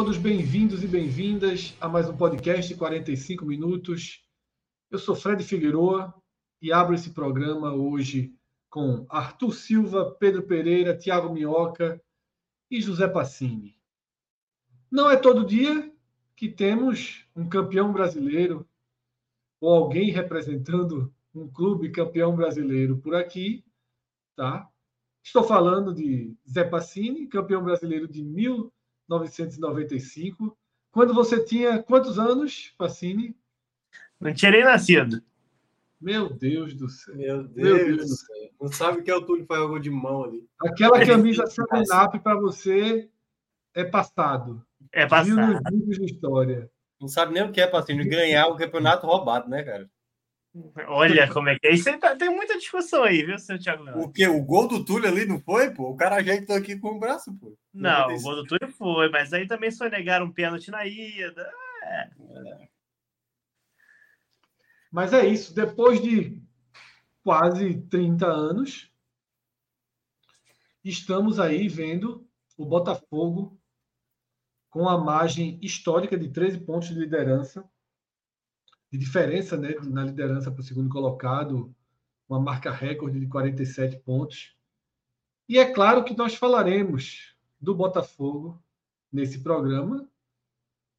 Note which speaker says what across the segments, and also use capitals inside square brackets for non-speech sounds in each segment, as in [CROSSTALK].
Speaker 1: Todos bem-vindos e bem-vindas a mais um podcast de 45 minutos. Eu sou Fred Figueroa e abro esse programa hoje com Arthur Silva, Pedro Pereira, Tiago Minhoca e José Passini. Não é todo dia que temos um campeão brasileiro ou alguém representando um clube campeão brasileiro por aqui, tá? Estou falando de Zé Passini, campeão brasileiro de 1995. Quando você tinha quantos anos, Passini?
Speaker 2: Não tinha nem nascido.
Speaker 1: Meu Deus do céu.
Speaker 3: Meu Deus, Meu Deus do céu. Não sabe o que é o Túlio faz algo de mão ali.
Speaker 1: Aquela camisa 7-up para você é passado.
Speaker 2: É passado.
Speaker 1: livros de história.
Speaker 3: Não sabe nem o que é, Passinho, ganhar o campeonato roubado, né, cara?
Speaker 2: Olha como é que é. Isso tá, tem muita discussão aí, viu, seu Thiago Leão?
Speaker 3: O quê? O gol do Túlio ali não foi, pô? O cara ajeitou aqui com o braço, pô.
Speaker 2: Não, o gol do Túlio foi, mas aí também só negaram um pênalti na ida. É.
Speaker 1: Mas é isso. Depois de quase 30 anos, estamos aí vendo o Botafogo com a margem histórica de 13 pontos de liderança, de diferença né, na liderança para o segundo colocado, uma marca recorde de 47 pontos. E é claro que nós falaremos do Botafogo nesse programa,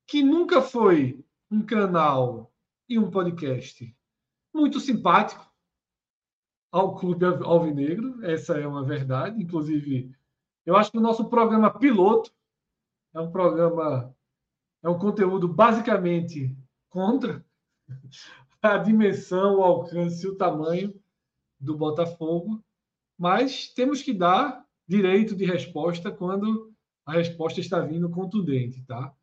Speaker 1: que nunca foi um canal e um podcast muito simpático ao Clube Alvinegro, essa é uma verdade. Inclusive, eu acho que o nosso programa piloto é um programa, é um conteúdo basicamente contra [LAUGHS] a dimensão, o alcance e o tamanho do Botafogo, mas temos que dar direito de resposta quando a resposta está vindo contundente, tá?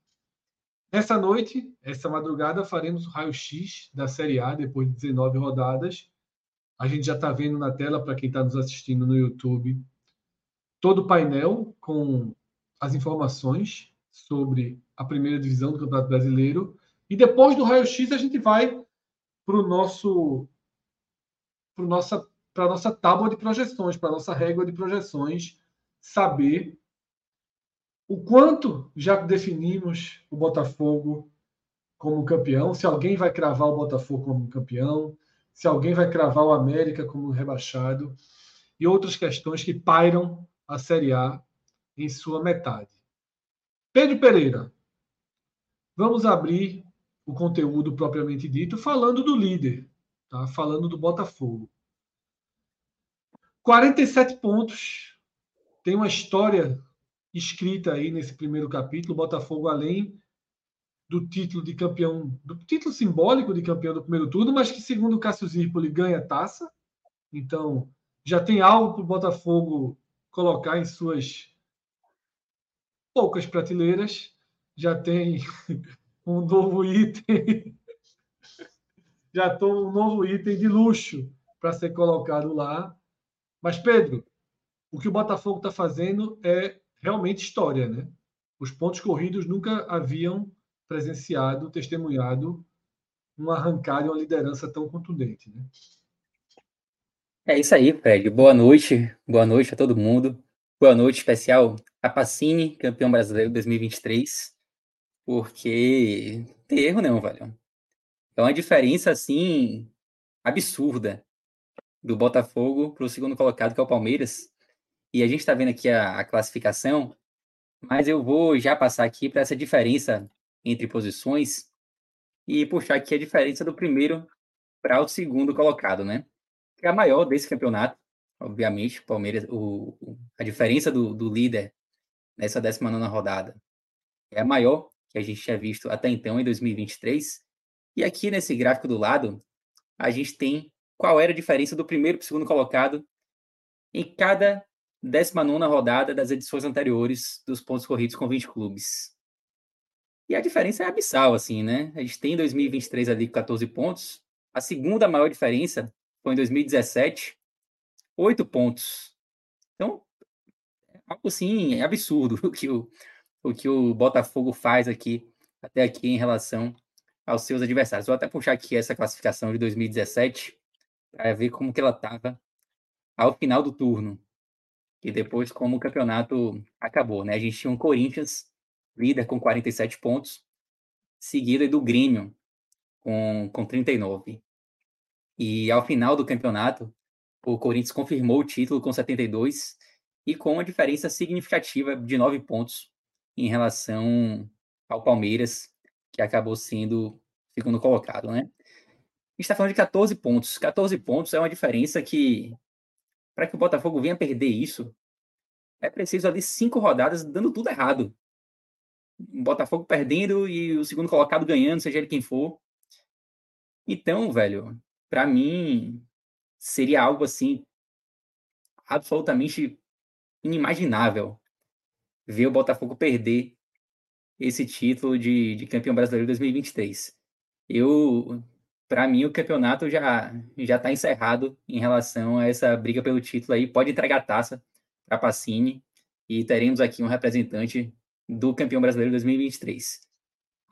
Speaker 1: Nessa noite, essa madrugada, faremos o raio-x da Série A, depois de 19 rodadas. A gente já está vendo na tela, para quem está nos assistindo no YouTube, todo o painel com as informações sobre a primeira divisão do Campeonato Brasileiro. E depois do raio-x, a gente vai para o nosso para nossa a nossa tábua de projeções, para a nossa régua de projeções, saber o quanto já definimos o Botafogo como campeão, se alguém vai cravar o Botafogo como campeão, se alguém vai cravar o América como rebaixado, e outras questões que pairam a Série A em sua metade. Pedro Pereira, vamos abrir o conteúdo propriamente dito falando do líder, tá? falando do Botafogo. 47 pontos, tem uma história escrita aí nesse primeiro capítulo, Botafogo além do título de campeão, do título simbólico de campeão do primeiro turno, mas que segundo o Cássio Zirpoli ganha taça. Então, já tem algo para o Botafogo colocar em suas poucas prateleiras. Já tem um novo item. já estou um novo item de luxo para ser colocado lá. Mas, Pedro, o que o Botafogo está fazendo é realmente história, né? Os pontos corridos nunca haviam presenciado, testemunhado uma arrancada e uma liderança tão contundente, né?
Speaker 4: É isso aí, Fred. Boa noite. Boa noite a todo mundo. Boa noite especial a Pacini, campeão brasileiro 2023. Porque tem erro não, velho. É uma diferença, assim, absurda do Botafogo para o segundo colocado, que é o Palmeiras. E a gente está vendo aqui a, a, classificação, mas eu vou já passar aqui para essa diferença entre posições e puxar aqui a diferença do primeiro para o segundo colocado, né? Que é a maior desse campeonato. obviamente, Palmeiras, o, a diferença do, do líder nessa 19 rodada é a maior que a gente tinha visto até então, em 2023. E aqui nesse gráfico do lado, a gente tem qual era a diferença do primeiro para o segundo colocado em cada 19 rodada das edições anteriores dos pontos corridos com 20 clubes. E a diferença é abissal, assim, né? A gente tem em 2023 ali 14 pontos. A segunda maior diferença foi em 2017, 8 pontos. Então, algo assim, é absurdo [LAUGHS] que o, o que o Botafogo faz aqui, até aqui em relação aos seus adversários. Vou até puxar aqui essa classificação de 2017 para ver como que ela estava ao final do turno. E depois como o campeonato acabou, né? A gente tinha um Corinthians líder com 47 pontos, seguido do Grêmio com, com 39. E ao final do campeonato, o Corinthians confirmou o título com 72 e com uma diferença significativa de 9 pontos em relação ao Palmeiras, que acabou sendo segundo colocado, né? Está falando de 14 pontos. 14 pontos é uma diferença que, para que o Botafogo venha perder isso, é preciso ali cinco rodadas dando tudo errado o Botafogo perdendo e o segundo colocado ganhando, seja ele quem for. Então, velho, para mim seria algo assim absolutamente inimaginável ver o Botafogo perder esse título de, de campeão brasileiro 2023. Eu, para mim, o campeonato já já está encerrado em relação a essa briga pelo título aí. Pode entregar a taça para Pacini e teremos aqui um representante do campeão brasileiro 2023.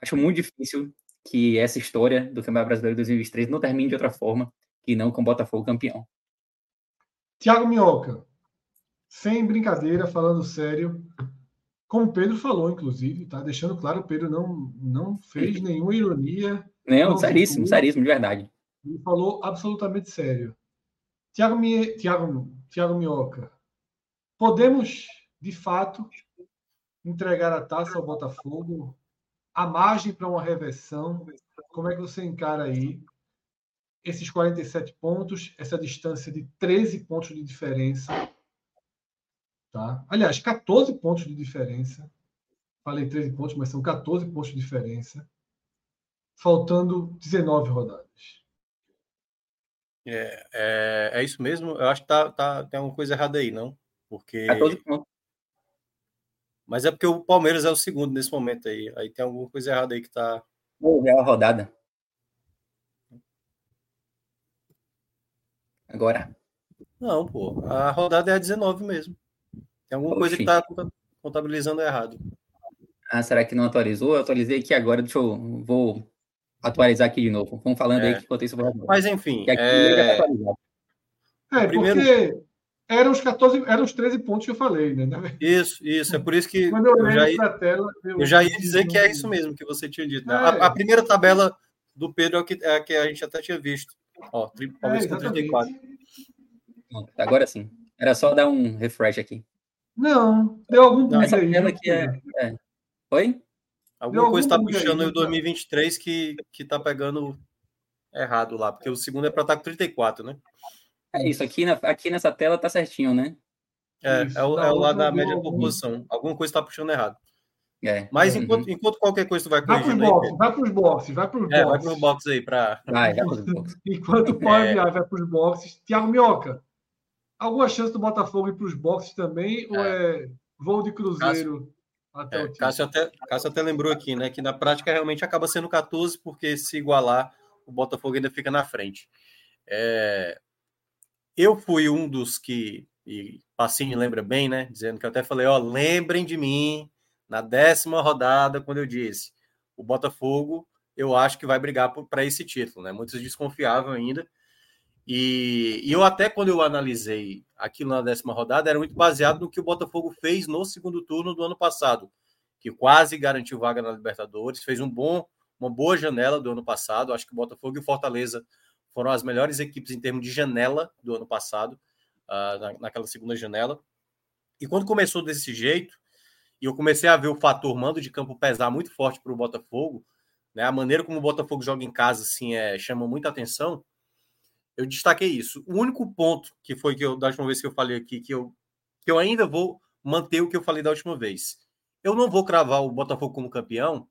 Speaker 4: Acho muito difícil que essa história do campeão brasileiro 2023 não termine de outra forma que não com o Botafogo campeão.
Speaker 1: Tiago Minhoca, sem brincadeira, falando sério, como o Pedro falou, inclusive, tá deixando claro, o Pedro não, não fez nenhuma ironia.
Speaker 4: Não, não seríssimo, ficou, seríssimo, de verdade.
Speaker 1: Ele falou absolutamente sério. Tiago, Tiago, Tiago Minhoca, podemos, de fato, entregar a taça ao Botafogo, a margem para uma reversão, como é que você encara aí esses 47 pontos, essa distância de 13 pontos de diferença? Tá? Aliás, 14 pontos de diferença. Falei 13 pontos, mas são 14 pontos de diferença. Faltando 19 rodadas.
Speaker 3: É, é, é isso mesmo. Eu acho que tá, tá, tem alguma coisa errada aí, não? Porque.
Speaker 4: 14 pontos.
Speaker 3: Mas é porque o Palmeiras é o segundo nesse momento aí. Aí tem alguma coisa errada aí que tá.
Speaker 4: É a rodada. Agora.
Speaker 3: Não, pô. A rodada é a 19 mesmo. Tem alguma Oxi. coisa que tá contabilizando errado.
Speaker 4: Ah, será que não atualizou? Eu atualizei aqui agora. Deixa eu. Vou atualizar aqui de novo. Vamos falando é. aí que enquanto isso.
Speaker 3: Mas enfim. é...
Speaker 1: é, Primeiro... porque eram os 14, eram os 13 pontos que eu falei, né?
Speaker 3: Isso, isso. É por isso que
Speaker 1: Quando eu, eu já ia, tela,
Speaker 3: eu... eu... já ia dizer que é isso mesmo que você tinha dito. Né? É. A, a, primeira tabela do Pedro é, que, é a que a gente até tinha visto. Ó, Palmeiras é, com 34.
Speaker 4: Agora sim. Era só dar um refresh aqui.
Speaker 1: Não, deu algum
Speaker 4: Não, essa tela aqui é, é. Oi?
Speaker 3: Alguma coisa está puxando aí o 2023 que, que tá pegando errado lá, porque o segundo é para estar com 34, né?
Speaker 4: É isso, aqui, na, aqui nessa tela tá certinho, né?
Speaker 3: É, é o, é o lado da média por posição. Alguma coisa está puxando errado.
Speaker 4: É.
Speaker 3: Mas uhum. enquanto, enquanto qualquer coisa tu vai corrigindo
Speaker 1: vai aí. Vai para os boxes, vai para os boxes.
Speaker 3: É, vai para os boxes aí. Pra...
Speaker 4: Vai, vai boxes. [LAUGHS]
Speaker 1: enquanto o Paulo é. vai para os boxes. Tiago Minhoca, alguma chance do Botafogo ir para os boxes também? É. Ou é voo de cruzeiro?
Speaker 3: Cássio, até é, Cássio, até, Cássio até lembrou aqui, né? Que na prática realmente acaba sendo 14, porque se igualar, o Botafogo ainda fica na frente. É, eu fui um dos que, e Pacini lembra bem, né? Dizendo que eu até falei, ó, lembrem de mim na décima rodada, quando eu disse, o Botafogo, eu acho que vai brigar para esse título, né? Muitos desconfiavam ainda. E, e, eu até, quando eu analisei aquilo na décima rodada, era muito baseado no que o Botafogo fez no segundo turno do ano passado, que quase garantiu vaga na Libertadores, fez um bom, uma boa janela do ano passado. Acho que o Botafogo e o Fortaleza foram as melhores equipes em termos de janela do ano passado, uh, na, naquela segunda janela. E quando começou desse jeito, e eu comecei a ver o fator mando de campo pesar muito forte para o Botafogo, né, a maneira como o Botafogo joga em casa assim, é, chama muita atenção. Eu destaquei isso. O único ponto que foi que eu, da última vez que eu falei aqui, que eu, que eu ainda vou manter o que eu falei da última vez. Eu não vou cravar o Botafogo como campeão,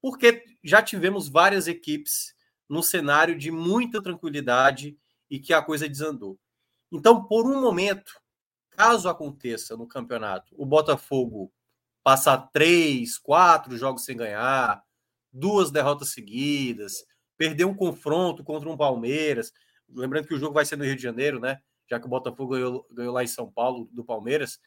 Speaker 3: porque já tivemos várias equipes num cenário de muita tranquilidade e que a coisa desandou. Então, por um momento, caso aconteça no campeonato, o Botafogo passar três, quatro jogos sem ganhar, duas derrotas seguidas, perder um confronto contra um Palmeiras, lembrando que o jogo vai ser no Rio de Janeiro, né? Já que o Botafogo ganhou, ganhou lá em São Paulo do Palmeiras.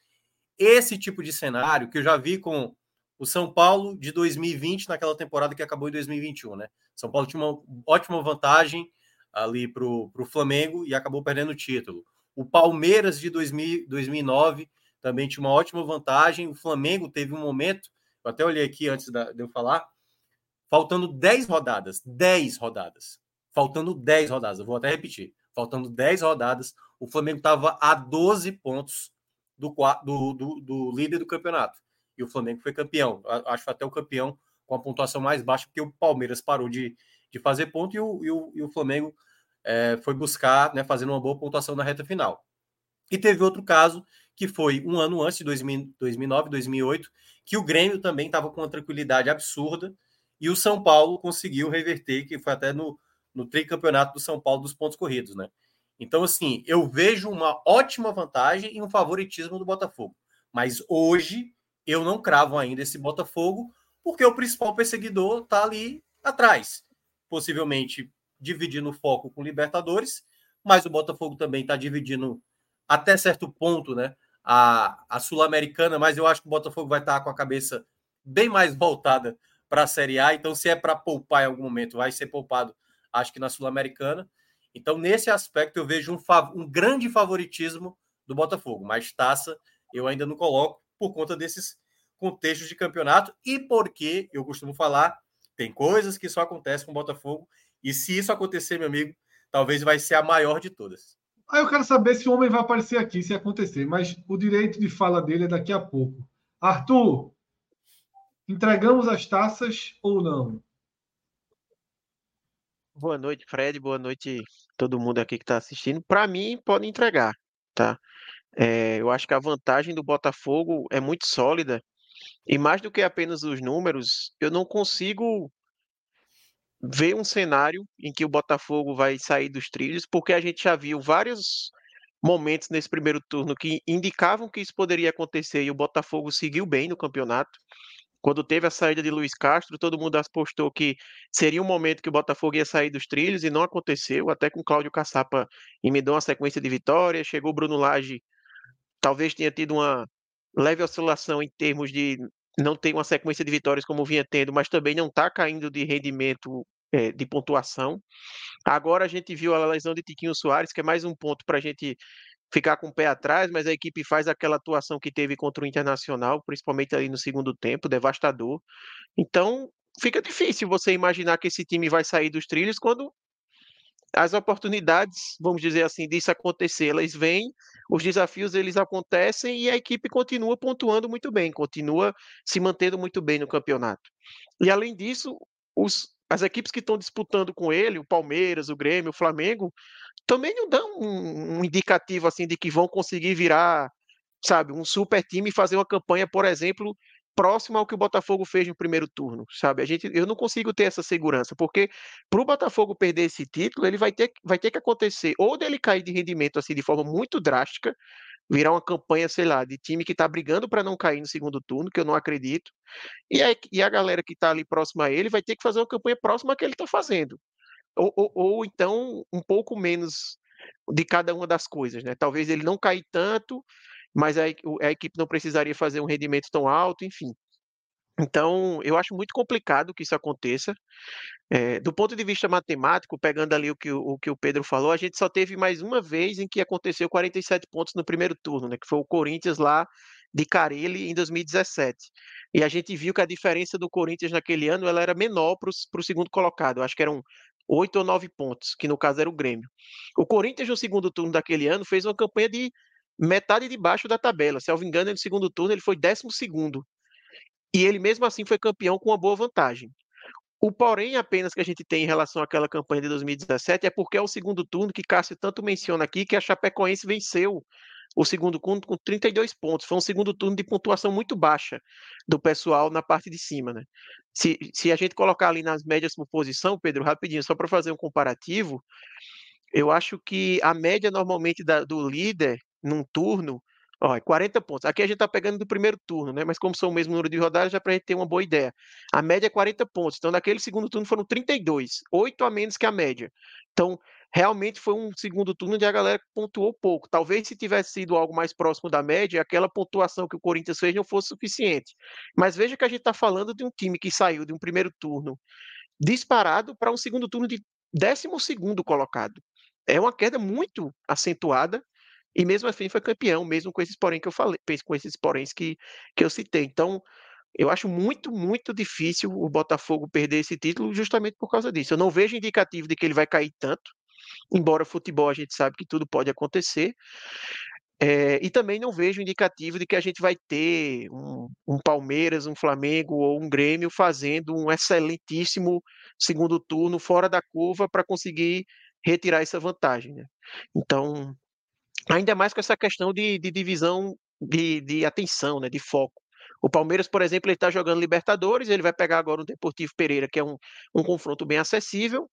Speaker 3: Esse tipo de cenário que eu já vi com o São Paulo de 2020, naquela temporada que acabou em 2021, né? São Paulo tinha uma ótima vantagem ali para o Flamengo e acabou perdendo o título. O Palmeiras de 2000, 2009 também tinha uma ótima vantagem. O Flamengo teve um momento, eu até olhei aqui antes de eu falar, faltando 10 rodadas, 10 rodadas, faltando 10 rodadas, eu vou até repetir, faltando 10 rodadas, o Flamengo estava a 12 pontos do, do, do, do, líder do campeonato. E o Flamengo foi campeão. Acho até o campeão com a pontuação mais baixa, porque o Palmeiras parou de, de fazer ponto e o, e o, e o Flamengo é, foi buscar, né, fazendo uma boa pontuação na reta final. E teve outro caso, que foi um ano antes, de 2009, 2008, que o Grêmio também estava com uma tranquilidade absurda e o São Paulo conseguiu reverter, que foi até no, no tricampeonato do São Paulo dos pontos corridos, né? Então, assim, eu vejo uma ótima vantagem e um favoritismo do Botafogo. Mas hoje eu não cravo ainda esse Botafogo, porque o principal perseguidor está ali atrás. Possivelmente dividindo o foco com Libertadores, mas o Botafogo também está dividindo até certo ponto, né? A, a Sul-Americana, mas eu acho que o Botafogo vai estar tá com a cabeça bem mais voltada para a Série A. Então, se é para poupar em algum momento, vai ser poupado, acho que na Sul-Americana. Então, nesse aspecto, eu vejo um, um grande favoritismo do Botafogo, mas taça eu ainda não coloco por conta desses contextos de campeonato e porque eu costumo falar, tem coisas que só acontecem com o Botafogo e se isso acontecer, meu amigo, talvez vai ser a maior de todas.
Speaker 1: Aí eu quero saber se o homem vai aparecer aqui, se acontecer, mas o direito de fala dele é daqui a pouco. Arthur, entregamos as taças ou não?
Speaker 5: Boa noite, Fred. Boa noite todo mundo aqui que está assistindo. Para mim, pode entregar, tá? É, eu acho que a vantagem do Botafogo é muito sólida e mais do que apenas os números, eu não consigo ver um cenário em que o Botafogo vai sair dos trilhos, porque a gente já viu vários momentos nesse primeiro turno que indicavam que isso poderia acontecer e o Botafogo seguiu bem no campeonato. Quando teve a saída de Luiz Castro, todo mundo apostou que seria um momento que o Botafogo ia sair dos trilhos e não aconteceu, até com Cláudio Caçapa emendou uma sequência de vitórias, chegou Bruno Lage, talvez tenha tido uma leve oscilação em termos de não ter uma sequência de vitórias como vinha tendo, mas também não está caindo de rendimento é, de pontuação. Agora a gente viu a lesão de Tiquinho Soares, que é mais um ponto para a gente ficar com o pé atrás, mas a equipe faz aquela atuação que teve contra o Internacional, principalmente ali no segundo tempo, devastador. Então, fica difícil você imaginar que esse time vai sair dos trilhos quando as oportunidades, vamos dizer assim, disso acontecer, elas vêm, os desafios eles acontecem e a equipe continua pontuando muito bem, continua se mantendo muito bem no campeonato. E além disso, os, as equipes que estão disputando com ele, o Palmeiras, o Grêmio, o Flamengo, também não dão um, um indicativo assim de que vão conseguir virar, sabe, um super time e fazer uma campanha, por exemplo, próximo ao que o Botafogo fez no primeiro turno, sabe? A gente, eu não consigo ter essa segurança, porque para o Botafogo perder esse título, ele vai ter, vai ter que acontecer ou dele cair de rendimento assim de forma muito drástica, virar uma campanha, sei lá, de time que está brigando para não cair no segundo turno, que eu não acredito, e a, e a galera que está ali próxima a ele vai ter que fazer uma campanha próxima que ele está fazendo, ou, ou, ou então um pouco menos de cada uma das coisas, né? Talvez ele não cair tanto, mas a, a equipe não precisaria fazer um rendimento tão alto, enfim. Então, eu acho muito complicado que isso aconteça. É, do ponto de vista matemático, pegando ali o que o, o que o Pedro falou, a gente só teve mais uma vez em que aconteceu 47 pontos no primeiro turno, né, que foi o Corinthians lá de Carelli em 2017. E a gente viu que a diferença do Corinthians naquele ano ela era menor para o segundo colocado. Eu acho que eram oito ou nove pontos, que no caso era o Grêmio. O Corinthians, no segundo turno daquele ano, fez uma campanha de metade de baixo da tabela. Se eu não me engano, no segundo turno ele foi décimo segundo. E ele mesmo assim foi campeão com uma boa vantagem. O porém apenas que a gente tem em relação àquela campanha de 2017 é porque é o segundo turno que Cássio tanto menciona aqui que a Chapecoense venceu o segundo turno com 32 pontos. Foi um segundo turno de pontuação muito baixa do pessoal na parte de cima, né? Se, se a gente colocar ali nas médias por posição, Pedro, rapidinho, só para fazer um comparativo, eu acho que a média normalmente da, do líder num turno Ó, 40 é pontos. Aqui a gente está pegando do primeiro turno, né? Mas como são o mesmo número de rodadas, já para a gente ter uma boa ideia. A média é 40 pontos. Então, naquele segundo turno foram 32, 8 a menos que a média. Então, realmente foi um segundo turno onde a galera pontuou pouco. Talvez se tivesse sido algo mais próximo da média, aquela pontuação que o Corinthians fez não fosse suficiente. Mas veja que a gente está falando de um time que saiu de um primeiro turno disparado para um segundo turno de 12 segundo colocado. É uma queda muito acentuada e mesmo assim foi campeão, mesmo com esses porém que eu falei, com esses poréns que, que eu citei. Então, eu acho muito, muito difícil o Botafogo perder esse título justamente por causa disso. Eu não vejo indicativo de que ele vai cair tanto, embora futebol a gente sabe que tudo pode acontecer. É, e também não vejo indicativo de que a gente vai ter um, um, Palmeiras, um Flamengo ou um Grêmio fazendo um excelentíssimo segundo turno fora da curva para conseguir retirar essa vantagem. Né? Então, Ainda mais com essa questão de, de divisão de, de atenção, né, de foco. O Palmeiras, por exemplo, ele está jogando Libertadores, ele vai pegar agora o Deportivo Pereira, que é um, um confronto bem acessível,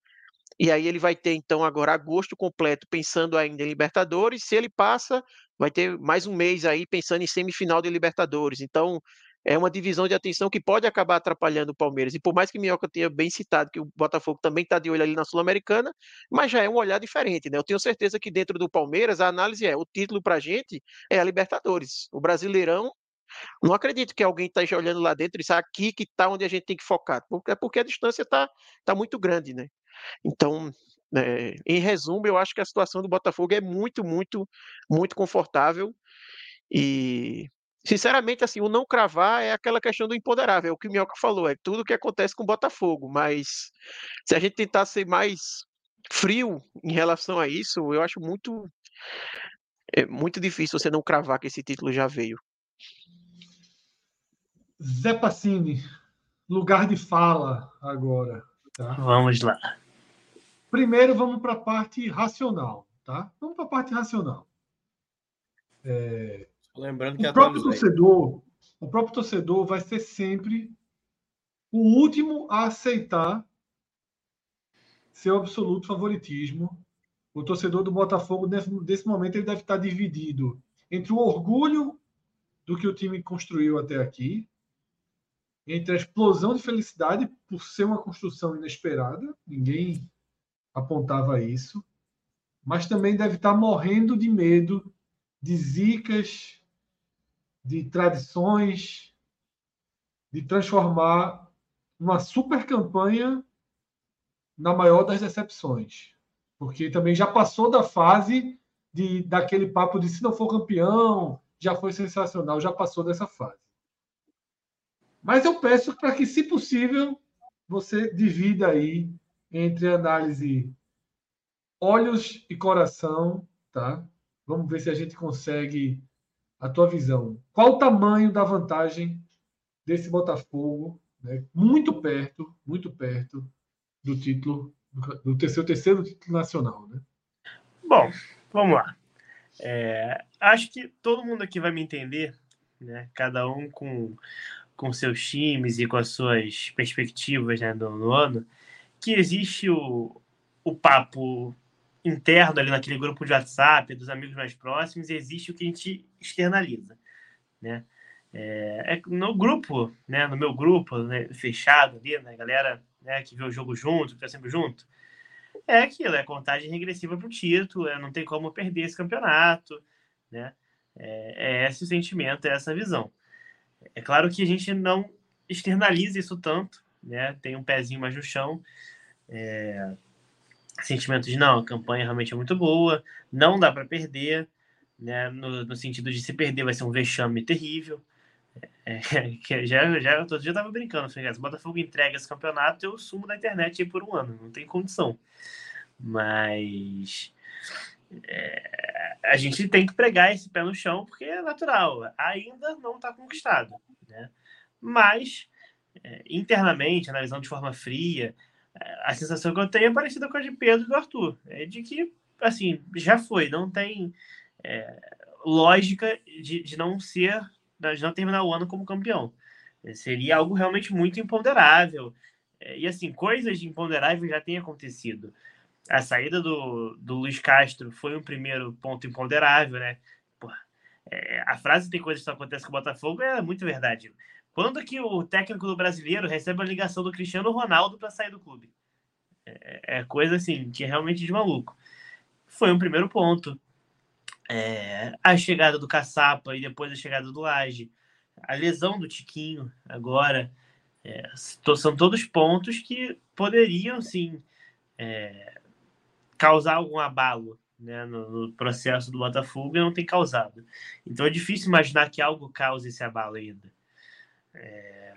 Speaker 5: e aí ele vai ter então agora agosto completo pensando ainda em Libertadores. Se ele passa, vai ter mais um mês aí pensando em semifinal de Libertadores. Então é uma divisão de atenção que pode acabar atrapalhando o Palmeiras. E por mais que Minhoca tenha bem citado que o Botafogo também está de olho ali na Sul-Americana, mas já é um olhar diferente, né? Eu tenho certeza que dentro do Palmeiras a análise é: o título para a gente é a Libertadores. O Brasileirão não acredito que alguém esteja olhando lá dentro e disse aqui que está onde a gente tem que focar, é porque a distância está tá muito grande, né? Então, é, em resumo, eu acho que a situação do Botafogo é muito, muito, muito confortável e Sinceramente, assim, o não cravar é aquela questão do imponderável, é o que o Minhoca falou, é tudo que acontece com o Botafogo, mas se a gente tentar ser mais frio em relação a isso, eu acho muito é muito difícil você não cravar que esse título já veio.
Speaker 1: Zé Passini, lugar de fala agora. Tá?
Speaker 2: Vamos lá.
Speaker 1: Primeiro vamos para a parte racional, tá? Vamos para a parte racional. É,
Speaker 3: Lembrando que
Speaker 1: o próprio torcedor, o próprio torcedor vai ser sempre o último a aceitar seu absoluto favoritismo. O torcedor do Botafogo, nesse, nesse momento, ele deve estar dividido entre o orgulho do que o time construiu até aqui, entre a explosão de felicidade por ser uma construção inesperada, ninguém apontava isso, mas também deve estar morrendo de medo de zicas de tradições, de transformar uma super campanha na maior das decepções. Porque também já passou da fase de daquele papo de se não for campeão, já foi sensacional, já passou dessa fase. Mas eu peço para que, se possível, você divida aí entre análise olhos e coração, tá? Vamos ver se a gente consegue a tua visão. Qual o tamanho da vantagem desse Botafogo, né? muito perto, muito perto do título, do terceiro, terceiro título nacional, né?
Speaker 2: Bom, vamos lá. É, acho que todo mundo aqui vai me entender, né? Cada um com, com seus times e com as suas perspectivas né, do, do ano, que existe o, o papo interno ali naquele grupo de WhatsApp, dos amigos mais próximos, existe o que a gente externaliza, né? É, é no grupo, né, no meu grupo né, fechado ali, né, galera né, que vê o jogo junto, que tá sempre junto, é aquilo, é contagem regressiva para o título, é, não tem como perder esse campeonato, né? É, é esse o sentimento, é essa visão. É claro que a gente não externaliza isso tanto, né? Tem um pezinho mais no chão, é, sentimento de não, a campanha realmente é muito boa, não dá para perder, né? No, no, sentido de se perder vai ser um vexame terrível. É, que já, já, todo dia eu tava brincando, falei, se o Botafogo entrega esse campeonato, eu sumo da internet por um ano, não tem condição. Mas é, a gente tem que pregar esse pé no chão, porque é natural, ainda não está conquistado, né? Mas é, internamente, analisando de forma fria, a sensação que eu tenho é parecida com a de Pedro e do Arthur. É de que, assim, já foi, não tem é, lógica de, de não ser, de não terminar o ano como campeão. Seria algo realmente muito imponderável. É, e assim, coisas imponderáveis já têm acontecido. A saída do, do Luiz Castro foi um primeiro ponto imponderável, né? Porra, é, a frase tem coisas que só acontece com o Botafogo é muito verdade. Quando que o técnico do brasileiro recebe a ligação do Cristiano Ronaldo para sair do clube? É, é, coisa assim, que é realmente de maluco. Foi um primeiro ponto. É, a chegada do Caçapa e depois a chegada do Laje. A lesão do Tiquinho agora. É, são todos pontos que poderiam, sim, é, causar algum abalo né, no, no, processo do Botafogo e não tem causado. Então é difícil imaginar que algo cause esse abalo ainda. É,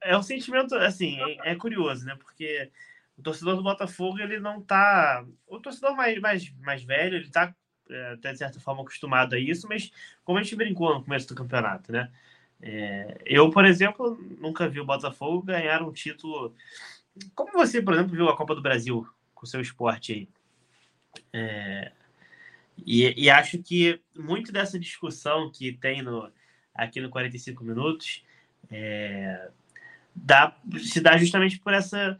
Speaker 2: é um sentimento, assim, é, curioso, né? Porque o torcedor do Botafogo, ele não tá... O torcedor mais, mais, mais velho, ele tá, é, até de certa forma, acostumado a isso, mas como a gente brincou no começo do campeonato, né? É, eu, por exemplo, nunca vi o Botafogo ganhar um título... Como você, por exemplo, viu a Copa do Brasil com o seu esporte aí? É, e, e, acho que muito dessa discussão que tem no, aqui no 45 Minutos é, dá, se dá justamente por essa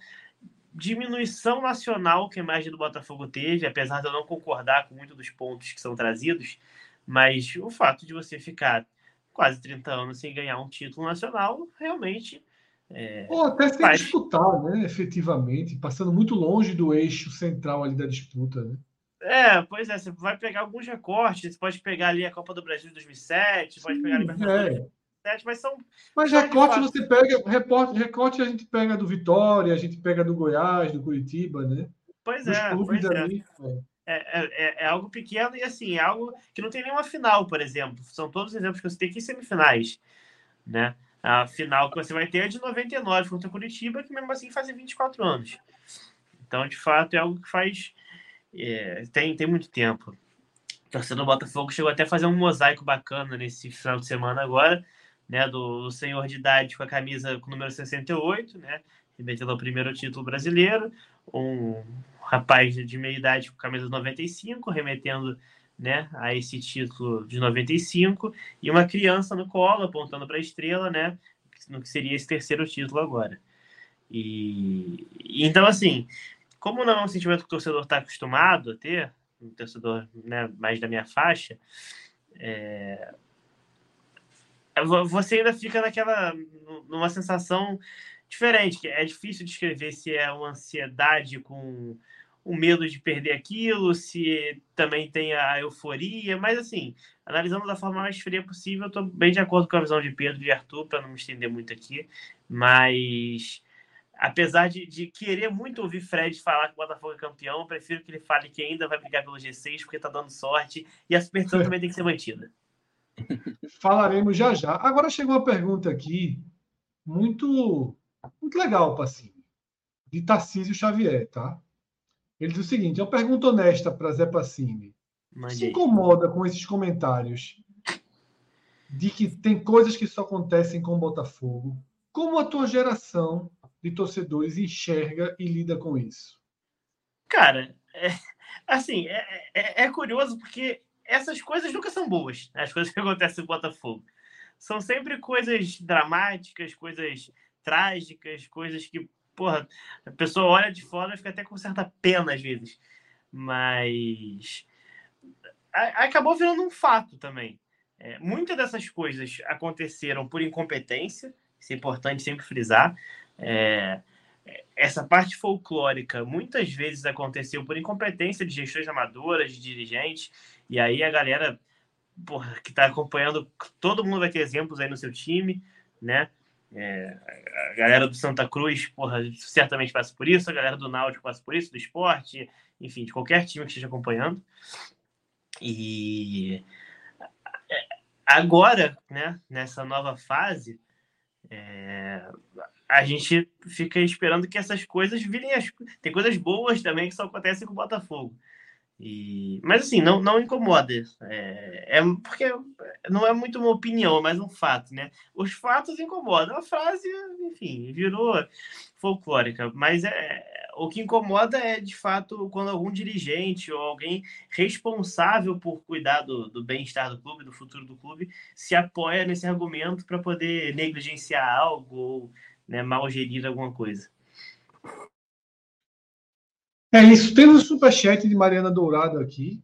Speaker 2: diminuição nacional que a imagem do Botafogo teve, apesar de eu não concordar com muitos dos pontos que são trazidos, mas o fato de você ficar quase 30 anos sem ganhar um título nacional realmente.
Speaker 1: É, Ou até sem faz... disputar, né? Efetivamente, passando muito longe do eixo central ali da disputa, né?
Speaker 2: É, pois é, você vai pegar alguns recortes, você pode pegar ali a Copa do Brasil de 2007, Sim, pode pegar a Libertadores é mas são.
Speaker 1: Mas recorte você pega, recorte, recorte a gente pega do Vitória, a gente pega do Goiás, do Curitiba, né?
Speaker 2: Pois Dos é, pois ali, é. é. É, é, algo pequeno e assim, é algo que não tem nenhuma final, por exemplo. São todos exemplos que você tem aqui em semifinais, né? A final que você vai ter é de 99 contra o Curitiba, que mesmo assim faz 24 anos. Então, de fato, é algo que faz. É, tem, tem muito tempo. O torcedor do Botafogo chegou até a fazer um mosaico bacana nesse final de semana agora, né, do, do, senhor de idade com a camisa com o número 68, né, remetendo ao primeiro título brasileiro, um rapaz de meia idade com a camisa 95, remetendo né, a esse título de 95, e uma criança no colo, apontando para a estrela, né, no que seria esse terceiro título agora. E, então, assim, como não é um sentimento que o torcedor está acostumado a ter, um torcedor né, mais da minha faixa, é, você ainda fica naquela numa sensação diferente, que é difícil descrever se é uma ansiedade com o medo de perder aquilo, se também tem a euforia, mas assim, analisando da forma mais fria possível, eu estou bem de acordo com a visão de Pedro e de Arthur, para não me estender muito aqui, mas apesar de, de, querer muito ouvir Fred falar que o Botafogo é campeão, eu prefiro que ele fale que ainda vai brigar pelo G6, porque está dando sorte, e a superstição também tem que ser mantida.
Speaker 1: Falaremos já já. Agora chegou uma pergunta aqui muito, muito legal, Passinho, de Tarcísio Xavier, tá? Ele diz o seguinte: é uma pergunta honesta para Zé Passini. Se incomoda com esses comentários de que tem coisas que só acontecem com o Botafogo? Como a tua geração de torcedores enxerga e lida com isso?
Speaker 2: Cara, é, assim, é, é, é curioso porque essas coisas nunca são boas, né? as coisas que [LAUGHS] acontecem no Botafogo. São sempre coisas dramáticas, coisas trágicas, coisas que, porra, a pessoa olha de fora e fica até com certa pena às vezes. Mas acabou virando um fato também. É, muitas dessas coisas aconteceram por incompetência, isso é importante sempre frisar. É, essa parte folclórica muitas vezes aconteceu por incompetência de gestões amadoras, de dirigentes, e aí a galera porra, que está acompanhando, todo mundo vai ter exemplos aí no seu time, né? É, a galera do Santa Cruz, porra, certamente passa por isso, a galera do Náutico passa por isso, do esporte, enfim, de qualquer time que esteja acompanhando. E agora, né, nessa nova fase, é, a gente fica esperando que essas coisas virem as. Tem coisas boas também que só acontecem com o Botafogo. E, mas assim, não, não incomoda. É, é, porque não é muito uma opinião, é mais um fato, né? Os fatos incomodam. A frase, enfim, virou folclórica. Mas é, o que incomoda é, de fato, quando algum dirigente ou alguém responsável por cuidar do, do bem-estar do clube, do futuro do clube, se apoia nesse argumento para poder negligenciar algo ou né, mal gerir alguma coisa.
Speaker 1: É isso. Temos o superchat de Mariana Dourado aqui,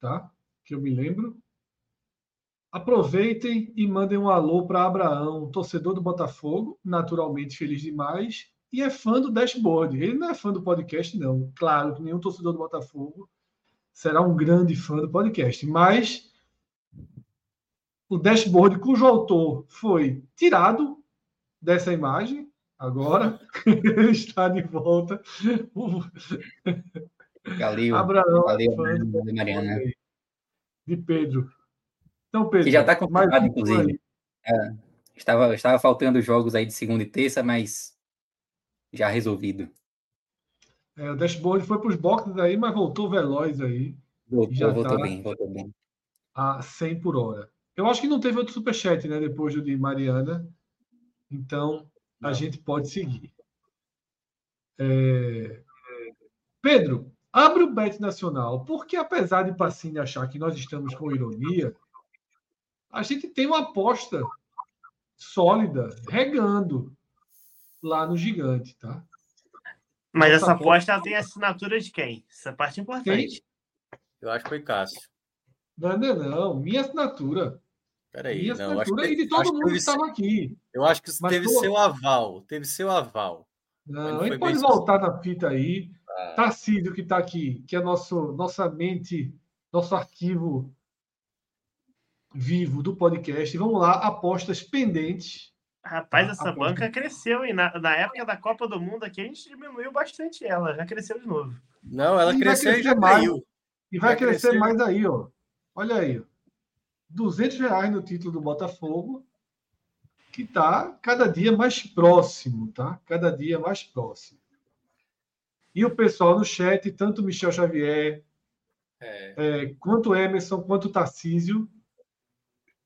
Speaker 1: tá? Que eu me lembro. Aproveitem e mandem um alô para Abraão, torcedor do Botafogo, naturalmente feliz demais, e é fã do dashboard. Ele não é fã do podcast, não. Claro que nenhum torcedor do Botafogo será um grande fã do podcast, mas o dashboard cujo autor foi tirado dessa imagem Agora ele [LAUGHS] está de volta.
Speaker 4: Galil,
Speaker 1: Abraão,
Speaker 4: Galil,
Speaker 1: de
Speaker 4: Mariana.
Speaker 1: De Pedro. Então, Pedro.
Speaker 4: Que já está confirmado, inclusive. É, estava, estava faltando jogos aí de segunda e terça, mas já resolvido.
Speaker 1: É, o dashboard foi para os boxes aí, mas voltou veloz aí.
Speaker 4: Voltou, já voltou tá bem, voltou bem.
Speaker 1: A 100 por hora. Eu acho que não teve outro superchat, né? Depois do de Mariana. Então, a gente pode seguir. É... Pedro, abre o Bet Nacional, porque apesar de Pacini achar que nós estamos com ironia, a gente tem uma aposta sólida, regando lá no gigante, tá?
Speaker 2: Mas Nossa essa aposta, aposta tem assinatura de quem? Essa parte é importante.
Speaker 3: Quem? Eu acho que foi Cássio.
Speaker 1: Não, não, não. Minha assinatura.
Speaker 3: Peraí,
Speaker 1: Minha
Speaker 3: não,
Speaker 1: assinatura e de todo mundo que estava aqui.
Speaker 3: Eu acho que teve tô... seu aval. Teve seu aval.
Speaker 1: Não, ele pode voltar na fita aí. Ah. Tarcísio, que está aqui, que é nosso, nossa mente, nosso arquivo vivo do podcast. Vamos lá, apostas pendentes.
Speaker 2: Rapaz, essa banca cresceu, e na, na, época da Copa do Mundo aqui a gente diminuiu bastante ela, já cresceu de novo.
Speaker 3: Não, ela e cresceu e já
Speaker 1: mais,
Speaker 3: caiu.
Speaker 1: E vai, vai crescer, crescer mais aí, ó. Olha aí. 200 reais no título do Botafogo, que está cada dia mais próximo, tá? Cada dia mais próximo. E o pessoal no chat, tanto Michel Xavier, é. É, quanto Emerson, quanto Tarcísio.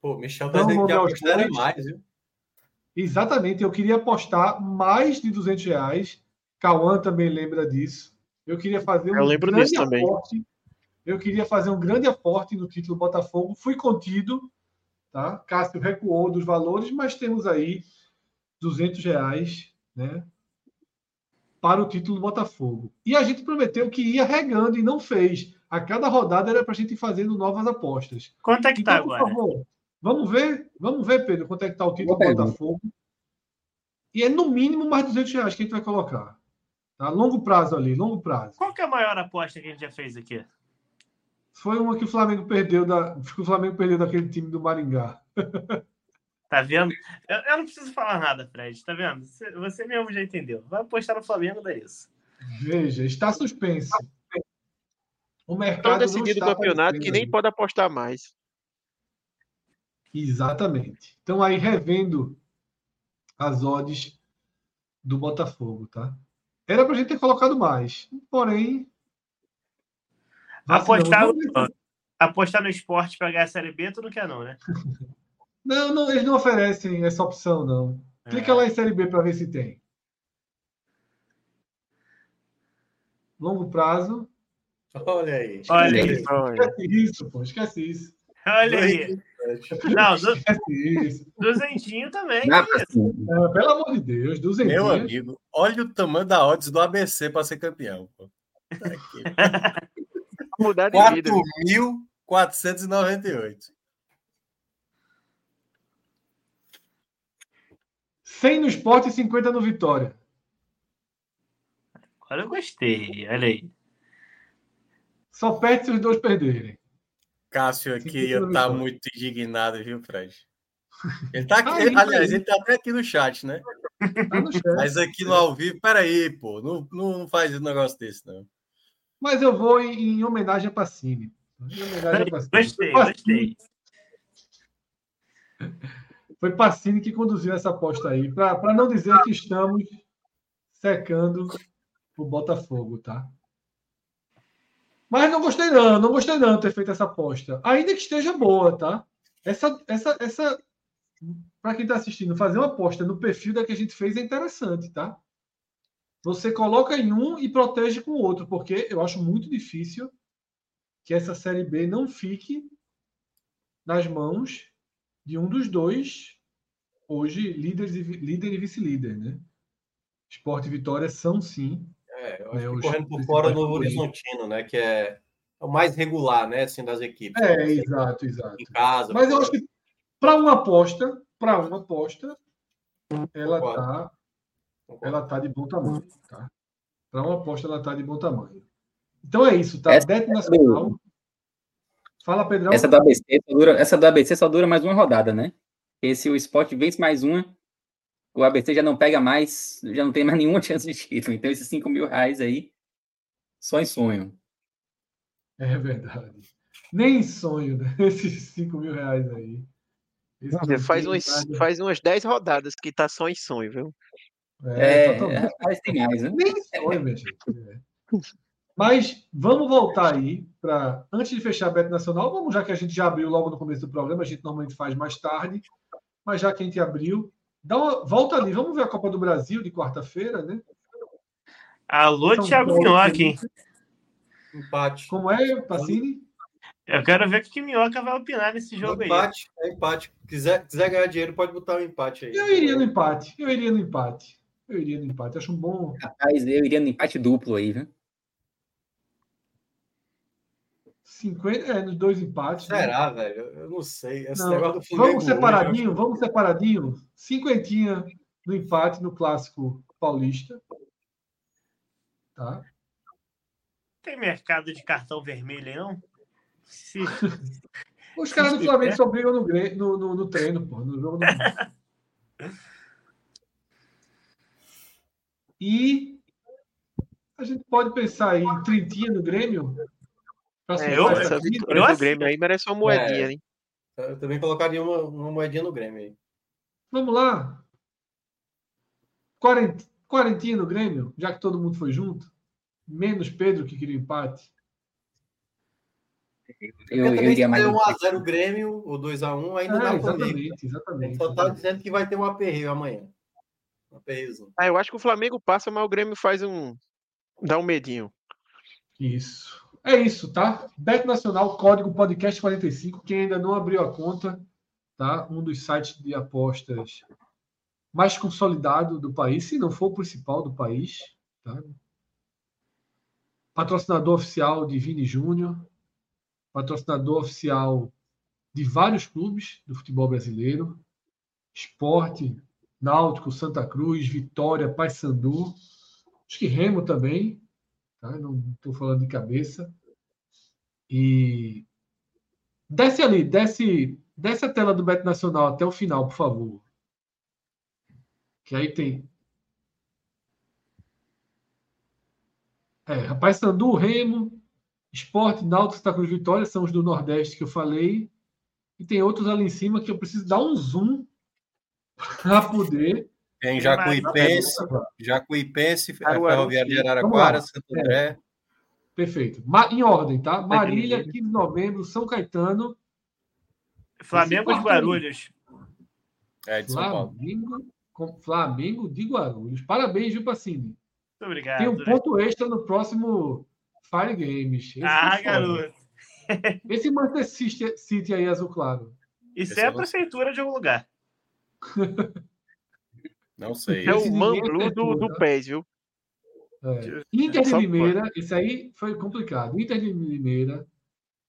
Speaker 3: Pô, Michel tá dizendo que apostar mais, viu?
Speaker 1: Exatamente, eu queria apostar mais de 200 reais. Cauã também lembra disso. Eu queria fazer
Speaker 5: um eu lembro disso também.
Speaker 1: Eu queria fazer um grande aporte no título Botafogo. Fui contido, tá? Cássio recuou dos valores, mas temos aí 200 reais, né? Para o título do Botafogo. E a gente prometeu que ia regando e não fez. A cada rodada era para a gente ir fazendo novas apostas.
Speaker 2: Quanto é que está então, agora? Favor,
Speaker 1: vamos ver, vamos ver, Pedro, quanto é que está o título do Botafogo. E é no mínimo mais 200 reais que a gente vai colocar. Tá? Longo prazo ali, longo prazo.
Speaker 2: Qual que é a maior aposta que a gente já fez aqui?
Speaker 1: Foi uma que o Flamengo perdeu da, que o Flamengo perdeu daquele time do Maringá.
Speaker 2: Tá vendo? Eu, eu, não preciso falar nada, Fred. Tá vendo? Você, você mesmo já entendeu. Vai apostar no Flamengo, dá isso.
Speaker 1: Veja, está suspenso.
Speaker 5: O mercado Tão decidido o campeonato que nem pode apostar mais.
Speaker 1: Exatamente. Então aí revendo as odds do Botafogo, tá? Era para a gente ter colocado mais, porém
Speaker 2: Apostar, apostar no esporte para ganhar a Série B, tu não quer, não, né? [LAUGHS]
Speaker 1: Não, não, eles não oferecem essa opção, não. Clica é. lá em Série B para ver se tem. Longo prazo.
Speaker 3: Olha aí.
Speaker 2: Esquece Olha aí.
Speaker 1: Esquece isso, pô. Esquece isso.
Speaker 2: Olha aí. Não, do... [LAUGHS] duzentinho também. Não,
Speaker 1: é, pelo amor de Deus, duzentinho.
Speaker 3: Meu amigo, olha o tamanho da odds do ABC para ser campeão. Pô. Tá [LAUGHS]
Speaker 5: mudar de
Speaker 3: 4.498.
Speaker 1: 100 no esporte e 50 no Vitória.
Speaker 2: Agora eu gostei, olha aí.
Speaker 1: Só perde se os dois perderem.
Speaker 3: Cássio aqui tá muito indignado, viu, Fred? Ele tá aqui, ah, ele, aliás, ele tá até aqui no chat, né? Tá no chat. Mas aqui no ao vivo, peraí, pô, não, não faz um negócio desse, não.
Speaker 1: Mas eu vou em, em homenagem a Pacini. Em homenagem a
Speaker 2: Pacini. Gostei, gostei.
Speaker 1: Foi Pacini que conduziu essa aposta aí, para não dizer que estamos secando o Botafogo, tá? Mas não gostei não, não gostei não ter feito essa aposta. Ainda que esteja boa, tá? Essa, essa, essa para quem está assistindo, fazer uma aposta no perfil da que a gente fez é interessante, tá? Você coloca em um e protege com o outro, porque eu acho muito difícil que essa série B não fique nas mãos de um dos dois hoje líderes e, líder e vice-líder, né? Esporte e Vitória são sim.
Speaker 3: É, eu acho né, que correndo por fora no Horizontino, né? Que é o mais regular, né? Assim, das equipes.
Speaker 1: É, né? exato, exato.
Speaker 3: Em casa.
Speaker 1: Mas eu acho que para uma aposta, para uma aposta, ela está ela tá de bom tamanho, tá? Para uma aposta, ela está de bom tamanho. Então é isso, tá?
Speaker 4: Essa
Speaker 1: Bet Nacional. Fala, Pedrão.
Speaker 4: Essa do, ABC só dura, essa do ABC só dura mais uma rodada, né? Porque se o Sport vence mais uma, o ABC já não pega mais, já não tem mais [LAUGHS] nenhuma chance de título. Então, esses 5 mil reais aí, só em sonho.
Speaker 1: É verdade. Nem em sonho, né? [LAUGHS] Esses 5 mil reais aí.
Speaker 5: faz, umas, faz umas 10 rodadas que tá só em sonho, viu?
Speaker 4: É, é mas tem mais, né?
Speaker 1: Nem sonho, minha gente. É. Mas vamos voltar aí para antes de fechar a Bet Nacional, vamos já que a gente já abriu logo no começo do programa, a gente normalmente faz mais tarde, mas já que a gente abriu, dá uma volta ali, vamos ver a Copa do Brasil de quarta-feira, né?
Speaker 2: Alô, São Thiago Minhoca, hein?
Speaker 3: Empate.
Speaker 1: Como é, Pacini?
Speaker 2: Eu quero ver o que o Minhoca vai opinar nesse jogo
Speaker 3: empate, aí. É empate. Quiser, quiser ganhar dinheiro, pode botar um empate aí.
Speaker 1: Eu iria no empate. Eu iria no empate. Eu iria no empate. Acho um bom.
Speaker 4: Rapaz, eu iria no empate duplo aí, viu?
Speaker 1: 50, é, nos dois empates.
Speaker 3: Né? Será, né? velho? Eu não sei. Esse
Speaker 1: não, vamos separadinho, hoje, vamos separadinho. Cinquentinha no empate no clássico paulista. Tá?
Speaker 2: Tem mercado de cartão vermelho, não? Se...
Speaker 1: Os caras do Flamengo só brigam no, no, no, no treino, pô. No jogo [LAUGHS] E a gente pode pensar em trintinha no Grêmio
Speaker 5: é, eu, essa vitória do Grêmio aí merece uma moedinha, é, hein?
Speaker 3: Eu também colocaria uma, uma moedinha no Grêmio aí.
Speaker 1: Vamos lá. Quarentinha no Grêmio, já que todo mundo foi junto. Menos Pedro que queria empate.
Speaker 3: Eu, eu, iria mais. 1x0 o Grêmio, ou 2x1, ainda é, dá
Speaker 1: Exatamente, exatamente.
Speaker 3: Só tá dizendo que vai ter um aperreio amanhã.
Speaker 5: Ah, eu acho que o Flamengo passa, mas o Grêmio faz um. dá um medinho.
Speaker 1: Isso. É isso, tá? Bet Nacional, código podcast 45. Quem ainda não abriu a conta, tá? Um dos sites de apostas mais consolidado do país, se não for o principal do país, tá? Patrocinador oficial de Vini Júnior, patrocinador oficial de vários clubes do futebol brasileiro, Esporte, Náutico, Santa Cruz, Vitória, Paysandu, acho que Remo também, tá? não estou falando de cabeça. E desce ali, desce, desce a tela do Bet Nacional até o final, por favor. Que aí tem. É, Rapaz Sandu, Remo, Esporte, Náutico, Santa Cruz Vitória são os do Nordeste que eu falei. E tem outros ali em cima que eu preciso dar um zoom para poder
Speaker 3: tem Jacuipense, Jacuipense, Ferroviária de Araraquara, Santo André. É.
Speaker 1: Perfeito. Em ordem, tá? Marília, 15 de novembro, São Caetano.
Speaker 2: Flamengo de Guarulhos.
Speaker 3: É, de São
Speaker 1: Flamengo, Paulo. Flamengo de Guarulhos. Parabéns, viu, Pacini? Muito
Speaker 2: obrigado.
Speaker 1: Tem um ponto extra no próximo Fire Games.
Speaker 2: Esse ah, é garoto.
Speaker 1: Esse Manchester City aí, azul claro.
Speaker 2: Isso é a prefeitura de algum lugar.
Speaker 3: Não sei.
Speaker 5: É o Manglu do, do PES, viu?
Speaker 1: É. Inter de Limeira, isso aí foi complicado. Inter de Limeira,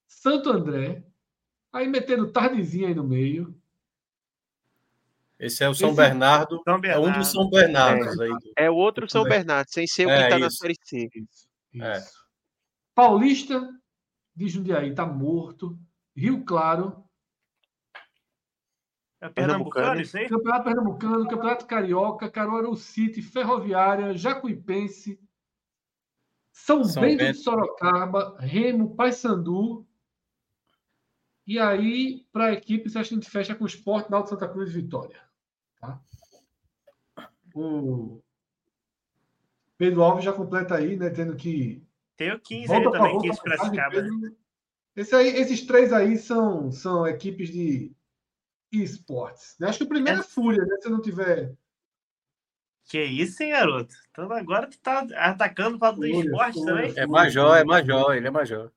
Speaker 1: Santo André, aí meteram Tardezinha aí no meio.
Speaker 3: Esse é o São, Esse... Bernardo, São Bernardo. É um dos São Bernardos
Speaker 5: é,
Speaker 3: aí.
Speaker 5: É o outro São Bernardo, sem ser o que está é, na Série C.
Speaker 1: Isso, isso. É. Paulista de Jundiaí tá morto. Rio Claro
Speaker 2: é Pernambucano, isso aí?
Speaker 1: Campeonato Pernambucano, Campeonato Carioca, Caruaru City, Ferroviária, Jacuipense, São, São Bento, Bento de Sorocaba, Remo, Paysandu. E aí, para a equipe, a gente fecha com o Sport, Náutico Santa Cruz e Vitória. Tá? O Pedro Alves já completa aí, né? Tendo que
Speaker 2: Tem o 15 Volta ali também, 15 Piracicaba.
Speaker 1: Esse aí, esses três aí são, são equipes de esportes. Acho que o primeiro é, é Fúria, né? Se não tiver.
Speaker 2: Que isso, hein, garoto? Então agora tu tá atacando para do esporte fúria, também.
Speaker 3: É major, é major, ele é major.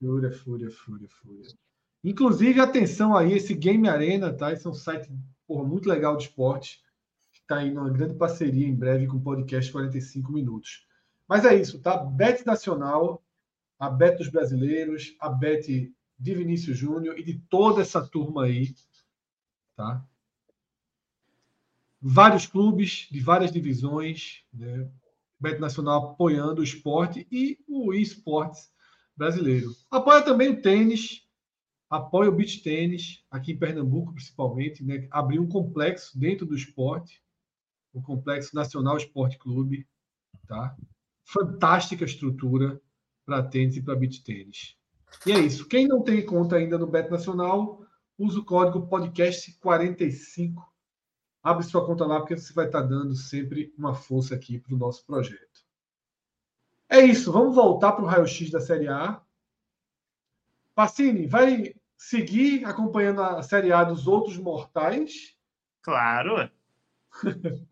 Speaker 1: Fúria, fúria, fúria, fúria. Inclusive, atenção aí, esse Game Arena, tá? Esse é um site porra, muito legal de esporte. Está aí numa grande parceria em breve com o podcast 45 minutos. Mas é isso, tá? Bet Nacional, a Bet dos brasileiros, a Bet de Vinícius Júnior e de toda essa turma aí, tá? Vários clubes de várias divisões, né? Bet Nacional apoiando o esporte e o esportes brasileiro. Apoia também o tênis, apoia o beach tênis, aqui em Pernambuco principalmente, né? abriu um complexo dentro do esporte, o Complexo Nacional Esporte Clube, tá? Fantástica estrutura para tênis e para beach tênis. E é isso. Quem não tem conta ainda no Bet Nacional, usa o código podcast45. Abre sua conta lá, porque você vai estar dando sempre uma força aqui para o nosso projeto. É isso. Vamos voltar para o raio-x da Série A. Pacini, vai seguir acompanhando a Série A dos outros mortais?
Speaker 2: Claro. [LAUGHS]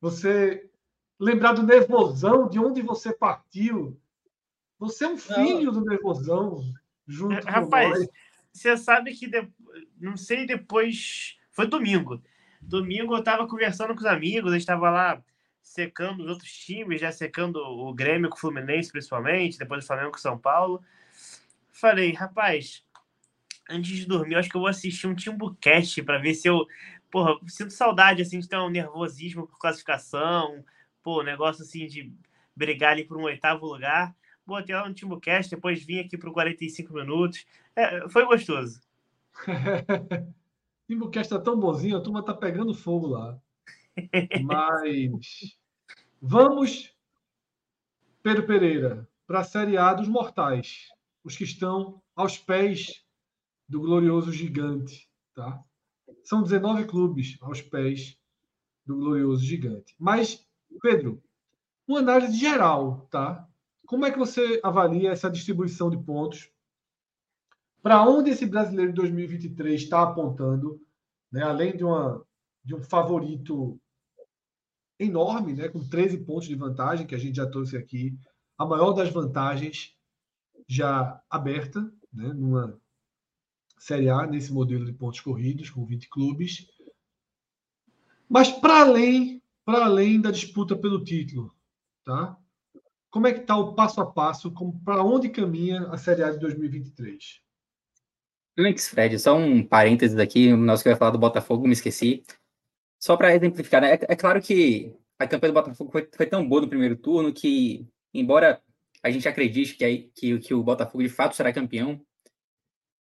Speaker 1: você lembrar do nervosão, de onde você partiu. Você é um filho não. do nervosão, junto é,
Speaker 2: Rapaz, nós. você sabe que, de... não sei, depois. Foi domingo. Domingo eu estava conversando com os amigos, a gente estava lá secando os outros times, já secando o Grêmio com o Fluminense, principalmente, depois o Flamengo com o São Paulo. Falei, rapaz, antes de dormir, acho que eu vou assistir um Timbucast para ver se eu. Porra, sinto saudade assim de ter um nervosismo por classificação, pô, negócio assim de brigar ali por um oitavo lugar. Botei lá no Timbucast, depois vim aqui para 45 minutos. É, foi gostoso. [LAUGHS]
Speaker 1: Timbucast tá tão bonzinho, a turma tá pegando fogo lá. Mas vamos, Pedro Pereira, para a Série A dos Mortais, os que estão aos pés do glorioso gigante, tá? São 19 clubes aos pés do glorioso gigante. Mas, Pedro, uma análise geral, tá? Como é que você avalia essa distribuição de pontos? Para onde esse brasileiro de 2023 está apontando, né? além de, uma, de um favorito enorme, né? com 13 pontos de vantagem, que a gente já trouxe aqui, a maior das vantagens já aberta, né? numa Série A, nesse modelo de pontos corridos, com 20 clubes. Mas para além, para além da disputa pelo título, tá? Como é que está o passo a passo? Para onde caminha a Série A de 2023?
Speaker 4: Antes, Fred, só um parênteses aqui, nós que ia falar do Botafogo, me esqueci. Só para exemplificar, né? é, é, claro que a campanha do Botafogo foi, foi, tão boa no primeiro turno que, embora a gente acredite que, que, que o Botafogo de fato será campeão,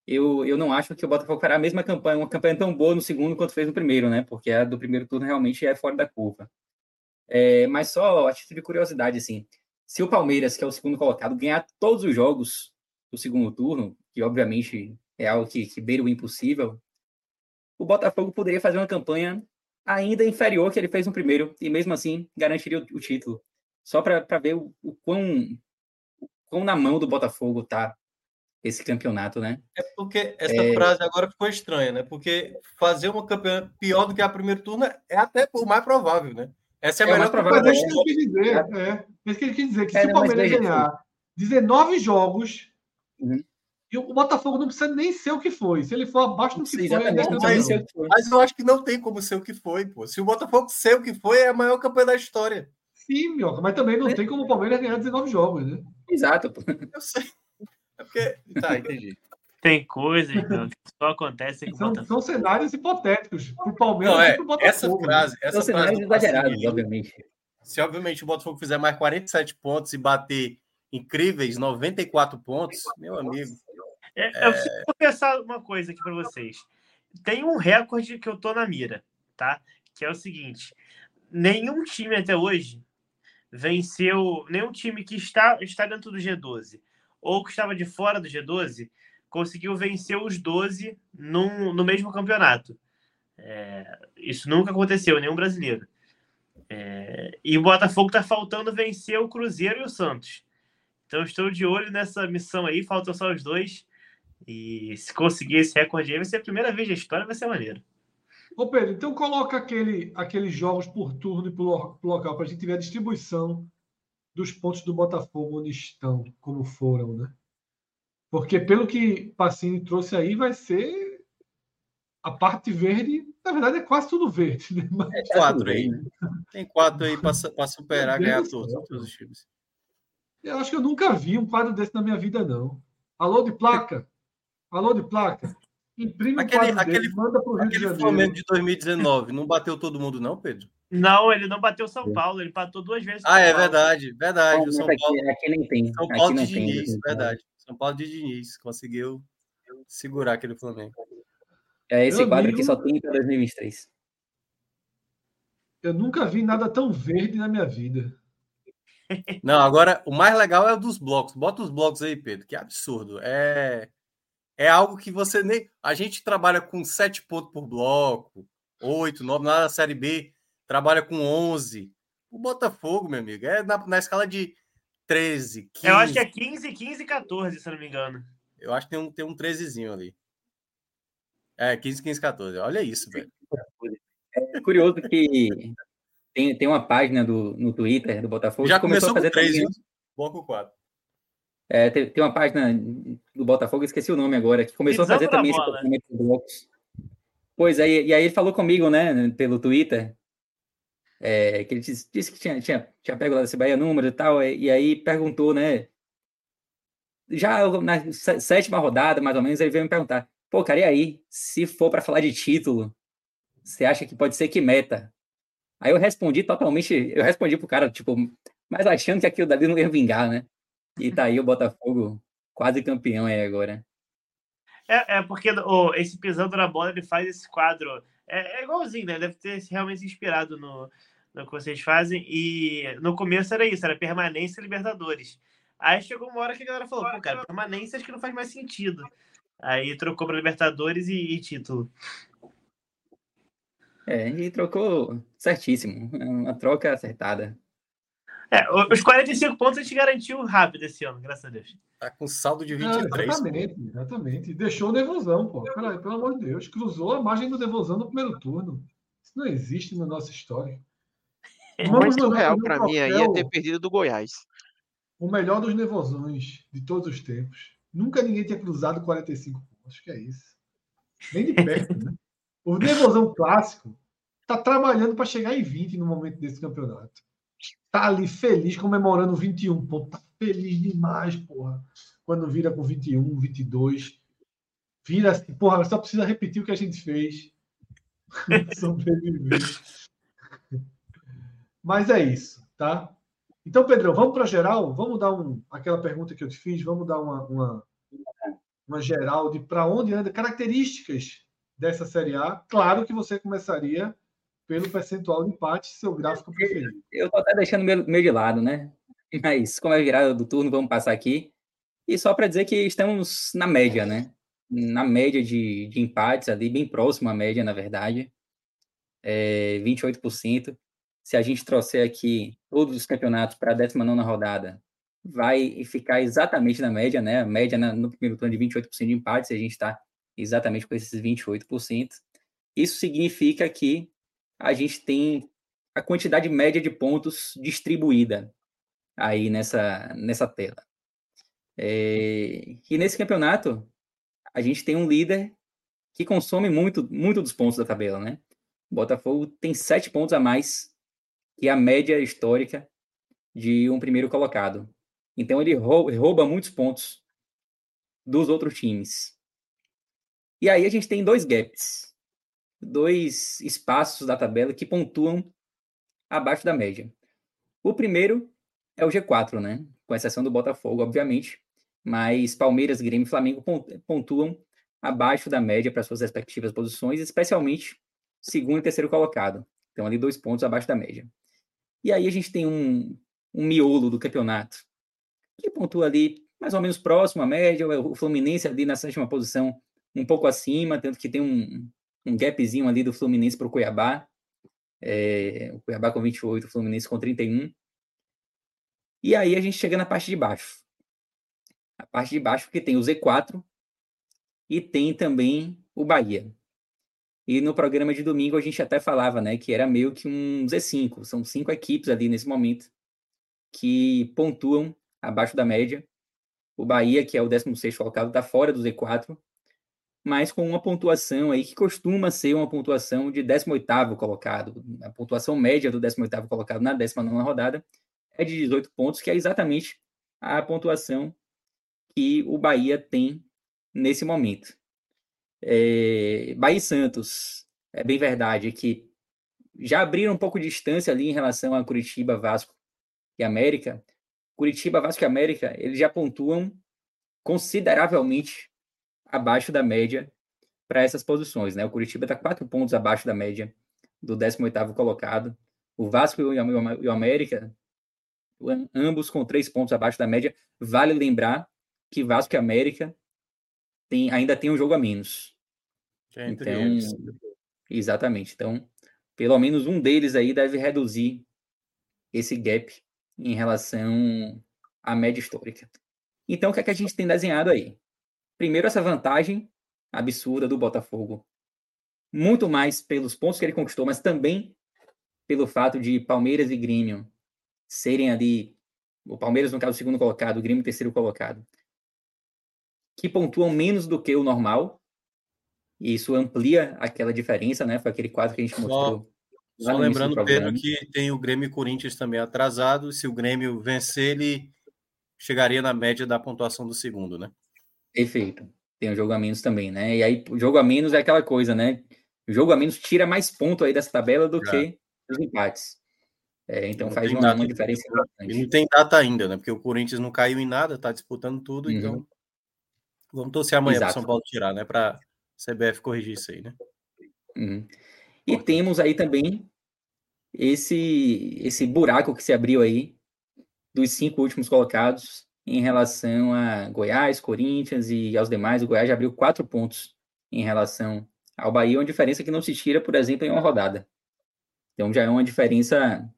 Speaker 4: eu, eu não acho que o Botafogo fará a mesma campanha, uma campanha tão boa no segundo quanto fez no primeiro, né? Porque a do primeiro turno realmente é fora da curva. É, mas só a título de curiosidade, assim, se o Palmeiras, que é o segundo colocado, ganhar todos os jogos do segundo turno, que obviamente é algo que, que beira o impossível, o Botafogo poderia fazer uma campanha ainda inferior que ele fez no primeiro, e mesmo assim garantiria o, o título. Só para ver o, o, quão, o quão na mão do Botafogo tá esse campeonato, né?
Speaker 3: É porque essa é... frase agora ficou estranha, né? Porque fazer uma campeã pior do que a primeira turno é até o mais provável, né? Essa é a é melhor provável.
Speaker 1: Mas é isso que ele quis dizer, é. é. que ele quis dizer, que é, se o Palmeiras ganhar 19 jogos, uhum. E o Botafogo não precisa nem ser o que foi. Se ele for abaixo do que foi,
Speaker 3: mas, mas, eu acho que não tem como ser o que foi, pô. Se o Botafogo ser o que foi, é a maior campanha da história.
Speaker 1: Sim, Mioca, mas também não é. tem como o Palmeiras ganhar 19 jogos, né?
Speaker 4: Exato.
Speaker 3: Eu sei. É porque. Tá, [LAUGHS] entendi.
Speaker 2: Tem coisas que só acontecem
Speaker 1: são, são cenários hipotéticos para o Palmeiras
Speaker 3: não, é, e para o Botafogo. Essa frase, essa
Speaker 4: são
Speaker 3: frase
Speaker 4: cenários exagerados, obviamente.
Speaker 3: Se obviamente o Botafogo fizer mais 47 pontos e bater incríveis 94 pontos, meu amigo.
Speaker 2: É, eu preciso confessar uma coisa aqui para vocês. Tem um recorde que eu tô na mira, tá? Que é o seguinte: nenhum time até hoje venceu, nenhum time que está, está dentro do G12 ou que estava de fora do G12 conseguiu vencer os 12 num, no mesmo campeonato. É, isso nunca aconteceu, nenhum brasileiro. É, e o Botafogo está faltando vencer o Cruzeiro e o Santos. Então estou de olho nessa missão aí, faltam só os dois. E se conseguir esse recorde aí, vai ser a primeira vez da história, vai ser maneiro.
Speaker 1: Ô Pedro, então coloca aquele, aqueles jogos por turno e por, local, para a gente ver a distribuição dos pontos do Botafogo onde estão, como foram, né? Porque pelo que Pacini trouxe aí, vai ser a parte verde, na verdade é quase tudo verde. Né?
Speaker 3: Mas... É quatro aí. Né? Tem quatro aí para superar, ganhar todos, todos os times.
Speaker 1: Eu acho que eu nunca vi um quadro desse na minha vida, não. Alô de placa? Alô de placa?
Speaker 3: Imprime aquele, um aquele, desse, manda pro Rio aquele de Flamengo de 2019 não bateu todo mundo, não, Pedro?
Speaker 2: Não, ele não bateu São Paulo, ele empatou duas vezes.
Speaker 3: Ah, é verdade, verdade. o São
Speaker 4: aqui,
Speaker 3: Paulo,
Speaker 4: aqui nem tem.
Speaker 3: São Paulo de Diniz, tem, verdade. São Paulo de Diniz conseguiu segurar aquele Flamengo.
Speaker 4: É, esse Meu quadro amigo, aqui só tem para 2023.
Speaker 1: Eu nunca vi nada tão verde na minha vida.
Speaker 3: Não, agora o mais legal é o dos blocos. Bota os blocos aí, Pedro, que absurdo. É é algo que você nem. A gente trabalha com sete pontos por bloco, oito, nove, na Série B trabalha com onze. O Botafogo, meu amigo, é na, na escala de 13, 15.
Speaker 2: Eu acho que é 15, 15 e 14, se eu não me engano.
Speaker 3: Eu acho que tem um, tem um 13zinho ali. É, 15, 15, 14. Olha isso, velho.
Speaker 4: É curioso que tem, tem uma página do, no Twitter do Botafogo.
Speaker 3: Já começou, começou a fazer com 3, também... bloco 4.
Speaker 4: É, tem, tem, uma página do Botafogo, esqueci o nome agora, que começou Pisando a fazer também bola. esse de blocos. Pois é, e aí ele falou comigo, né, pelo Twitter, é, que ele disse, disse, que tinha, tinha, tinha pego lá desse Bahia número e tal, e, e aí perguntou, né, já na sétima rodada, mais ou menos, ele veio me perguntar, pô, cara, e aí, se for para falar de título, você acha que pode ser que meta? Aí eu respondi totalmente, eu respondi pro cara, tipo, mas achando que aquilo dali não ia vingar, né? E tá aí o Botafogo quase campeão aí agora.
Speaker 2: É, é porque oh, esse pisando na bola ele faz esse quadro. É, é igualzinho, né? Deve ter realmente inspirado no, no que vocês fazem. E no começo era isso, era permanência e Libertadores. Aí chegou uma hora que a galera falou, pô, cara, permanência acho que não faz mais sentido. Aí trocou para Libertadores e, e título.
Speaker 4: É, e trocou certíssimo. É uma troca acertada.
Speaker 2: É, os 45 pontos a gente garantiu rápido esse ano, graças a Deus.
Speaker 3: Tá com saldo de 23. Não,
Speaker 1: exatamente, pô. exatamente. Deixou o Devozão, pô. Peraí, pelo amor de Deus. Cruzou a margem do Devozão no primeiro turno. Isso não existe na nossa história.
Speaker 5: É muito real para mim aí é ter perdido do Goiás.
Speaker 1: O melhor dos Nevozões de todos os tempos. Nunca ninguém tinha cruzado 45 pontos. Acho que é isso. Nem de perto, né? [LAUGHS] O Nevozão clássico tá trabalhando para chegar em 20 no momento desse campeonato tá ali feliz comemorando 21, pô, tá feliz demais, porra. Quando vira com 21, 22, vira assim, porra, só precisa repetir o que a gente fez. [LAUGHS] Mas é isso, tá? Então, Pedrão, vamos para geral? Vamos dar um, aquela pergunta que eu te fiz, vamos dar uma, uma, uma geral de para onde anda, características dessa Série A. Claro que você começaria pelo percentual de empate, seu gráfico preferido.
Speaker 4: Eu estou até deixando meio, meio de lado, né? Mas como é virada do turno, vamos passar aqui. E só para dizer que estamos na média, né? Na média de, de empates ali, bem próximo à média, na verdade. É 28%. Se a gente trouxer aqui todos os campeonatos para a 19 rodada, vai ficar exatamente na média, né? A média no primeiro turno de 28% de empates, a gente está exatamente com esses 28%. Isso significa que a gente tem a quantidade média de pontos distribuída aí nessa, nessa tela. É, e nesse campeonato, a gente tem um líder que consome muito, muito dos pontos da tabela, né? O Botafogo tem sete pontos a mais que a média histórica de um primeiro colocado. Então ele rouba, muitos pontos dos outros times. E aí a gente tem dois gaps dois espaços da tabela que pontuam abaixo da média. O primeiro é o G4, né? Com exceção do Botafogo, obviamente, mas Palmeiras, Grêmio e Flamengo pontuam abaixo da média para suas respectivas posições, especialmente segundo e terceiro colocado. Então, ali dois pontos abaixo da média. E aí a gente tem um, um miolo do campeonato que pontua ali mais ou menos próximo à média, o Fluminense ali na sétima posição, um pouco acima, tanto que tem um, um gapzinho ali do Fluminense para o Cuiabá. É, o Cuiabá com 28, o Fluminense com 31. E aí a gente chega na parte de baixo. a parte de baixo, porque tem o Z4 e tem também o Bahia. E no programa de domingo a gente até falava, né, que era meio que um Z5, são cinco equipes ali nesse momento que pontuam abaixo da média. O Bahia, que é o 16º colocado, está fora do Z4, mas com uma pontuação aí que costuma ser uma pontuação de 18º colocado. A pontuação média do 18º colocado na 19ª rodada é de 18 pontos, que é exatamente a pontuação que o Bahia tem nesse momento. É, Bahia e Santos, é bem verdade que já abriram um pouco de distância ali em relação a Curitiba, Vasco e América. Curitiba, Vasco e América, eles já pontuam consideravelmente abaixo da média para essas posições. Né? O Curitiba está quatro pontos abaixo da média do 18º colocado. O Vasco e o América, ambos com três pontos abaixo da média. Vale lembrar que Vasco e América tem, ainda tem um jogo a menos.
Speaker 3: É então, eles.
Speaker 4: exatamente. Então, pelo menos um deles aí deve reduzir esse gap em relação à média histórica. Então, o que é que a gente tem desenhado aí? Primeiro, essa vantagem absurda do Botafogo. Muito mais pelos pontos que ele conquistou, mas também pelo fato de Palmeiras e Grêmio serem ali, o Palmeiras, no caso, o segundo colocado, o Grêmio, terceiro colocado, que pontuam menos do que o normal. E isso amplia aquela diferença, né? Foi aquele quadro que a gente mostrou.
Speaker 3: Só, só lembrando, Pedro, que tem o Grêmio e Corinthians também atrasado. Se o Grêmio vencer, ele chegaria na média da pontuação do segundo, né?
Speaker 4: Perfeito. Tem o jogo a menos também, né? E aí, o jogo a menos é aquela coisa, né? O jogo a menos tira mais ponto aí dessa tabela do é. que os empates. É, então não faz uma, uma, diferença importante.
Speaker 3: E não tem data ainda, né? Porque o Corinthians não caiu em nada, tá disputando tudo, uhum. então vamos torcer amanhã para São Paulo tirar, né? Para CBF corrigir isso aí, né?
Speaker 4: Uhum. E temos aí também esse esse buraco que se abriu aí dos cinco últimos colocados em relação a Goiás, Corinthians e aos demais. O Goiás já abriu quatro pontos em relação ao Bahia, uma diferença que não se tira, por exemplo, em uma rodada. Então já é uma diferença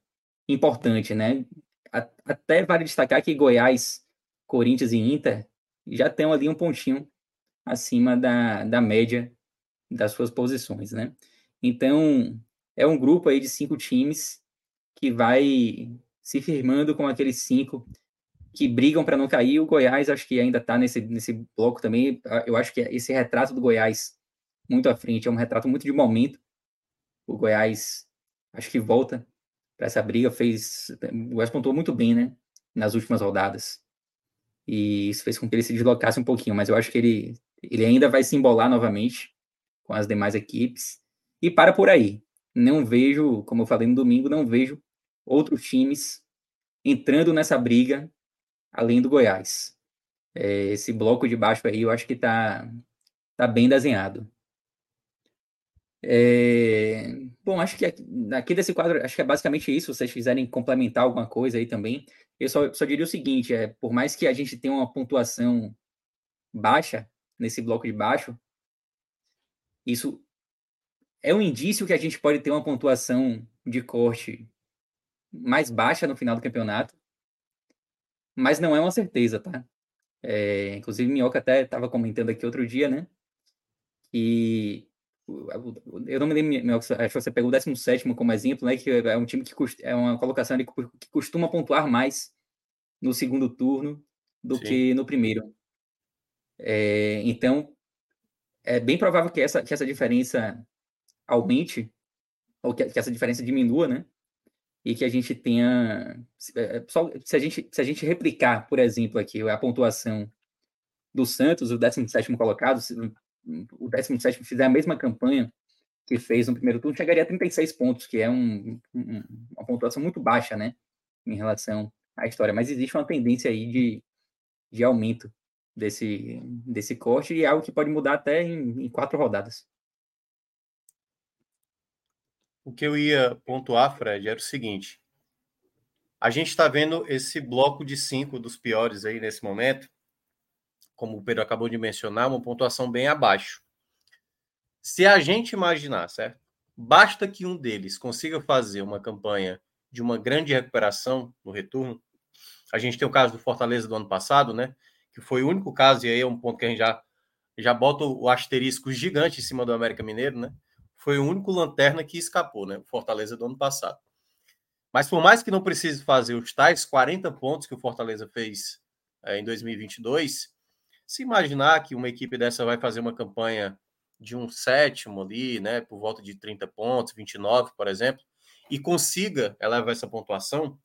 Speaker 4: importante, né? Até vale destacar que Goiás, Corinthians e Inter já estão ali um pontinho acima da, da média das suas posições, né? Então, é um grupo aí de cinco times que vai se firmando com aqueles cinco que brigam para não cair. O Goiás acho que ainda está nesse, nesse bloco também. Eu acho que esse retrato do Goiás muito à frente é um retrato muito de momento. O Goiás acho que volta para essa briga. Fez, o Goiás pontuou muito bem, né? Nas últimas rodadas. E isso fez com que ele se deslocasse um pouquinho, mas eu acho que ele, ele ainda vai se embolar novamente com as demais equipes. E para por aí. Não vejo, como eu falei no domingo, não vejo outros times entrando nessa briga além do Goiás. É, esse bloco de baixo aí eu acho que está tá bem desenhado. É, bom, acho que aqui, aqui, desse quadro, acho que é basicamente isso. Se vocês quiserem complementar alguma coisa aí também, eu só, só diria o seguinte: é, por mais que a gente tenha uma pontuação baixa nesse bloco de baixo, isso é um indício que a gente pode ter uma pontuação de corte mais baixa no final do campeonato mas não é uma certeza, tá? É, inclusive, Minhoca até estava comentando aqui outro dia, né? E eu não me lembro, Minhoca, acho que você pegou o 17 como exemplo, né? Que é um time que é uma colocação ali que costuma pontuar mais no segundo turno do Sim. que no primeiro. É, então, é bem provável que essa, que essa diferença aumente, ou que, que essa diferença diminua, né? E que a gente tenha. É, só, se, a gente, se a gente replicar, por exemplo, aqui a pontuação do Santos, o 17 colocado, se o 17 fizer a mesma campanha que fez no primeiro turno, chegaria a 36 pontos, que é um, um, uma pontuação muito baixa, né, em relação à história. Mas existe uma tendência aí de, de aumento desse, desse corte e é algo que pode mudar até em, em quatro rodadas.
Speaker 3: O que eu ia pontuar, Fred, era o seguinte: a gente está vendo esse bloco de cinco dos piores aí nesse momento, como o Pedro acabou de mencionar, uma pontuação bem abaixo. Se a gente imaginar, certo? Basta que um deles consiga fazer uma campanha de uma grande recuperação no retorno. A gente tem o caso do Fortaleza do ano passado, né? que foi o único caso, e aí é um ponto que a gente já, já bota o asterisco gigante em cima do América Mineiro, né? Foi o único lanterna que escapou, né? O Fortaleza do ano passado. Mas por mais que não precise fazer os tais 40 pontos que o Fortaleza fez é, em 2022, se imaginar que uma equipe dessa vai fazer uma campanha de um sétimo ali, né, por volta de 30 pontos, 29, por exemplo, e consiga elevar essa pontuação,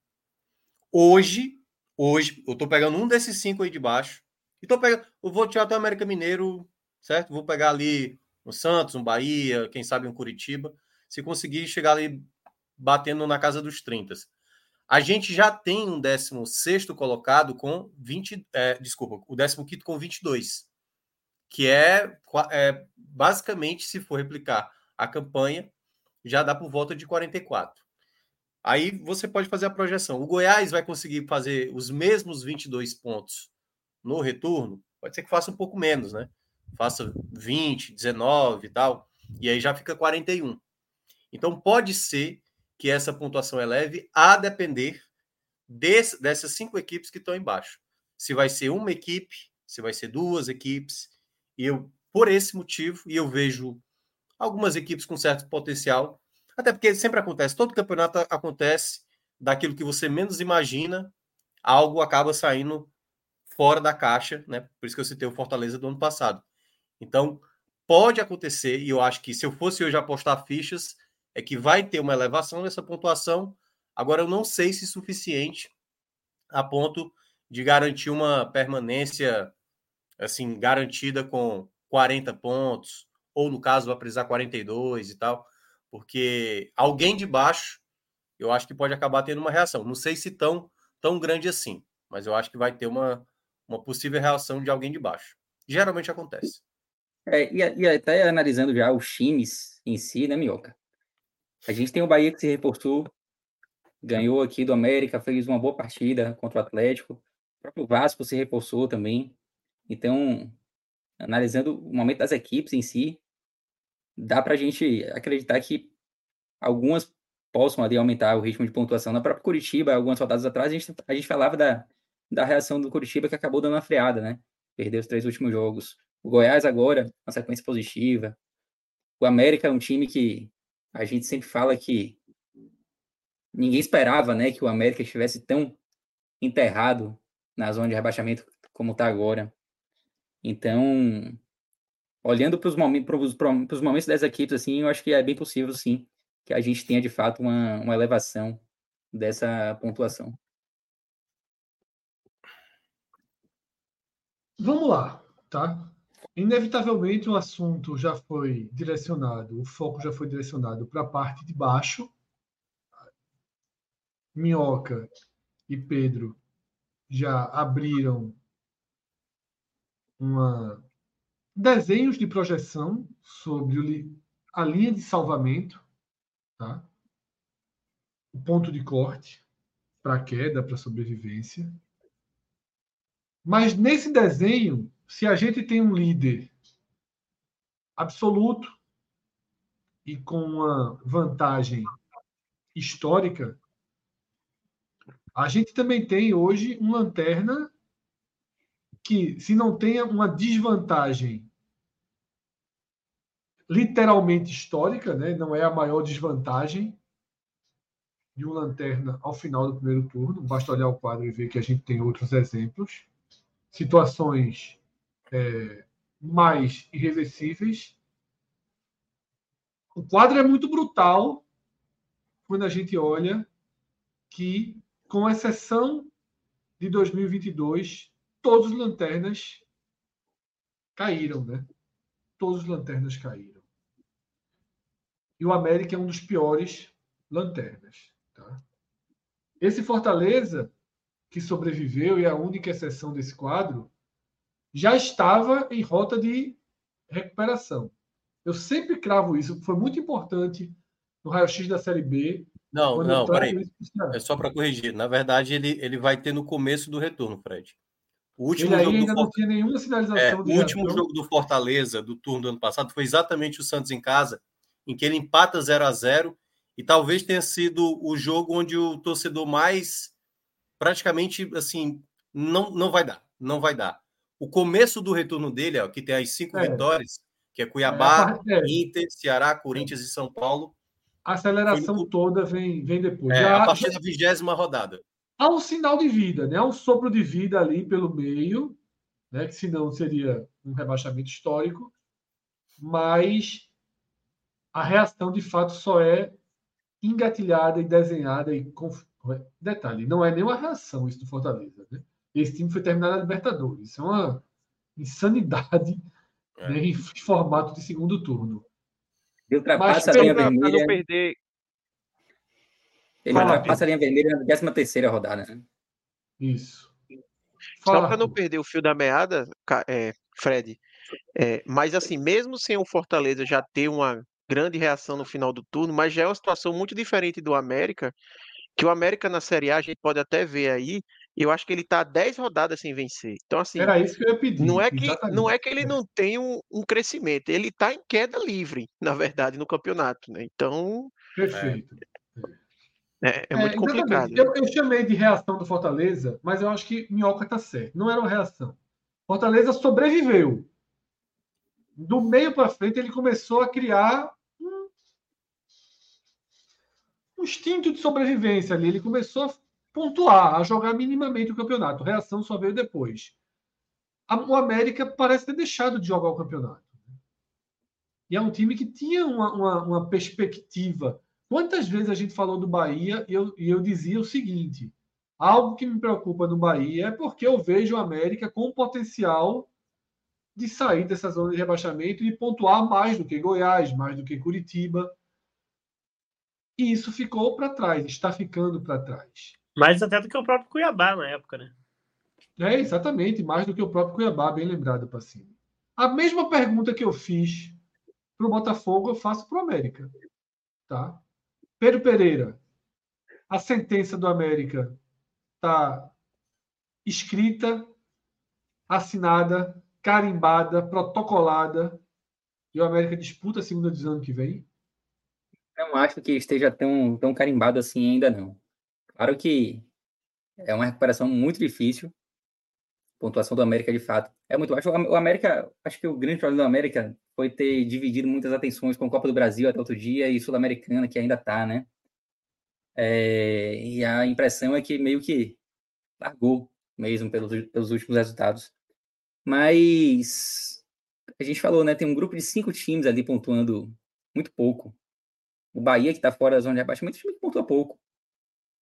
Speaker 3: hoje, hoje, eu tô pegando um desses cinco aí de baixo, e tô pegando, eu vou tirar até o América Mineiro, certo? Vou pegar ali um Santos, um Bahia, quem sabe um Curitiba, se conseguir chegar ali batendo na casa dos 30. A gente já tem um 16 colocado com 20, é, desculpa, o 15 com 22 que é, é basicamente, se for replicar a campanha, já dá por volta de 44. Aí você pode fazer a projeção. O Goiás vai conseguir fazer os mesmos 22 pontos no retorno? Pode ser que faça um pouco menos, né? Faça 20, 19 e tal, e aí já fica 41. Então pode ser que essa pontuação eleve a depender desse, dessas cinco equipes que estão embaixo. Se vai ser uma equipe, se vai ser duas equipes, e eu, por esse motivo, e eu vejo algumas equipes com certo potencial, até porque sempre acontece, todo campeonato acontece daquilo que você menos imagina, algo acaba saindo fora da caixa, né? Por isso que eu citei o Fortaleza do ano passado. Então, pode acontecer, e eu acho que se eu fosse hoje apostar fichas, é que vai ter uma elevação nessa pontuação. Agora, eu não sei se suficiente a ponto de garantir uma permanência assim, garantida com 40 pontos, ou no caso vai precisar 42 e tal, porque alguém de baixo, eu acho que pode acabar tendo uma reação. Não sei se tão, tão grande assim, mas eu acho que vai ter uma, uma possível reação de alguém de baixo. Geralmente acontece.
Speaker 4: É, e, e até analisando já os times em si, né, Minhoca? A gente tem o Bahia que se reforçou, ganhou aqui do América, fez uma boa partida contra o Atlético. O próprio Vasco se reforçou também. Então, analisando o momento das equipes em si, dá para a gente acreditar que algumas possam ali aumentar o ritmo de pontuação. Na própria Curitiba, algumas rodadas atrás, a gente, a gente falava da, da reação do Curitiba que acabou dando uma freada, né? Perdeu os três últimos jogos. O Goiás agora, uma sequência positiva. O América é um time que a gente sempre fala que ninguém esperava, né, que o América estivesse tão enterrado na zona de rebaixamento como está agora. Então, olhando para os momentos, momentos das equipes, assim, eu acho que é bem possível, sim, que a gente tenha de fato uma, uma elevação dessa pontuação.
Speaker 1: Vamos lá, tá? Inevitavelmente o assunto já foi direcionado, o foco já foi direcionado para a parte de baixo. Minhoca e Pedro já abriram uma desenhos de projeção sobre a linha de salvamento, tá? o ponto de corte para queda, para sobrevivência. Mas nesse desenho, se a gente tem um líder absoluto e com uma vantagem histórica, a gente também tem hoje um lanterna que, se não tenha uma desvantagem literalmente histórica, né, não é a maior desvantagem de um lanterna ao final do primeiro turno. Basta olhar o quadro e ver que a gente tem outros exemplos. Situações é, mais irreversíveis. O quadro é muito brutal quando a gente olha que, com exceção de 2022, todos os lanternas caíram, né? Todos os lanternas caíram. E o América é um dos piores lanternas. Tá? Esse Fortaleza, que sobreviveu e é a única exceção desse quadro, já estava em rota de recuperação. Eu sempre cravo isso, foi muito importante no raio-x da Série B.
Speaker 3: Não, não, peraí. É só para corrigir. Na verdade, ele, ele vai ter no começo do retorno, Fred.
Speaker 1: O último Ele jogo ainda do não tinha nenhuma sinalização.
Speaker 3: É, o último jogo do Fortaleza, do turno do ano passado, foi exatamente o Santos em casa, em que ele empata 0 a 0 e talvez tenha sido o jogo onde o torcedor mais praticamente assim não, não vai dar, não vai dar. O começo do retorno dele, ó, que tem as cinco é. vitórias, que é Cuiabá, é, Inter, Ceará, Corinthians e São Paulo.
Speaker 1: A aceleração no... toda vem, vem depois.
Speaker 3: É, já, a partir da vigésima rodada.
Speaker 1: Há um sinal de vida, né? Há um sopro de vida ali pelo meio, né? que senão seria um rebaixamento histórico, mas a reação de fato só é engatilhada e desenhada e conf... detalhe, não é nenhuma reação isso do Fortaleza, né? Esse time foi terminado na Libertadores. Isso é uma insanidade é. né, em formato de segundo turno.
Speaker 4: Ele ultrapassa a linha vermelha. Perder... Ele Fala, ultrapassa a linha vermelha na 13 terceira rodada, né?
Speaker 1: Isso.
Speaker 5: Fala, Só para não perder o fio da meada, é, Fred, é, mas assim, mesmo sem o Fortaleza já ter uma grande reação no final do turno, mas já é uma situação muito diferente do América, que o América na Série A a gente pode até ver aí, eu acho que ele está 10 rodadas sem vencer. Então, assim.
Speaker 1: Era isso que eu ia pedir.
Speaker 5: Não é que, não é que ele não tem um, um crescimento, ele está em queda livre, [LAUGHS] na verdade, no campeonato. Né? Então.
Speaker 1: Perfeito.
Speaker 5: É, é, é muito complicado.
Speaker 1: Eu, eu, chamei de reação do Fortaleza, mas eu acho que Minhoca está certo. Não era uma reação. Fortaleza sobreviveu. Do meio para frente, ele começou a criar um instinto de sobrevivência ali. Ele começou a pontuar, a jogar minimamente o campeonato. A reação só veio depois. O América parece ter deixado de jogar o campeonato. E é um time que tinha uma, uma, uma perspectiva. Quantas vezes a gente falou do Bahia e eu, e eu dizia o seguinte: algo que me preocupa no Bahia é porque eu vejo o América com potencial de sair dessa zona de rebaixamento e pontuar mais do que Goiás, mais do que Curitiba. E isso ficou para trás, está ficando para trás.
Speaker 2: Mais até do que o próprio Cuiabá na época, né?
Speaker 1: É, exatamente, mais do que o próprio Cuiabá, bem lembrado, Passinho. A mesma pergunta que eu fiz para o Botafogo, eu faço para o América. Tá? Pedro Pereira, a sentença do América está escrita, assinada, carimbada, protocolada, e o América disputa a segunda divisão ano que vem?
Speaker 4: Não acho que esteja tão, tão carimbado assim ainda não. Claro que é uma recuperação muito difícil. A pontuação do América, de fato, é muito baixo. O América, acho que o grande problema do América foi ter dividido muitas atenções com a Copa do Brasil até outro dia e Sul-Americana, que ainda está, né? É, e a impressão é que meio que largou mesmo pelos, pelos últimos resultados. Mas a gente falou, né? Tem um grupo de cinco times ali pontuando muito pouco. O Bahia, que está fora da zona de rebaixamento, time que pontua pouco.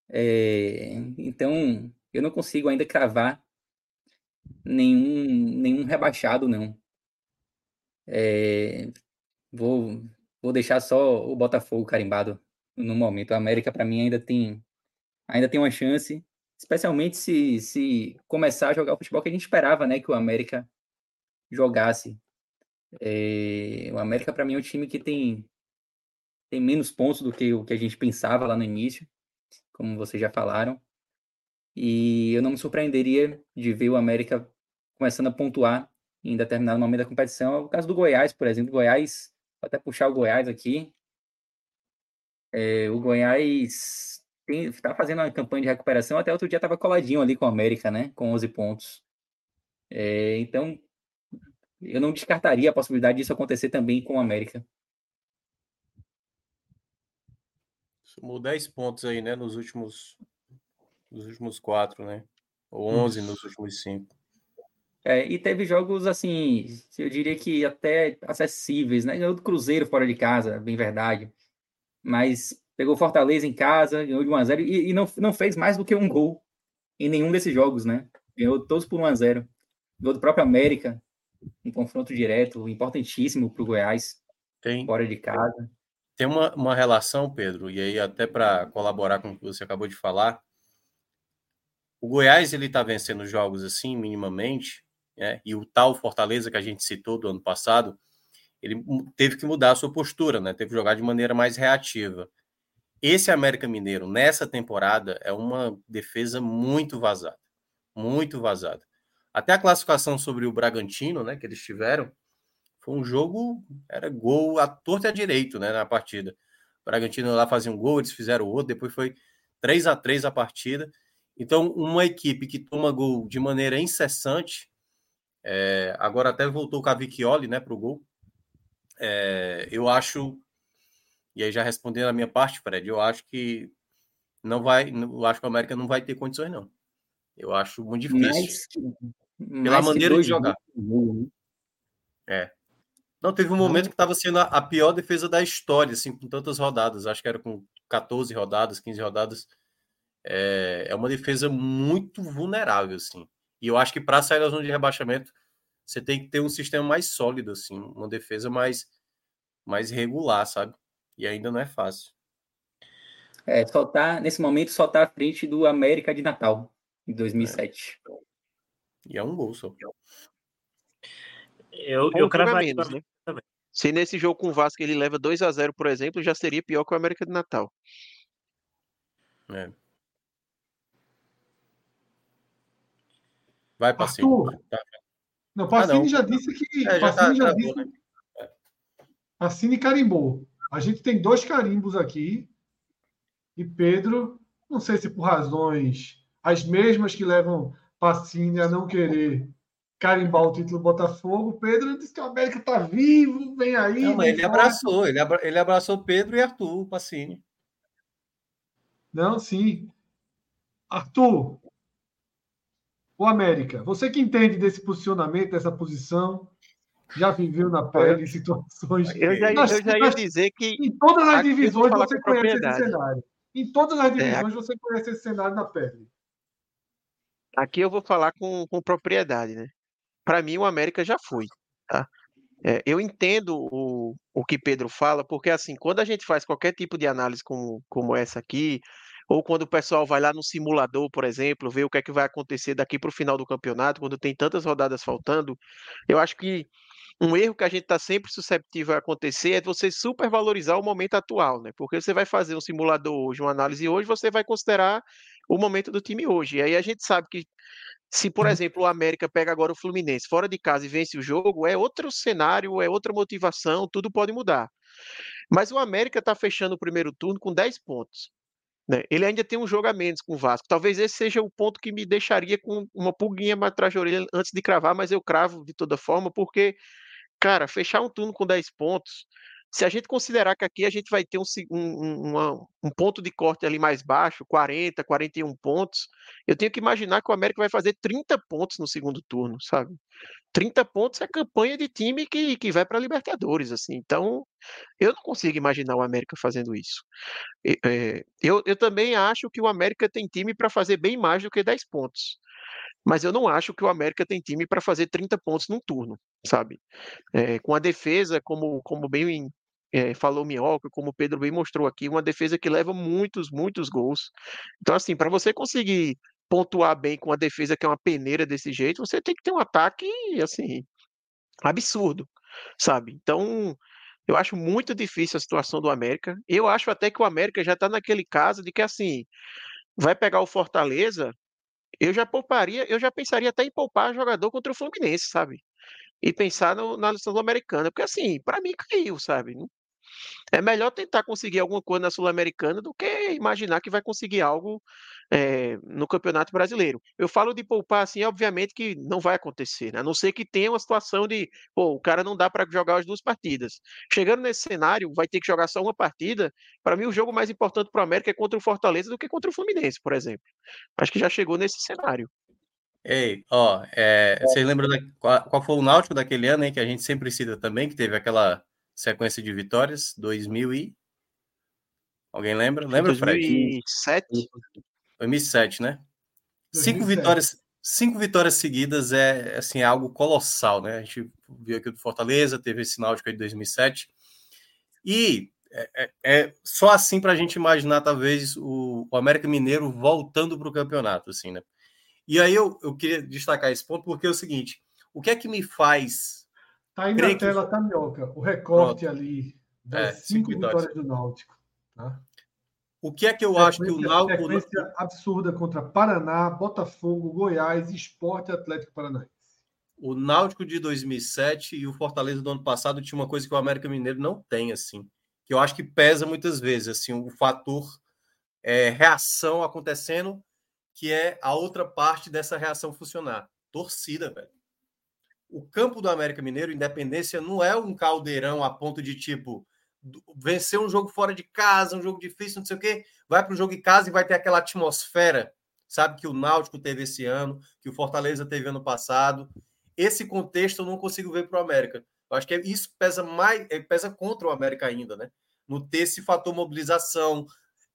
Speaker 4: É, então, eu não consigo ainda cravar nenhum, nenhum rebaixado, não. É, vou, vou deixar só o Botafogo carimbado no momento. A América, para mim, ainda tem, ainda tem uma chance, especialmente se, se começar a jogar o futebol que a gente esperava né, que o América jogasse. É, o América, para mim, é um time que tem tem menos pontos do que o que a gente pensava lá no início, como vocês já falaram. E eu não me surpreenderia de ver o América começando a pontuar em determinado momento da competição. É o caso do Goiás, por exemplo. Goiás, vou até puxar o Goiás aqui. É, o Goiás está fazendo uma campanha de recuperação. Até outro dia estava coladinho ali com o América, né? Com 11 pontos. É, então, eu não descartaria a possibilidade disso acontecer também com o América.
Speaker 3: Somou 10 pontos aí, né? Nos últimos, nos últimos quatro, né? Ou 11 nos últimos cinco.
Speaker 4: É, e teve jogos assim, eu diria que até acessíveis, né? Ganhou do Cruzeiro fora de casa, bem verdade. Mas pegou Fortaleza em casa, ganhou de 1x0 e, e, não, não fez mais do que um gol em nenhum desses jogos, né? Ganhou todos por 1x0. Ganhou do próprio América, um confronto direto, importantíssimo para o Goiás, Tem. fora de casa.
Speaker 3: Tem uma, uma relação, Pedro, e aí até para colaborar com o que você acabou de falar, o Goiás ele está vencendo jogos assim, minimamente, né? e o tal Fortaleza que a gente citou do ano passado, ele teve que mudar a sua postura, né? teve que jogar de maneira mais reativa. Esse América Mineiro, nessa temporada, é uma defesa muito vazada, muito vazada. Até a classificação sobre o Bragantino, né, que eles tiveram, foi um jogo, era gol à torta e à direito, né, na partida. O Bragantino lá fazia um gol, eles fizeram outro, depois foi 3 a 3 a partida. Então, uma equipe que toma gol de maneira incessante, É, agora até voltou o Cavicchioli, né, para o gol. É, eu acho, e aí já respondendo a minha parte, Fred, eu acho que não vai, eu acho que o América não vai ter condições, não. Eu acho muito difícil. Que, pela maneira de jogar. Né? É. Não, teve um momento que estava sendo a, pior defesa da história, assim, com tantas rodadas. Acho que era com 14 rodadas, 15 rodadas. É, é uma defesa muito vulnerável, assim. E eu acho que para sair da zona de rebaixamento, você tem que ter um sistema mais sólido, assim, uma defesa mais, mais regular, sabe? E ainda não é fácil.
Speaker 4: É, só tá, nesse momento, só tá à frente do América de Natal, em 2007. É.
Speaker 3: E é um gol só.
Speaker 2: Eu, eu cravaria
Speaker 5: menos, né? Se nesse jogo com o Vasco ele leva 2 a 0 por exemplo, já seria pior que o América de Natal.
Speaker 3: É. Vai, Passinho.
Speaker 1: Tá. Não, Pacini ah, não. já disse que. É, já tá, já disse. Né? Pacini carimbou. A gente tem dois carimbos aqui. E Pedro, não sei se por razões as mesmas que levam Pacini a não querer carimbar o título Botafogo. Pedro disse que o América está vivo, vem aí.
Speaker 3: Não, mas ele abraçou, ele, abra, ele abraçou Pedro e Arthur, Pacini.
Speaker 1: Não, sim. Arthur, o América, você que entende desse posicionamento, dessa posição, já viveu na pele situações.
Speaker 5: Eu já, nós, eu já ia dizer que.
Speaker 1: Em todas as divisões você conhece esse cenário. Em todas as é, divisões é, você conhece esse cenário na pele.
Speaker 5: Aqui eu vou falar com, com propriedade, né? Para mim, o América já foi. Tá? É, eu entendo o, o que Pedro fala, porque assim, quando a gente faz qualquer tipo de análise como, como essa aqui, ou quando o pessoal vai lá no simulador, por exemplo, ver o que é que vai acontecer daqui para o final do campeonato, quando tem tantas rodadas faltando, eu acho que um erro que a gente está sempre susceptível a acontecer é você supervalorizar o momento atual, né? Porque você vai fazer um simulador hoje, uma análise hoje, você vai considerar o momento do time hoje. E aí a gente sabe que se, por uhum. exemplo, o América pega agora o Fluminense fora de casa e vence o jogo, é outro cenário, é outra motivação, tudo pode mudar. Mas o América está fechando o primeiro turno com 10 pontos. Né? Ele ainda tem um jogo a menos com o Vasco. Talvez esse seja o ponto que me deixaria com uma pulguinha mais atrás da orelha antes de cravar, mas eu cravo de toda forma, porque, cara, fechar um turno com 10 pontos, se a gente considerar que aqui a gente vai ter um, um, uma, um ponto de corte ali mais baixo, 40, 41 pontos, eu tenho que imaginar que o América vai fazer 30 pontos no segundo turno, sabe? 30 pontos é campanha de time que, que vai para Libertadores, assim. Então, eu não consigo imaginar o América fazendo isso. É, eu, eu também acho que o América tem time para fazer bem mais do que 10 pontos. Mas eu não acho que o América tem time para fazer 30 pontos num turno, sabe? É, com a defesa, como, como bem é, falou Minhoca, como o Pedro bem mostrou aqui, uma defesa que leva muitos, muitos gols. Então, assim, para você conseguir pontuar bem com a defesa que é uma peneira desse jeito, você tem que ter um ataque, assim, absurdo, sabe? Então, eu acho muito difícil a situação do América. Eu acho até que o América já está naquele caso de que, assim, vai pegar o Fortaleza, eu já pouparia, eu já pensaria até em poupar jogador contra o Fluminense, sabe? E pensar no, na Sul-Americana, porque assim, para mim caiu, sabe? É melhor tentar conseguir alguma coisa na Sul-Americana do que imaginar que vai conseguir algo é, no Campeonato Brasileiro. Eu falo de poupar assim, obviamente que não vai acontecer, né? a não ser que tenha uma situação de, pô, o cara não dá para jogar as duas partidas. Chegando nesse cenário, vai ter que jogar só uma partida. Para mim, o jogo mais importante para o América é contra o Fortaleza do que contra o Fluminense, por exemplo. Acho que já chegou nesse cenário.
Speaker 3: Ei, ó, é, vocês lembram da, qual, qual, foi o Náutico daquele ano, hein, que a gente sempre cita também, que teve aquela sequência de vitórias, 2000 e... Alguém lembra? Lembra,
Speaker 5: 2007?
Speaker 3: Fred? 2007, né? 2007. Cinco vitórias, cinco vitórias seguidas é assim algo colossal, né? A gente viu aqui do Fortaleza, teve esse Náutico aí de 2007 e é, é, é só assim para a gente imaginar talvez o, o América Mineiro voltando para o campeonato, assim, né? E aí eu, eu queria destacar esse ponto porque é o seguinte: o que é que me faz
Speaker 1: Tá aí na tela, tá, Minhoca? O recorte Pronto. ali das é, cinco, cinco vitórias. do Náutico. Tá?
Speaker 3: O que é que eu sequência, acho que o Náutico...
Speaker 1: Sequência absurda contra Paraná, Botafogo, Goiás e Esporte Atlético Paranaense.
Speaker 3: O Náutico de 2007 e o Fortaleza do ano passado tinha uma coisa que o América Mineiro não tem, assim. Que eu acho que pesa muitas vezes, assim, o fator é, reação acontecendo, que é a outra parte dessa reação funcionar. Torcida, velho o campo do América Mineiro, Independência, não é um caldeirão a ponto de tipo vencer um jogo fora de casa, um jogo difícil, não sei o quê, vai para o jogo em casa e vai ter aquela atmosfera, sabe, que o Náutico teve esse ano, que o Fortaleza teve ano passado. Esse contexto eu não consigo ver para o América. Eu acho que isso pesa mais, eh, pesa contra o América ainda, né? No ter esse fator mobilização.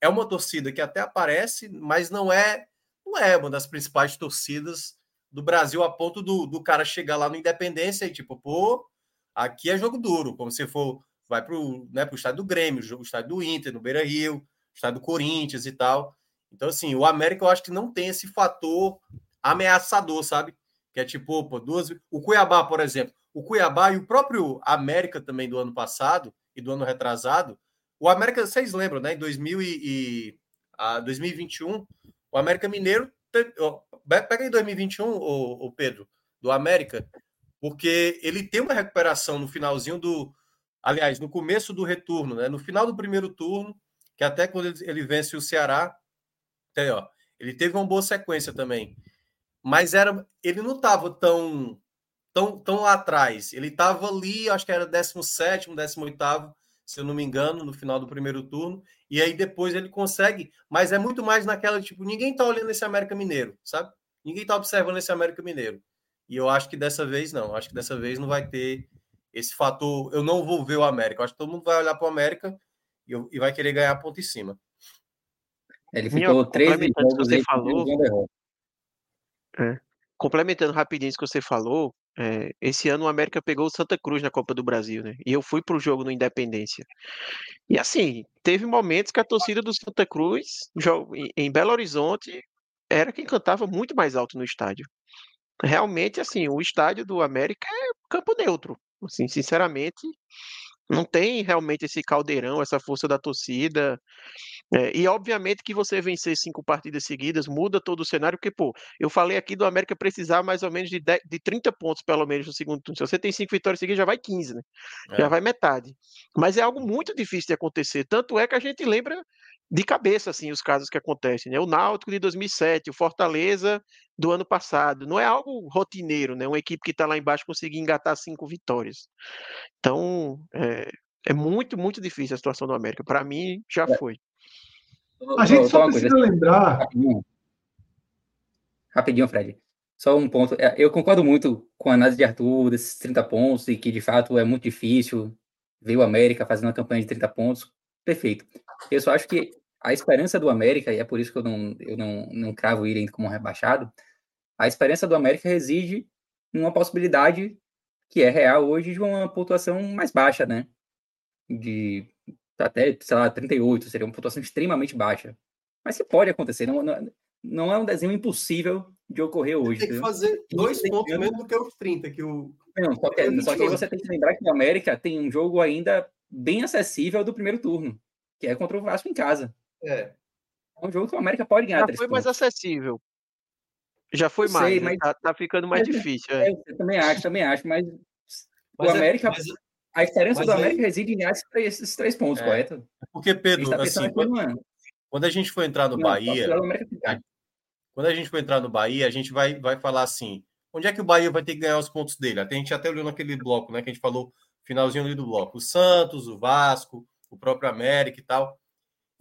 Speaker 3: É uma torcida que até aparece, mas não é, não é uma das principais torcidas do Brasil a ponto do, do cara chegar lá no Independência e tipo, pô, aqui é jogo duro, como se for vai para o né, estádio do Grêmio, o estádio do Inter, no Beira Rio, o estádio do Corinthians e tal. Então, assim, o América eu acho que não tem esse fator ameaçador, sabe? Que é tipo, pô, duas. O Cuiabá, por exemplo, o Cuiabá e o próprio América também do ano passado e do ano retrasado. O América, vocês lembram, né? Em 2000 e, e a 2021, o América Mineiro. Pega em 2021, o, o Pedro, do América, porque ele tem uma recuperação no finalzinho do, aliás, no começo do retorno, né? no final do primeiro turno, que até quando ele, ele vence o Ceará, tem, ó, ele teve uma boa sequência também. Mas era, ele não estava tão, tão, tão lá atrás. Ele estava ali, acho que era 17, 18, se eu não me engano, no final do primeiro turno. E aí depois ele consegue, mas é muito mais naquela, tipo, ninguém está olhando esse América Mineiro, sabe? Ninguém está observando esse América Mineiro. E eu acho que dessa vez não. Acho que dessa vez não vai ter esse fator, eu não vou ver o América. Eu acho que todo mundo vai olhar para o América e, e, vai querer ganhar ponto em cima.
Speaker 4: Ele ficou 13 jogos
Speaker 5: que você falou. É. Complementando rapidinho isso que você falou, é, esse ano o América pegou o Santa Cruz na Copa do Brasil, né? E eu fui para o jogo no Independência. E assim, teve momentos que a torcida do Santa Cruz, em Belo Horizonte, era quem cantava muito mais alto no estádio. Realmente, assim, o estádio do América é campo neutro. Assim, sinceramente, não tem realmente esse caldeirão, essa força da torcida. É, e obviamente que você vencer cinco partidas seguidas muda todo o cenário, porque, pô, eu falei aqui do América precisar mais ou menos de, 10, de 30 pontos, pelo menos, no segundo turno. Se você tem cinco vitórias seguidas, já vai 15, né? É. Já vai metade. Mas é algo muito difícil de acontecer. Tanto é que a gente lembra de cabeça, assim, os casos que acontecem, né? O Náutico de 2007, o Fortaleza do ano passado. Não é algo rotineiro, né? Uma equipe que está lá embaixo conseguir engatar cinco vitórias. Então, é, é muito, muito difícil a situação do América. Para mim, já é. foi.
Speaker 1: A gente só precisa coisa. lembrar.
Speaker 4: Rapidinho. Rapidinho, Fred. Só um ponto. É, eu concordo muito com a análise de Arthur desses 30 pontos e que, de fato, é muito difícil ver o América fazendo uma campanha de 30 pontos. Perfeito. Eu só acho que a esperança do América, e é por isso que eu não, eu não, não cravo ele como rebaixado, a esperança do América reside numa possibilidade que é real hoje de uma pontuação mais baixa, né? De até, sei lá, 38, seria uma pontuação extremamente baixa. Mas que pode acontecer, não, não, não é um desenho impossível de ocorrer hoje.
Speaker 3: Tem que fazer dois pontos menos do que os 30 que o.
Speaker 4: Não, só que, só que aí você tem que lembrar que o América tem um jogo ainda bem acessível do primeiro turno, que é contra o Vasco em casa.
Speaker 3: É.
Speaker 4: É um jogo que o América pode ganhar.
Speaker 5: Já foi mais acessível. Já foi eu mais, sei, né? mas tá, tá, ficando mais mas, difícil. É.
Speaker 4: Eu também acho, também acho, mas, mas o é, América. Mas, a esperança do América aí... reside nesses três, esses três pontos, é. correto?
Speaker 3: Porque, Pedro, tá assim, quando, quando, a gente for entrar no não, Bahia. Quando a gente for entrar no Bahia, a gente vai, vai falar assim: onde é que o Bahia vai ter que ganhar os pontos dele? Até a gente até olhou naquele bloco, né? Que a gente falou, finalzinho ali do bloco. O Santos, o Vasco, o próprio América e tal.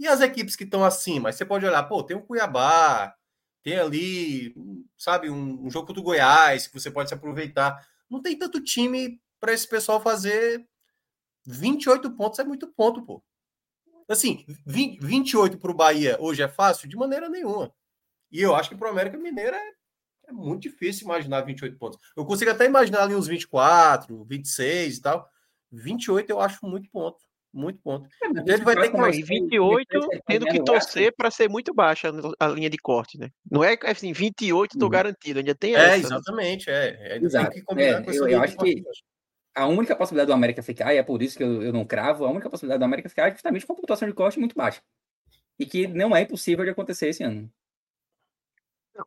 Speaker 3: E as equipes que estão acima? Você pode olhar, pô, tem o Cuiabá, tem ali, sabe, um, um jogo contra o Goiás que você pode se aproveitar. Não tem tanto time para esse pessoal fazer 28 pontos, é muito ponto, pô. Assim, 20, 28 para o Bahia hoje é fácil? De maneira nenhuma. E eu acho que para o América Mineira é, é, muito difícil imaginar 28 pontos. Eu consigo até imaginar ali uns 24, 26 e tal. 28 eu acho muito ponto. Muito ponto. É,
Speaker 5: ele vai ter que mais 28, tendo que torcer para ser muito baixa a linha de corte, né? Não é assim, 28 estou uhum. garantido, ainda tem
Speaker 3: é, essa. É, exatamente, é. é
Speaker 4: Exato. É, eu, eu acho que a única possibilidade do América ficar, e é por isso que eu, eu não cravo, a única possibilidade do América ficar é justamente com a pontuação de corte muito baixa. E que não é impossível de acontecer esse ano.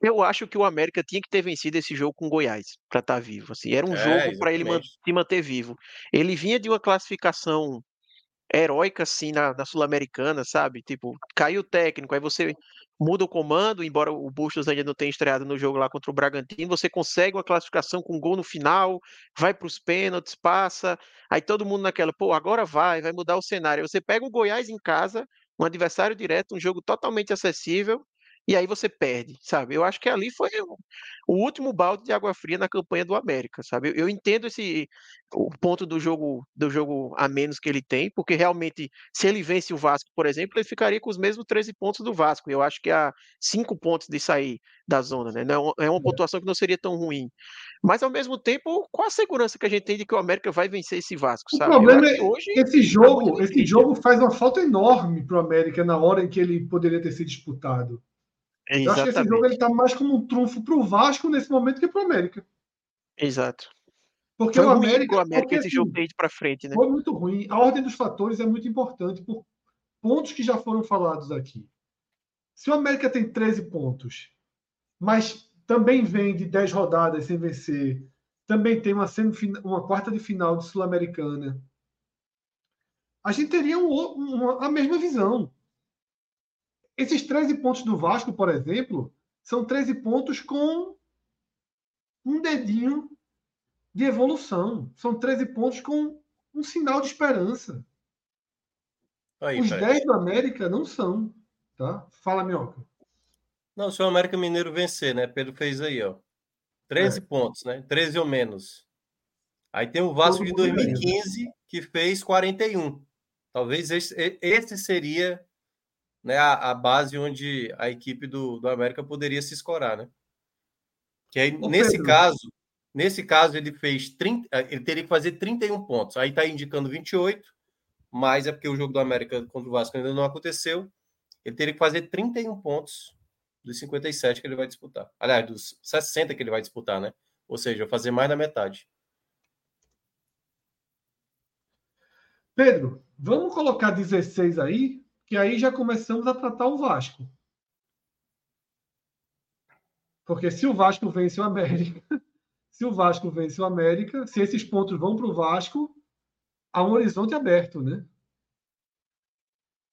Speaker 5: Eu acho que o América tinha que ter vencido esse jogo com Goiás para estar tá vivo. Assim, era um é, jogo para ele man se manter vivo. Ele vinha de uma classificação heróica assim na, na Sul-Americana, sabe? Tipo, caiu o técnico, aí você muda o comando, embora o Bustos ainda não tenha estreado no jogo lá contra o Bragantino, você consegue uma classificação com um gol no final, vai para os pênaltis, passa, aí todo mundo naquela, pô, agora vai, vai mudar o cenário. Você pega o Goiás em casa, um adversário direto, um jogo totalmente acessível, e aí você perde, sabe? Eu acho que ali foi o, o último balde de água fria na campanha do América, sabe? Eu, eu, entendo esse o ponto do jogo do jogo a menos que ele tem, porque realmente se ele vence o Vasco, por exemplo, ele ficaria com os mesmos 13 pontos do Vasco. Eu acho que há cinco pontos de sair da zona, né? Não é uma é pontuação que não seria tão ruim. Mas ao mesmo tempo, qual a segurança que a gente tem de que o América vai vencer esse Vasco,
Speaker 1: o sabe? O problema é hoje esse é jogo, é esse jogo faz uma falta enorme para o América na hora em que ele poderia ter sido disputado. É, eu acho que esse jogo ele tá mais como um trunfo para o Vasco nesse momento que para o América.
Speaker 5: Exato.
Speaker 1: Porque foi o América,
Speaker 5: o América porque, esse assim, jogo tem para frente, né?
Speaker 1: Foi muito ruim. A ordem dos fatores é muito importante por pontos que já foram falados aqui. Se o América tem 13 pontos, mas também vem de 10 rodadas sem vencer, também tem uma, uma quarta de final de Sul-Americana, a gente teria um, uma, a mesma visão. Esses 13 pontos do Vasco, por exemplo, são 13 pontos com um dedinho de evolução. São 13 pontos com um sinal de esperança. Aí, Os 10 do América não são. Tá? Fala, Minhoca.
Speaker 3: Não, se o América Mineiro vencer, né? Pedro fez aí, ó. 13 é. pontos, né? 13 ou menos. Aí tem o Vasco de 2015, que fez 41. Talvez esse, esse seria né, a, a, base onde a equipe do, do América poderia se escorar, né? Que aí, nesse Pedro. caso, nesse caso ele fez 30, eh, ele teria que fazer 31 pontos. Aí está indicando 28, mas é porque o jogo do América contra o Vasco ainda não aconteceu. Ele teria que fazer 31 pontos dos 57 que ele vai disputar. Aliás, dos 60 que ele vai disputar, né? Ou seja, fazer mais da metade.
Speaker 1: Pedro, vamos colocar 16 aí que aí já começamos a tratar o Vasco. Porque se o Vasco vence o América, [LAUGHS] se o Vasco vence o América, se esses pontos vão para o Vasco, há um horizonte aberto, né?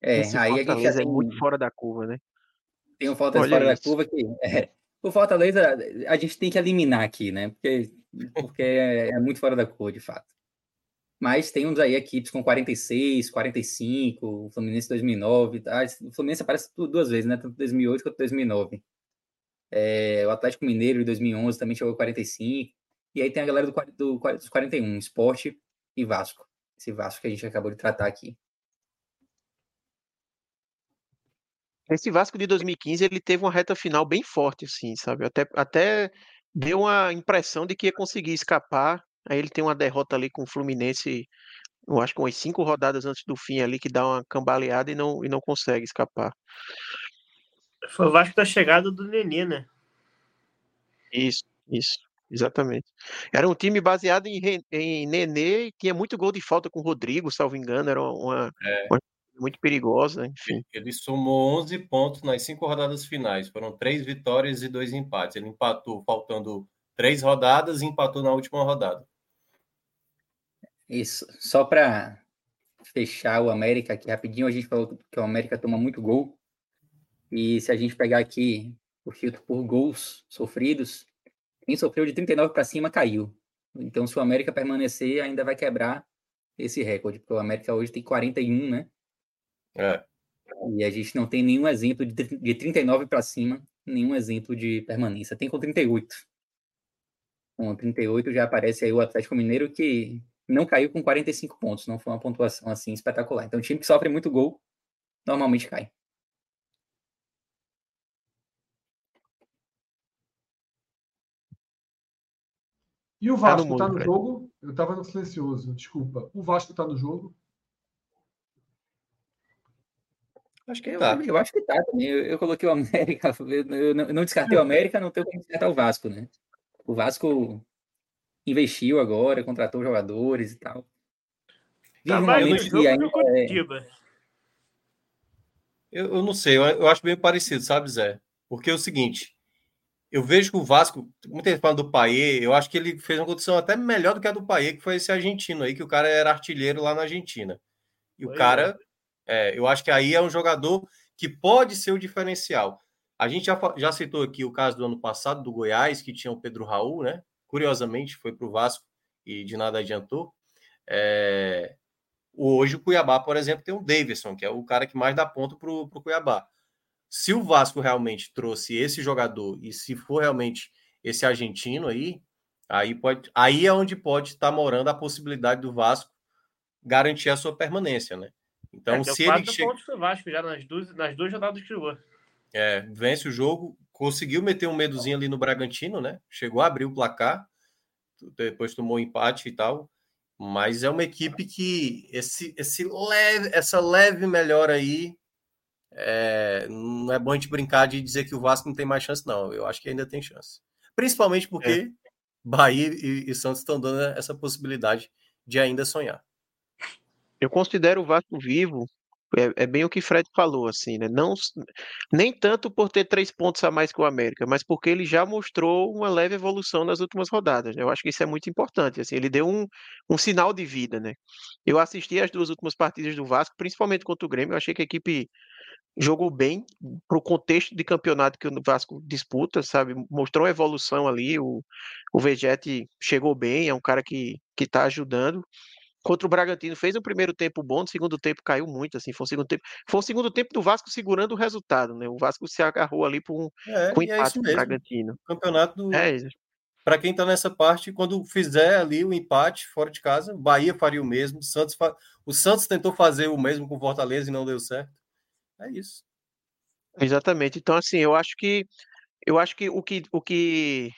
Speaker 5: É, Esse aí a gente já é muito fora da curva, né?
Speaker 4: Tem um falta fora isso. da curva que é, o Fortaleza a gente tem que eliminar aqui, né? Porque, porque é, é muito fora da curva, de fato. Mas tem uns aí equipes com 46, 45, o Fluminense 2009, tá? o Fluminense aparece duas vezes, né? Tanto 2008 quanto 2009. É, o Atlético Mineiro de 2011 também chegou a 45. E aí tem a galera do, do, dos 41, Esporte e Vasco. Esse Vasco que a gente acabou de tratar aqui.
Speaker 5: Esse Vasco de 2015 ele teve uma reta final bem forte, assim, sabe? Até, até deu uma impressão de que ia conseguir escapar Aí ele tem uma derrota ali com o Fluminense, eu acho que umas cinco rodadas antes do fim ali, que dá uma cambaleada e não, e não consegue escapar.
Speaker 2: Foi o Vasco da chegada do Nenê, né?
Speaker 5: Isso, isso, exatamente. Era um time baseado em, em Nenê e tinha muito gol de falta com o Rodrigo, salvo engano, era uma, é. uma muito perigosa, enfim.
Speaker 3: Ele somou 11 pontos nas cinco rodadas finais, foram três vitórias e dois empates. Ele empatou faltando três rodadas e empatou na última rodada.
Speaker 4: Isso. Só para fechar o América aqui rapidinho, a gente falou que o América toma muito gol. E se a gente pegar aqui o filtro por gols sofridos, quem sofreu de 39 para cima caiu. Então, se o América permanecer, ainda vai quebrar esse recorde, porque o América hoje tem 41, né?
Speaker 3: É.
Speaker 4: E a gente não tem nenhum exemplo de, de 39 para cima, nenhum exemplo de permanência. Tem com 38. Com 38 já aparece aí o Atlético Mineiro, que não caiu com 45 pontos, não foi uma pontuação assim espetacular. Então, o time que sofre muito gol normalmente cai.
Speaker 1: E o tá Vasco está no, no jogo? Eu estava no silencioso, desculpa. O Vasco está no jogo?
Speaker 4: Acho que tá. Eu, eu acho que tá também. Eu, eu, coloquei o América, [LAUGHS] eu não, eu não descartei o América, não tenho como descartar o Vasco, né? O Vasco investiu agora, contratou jogadores e tal.
Speaker 2: Tá que ainda é...
Speaker 3: eu, eu não sei, eu, eu acho bem parecido, sabe, Zé? Porque é o seguinte, eu vejo que o Vasco, muita gente fala do Paê, eu acho que ele fez uma condição até melhor do que a do Paê, que foi esse argentino aí, que o cara era artilheiro lá na Argentina. E o cara, é. eu acho que aí é um jogador que pode ser o diferencial. A gente já, já citou aqui o caso do ano passado do Goiás, que tinha o Pedro Raul, né? Curiosamente, foi para o Vasco e de nada adiantou. É... Hoje o Cuiabá, por exemplo, tem o Davidson, que é o cara que mais dá ponto para o Cuiabá. Se o Vasco realmente trouxe esse jogador e se for realmente esse argentino aí, aí, pode, aí é onde pode estar morando a possibilidade do Vasco garantir a sua permanência, né?
Speaker 2: Então, é, se ele chega... pontos Vasco já nas duas, nas duas rodadas que jogou.
Speaker 3: É, vence o jogo, conseguiu meter um medozinho ali no Bragantino, né? Chegou a abrir o placar, depois tomou empate e tal. Mas é uma equipe que esse, esse leve, essa leve melhora aí é, não é bom a gente brincar de dizer que o Vasco não tem mais chance, não. Eu acho que ainda tem chance. Principalmente porque é. Bahia e, e Santos estão dando essa possibilidade de ainda sonhar.
Speaker 5: Eu considero o Vasco vivo é, é, bem o que Fred falou, assim, né? Não, nem tanto por ter três pontos a mais que o América, mas porque ele já mostrou uma leve evolução nas últimas rodadas. Né? Eu acho que isso é muito importante. Assim, ele deu um, um sinal de vida, né? Eu assisti as duas últimas partidas do Vasco, principalmente contra o Grêmio. Eu achei que a equipe jogou bem para o contexto de campeonato que o Vasco disputa, sabe? Mostrou evolução ali. O, o Vegete chegou bem, é um cara que está ajudando contra o Bragantino fez um primeiro tempo bom, no segundo tempo caiu muito, assim, foi um segundo tempo, foi um segundo tempo do Vasco segurando o resultado, né? O Vasco se agarrou ali por um,
Speaker 3: é, um é empate é Bragantino. Campeonato do é para quem está nessa parte, quando fizer ali o empate fora de casa, Bahia faria o mesmo, o Santos fa... o Santos tentou fazer o mesmo com o Fortaleza e não deu certo. É isso.
Speaker 5: Exatamente. Então assim, eu acho que eu acho que o que o que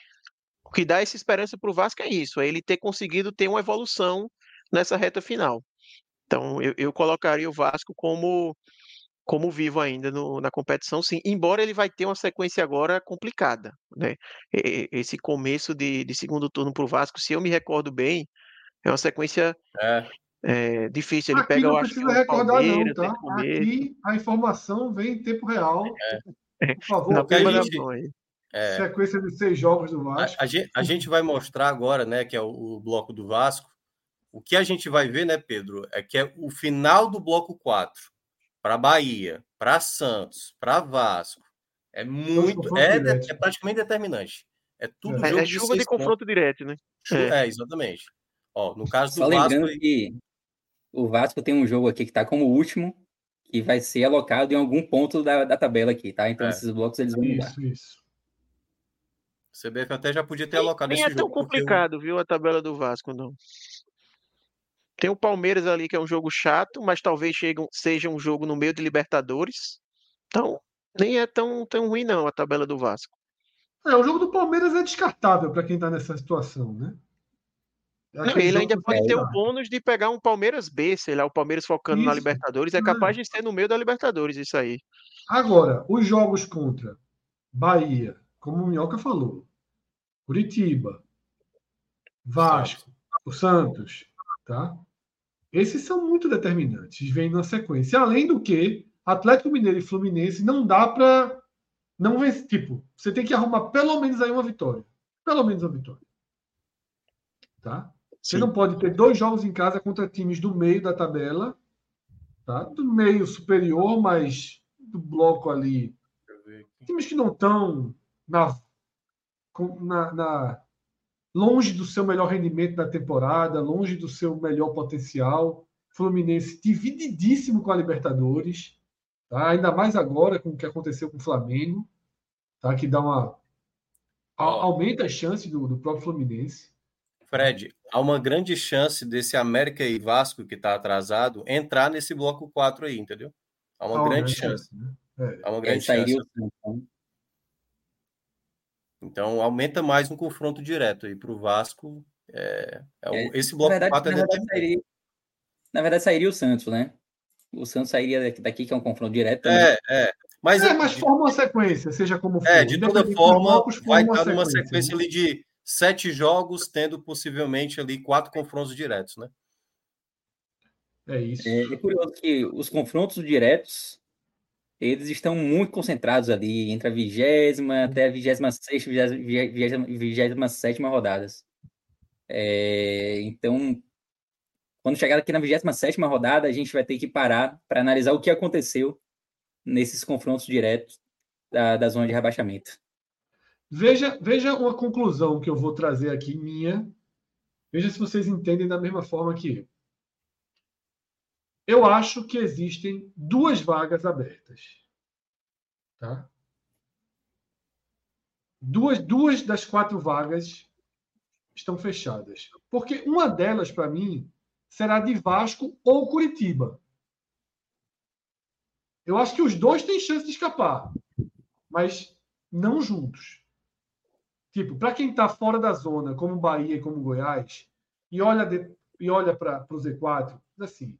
Speaker 5: o que dá essa esperança para o Vasco é isso, é ele ter conseguido ter uma evolução nessa reta final. Então, eu, eu colocaria o Vasco como como vivo ainda no, na competição, sim. Embora ele vai ter uma sequência agora complicada, né? Esse começo de, de segundo turno para o Vasco, se eu me recordo bem, é uma sequência é. É, difícil. Ele
Speaker 1: Aqui
Speaker 5: pega,
Speaker 1: não precisa acho, recordar não, tá? Aqui a informação vem em tempo real. É. Por favor, não,
Speaker 3: a
Speaker 1: gente, é, sequência de seis jogos do Vasco.
Speaker 3: A, a, gente, a, gente, vai mostrar agora, né, que é o, o bloco do Vasco, o que a gente vai ver, né, Pedro, é que é o final do bloco 4 para Bahia, para Santos, para Vasco. É muito. É, é, praticamente determinante. É tudo
Speaker 5: é, jogo é chuva de, de confronto direto, né?
Speaker 3: É. é, exatamente. Ó, no caso do
Speaker 4: Só Vasco. Lembrando que o Vasco tem um jogo aqui que está como último, que vai ser alocado em algum ponto da, da tabela aqui, tá? Então é. esses blocos eles vão mudar. Isso, isso.
Speaker 3: O CBF até já podia ter alocado Nem esse
Speaker 5: é tão complicado, viu, a tabela do Vasco, não. Tem o Palmeiras ali, que é um jogo chato, mas talvez chegue, seja um jogo no meio de Libertadores. Então, nem é tão, tão ruim, não, a tabela do Vasco.
Speaker 1: É, o jogo do Palmeiras é descartável para quem está nessa situação, né?
Speaker 5: Não, ele ainda pode ter o bônus de pegar um Palmeiras B, sei lá, o Palmeiras focando isso. na Libertadores. É capaz de ser no meio da Libertadores, isso aí.
Speaker 1: Agora, os jogos contra Bahia, como o Minhoca falou, Curitiba, Vasco, o Santos, Tá? Esses são muito determinantes, vem na sequência. Além do que, Atlético Mineiro e Fluminense não dá para não vencer. Tipo, você tem que arrumar pelo menos aí uma vitória. Pelo menos uma vitória. Tá? Você não pode ter dois jogos em casa contra times do meio da tabela, tá? do meio superior, mas do bloco ali. Times que não estão na, na, na, longe do seu melhor rendimento da temporada, longe do seu melhor potencial. Fluminense divididíssimo com a Libertadores, tá? ainda mais agora com o que aconteceu com o Flamengo, tá? que dá uma. aumenta a chance do, do próprio Fluminense.
Speaker 3: Fred, há uma grande chance desse América e Vasco que está atrasado entrar nesse bloco 4 aí, entendeu? Há uma grande chance. chance né? é. Há uma grande chance. Então aumenta mais um confronto direto aí para o Vasco. É, é, é, esse bloco
Speaker 4: verdade, 4 é na verdade, sairia, na verdade, sairia o Santos, né? O Santos sairia daqui, que é um confronto direto.
Speaker 3: É, né? é. Mas,
Speaker 1: é, mas forma uma sequência, seja como for.
Speaker 3: É, de toda forma, blocos, vai estar numa sequência né? ali de sete jogos, tendo possivelmente ali quatro confrontos diretos, né?
Speaker 1: É isso.
Speaker 4: É, é curioso que os confrontos diretos eles estão muito concentrados ali, entre a vigésima até a vigésima sexta, vigésima, vigésima sétima rodadas. É, então, quando chegar aqui na 27 rodada, a gente vai ter que parar para analisar o que aconteceu nesses confrontos diretos da, da zona de rebaixamento.
Speaker 1: Veja, veja uma conclusão que eu vou trazer aqui, minha. Veja se vocês entendem da mesma forma que eu. Eu acho que existem duas vagas abertas. Tá? Duas, duas das quatro vagas estão fechadas. Porque uma delas, para mim, será de Vasco ou Curitiba. Eu acho que os dois têm chance de escapar, mas não juntos. Tipo, para quem está fora da zona, como Bahia e como Goiás, e olha, e olha para o Z4, assim,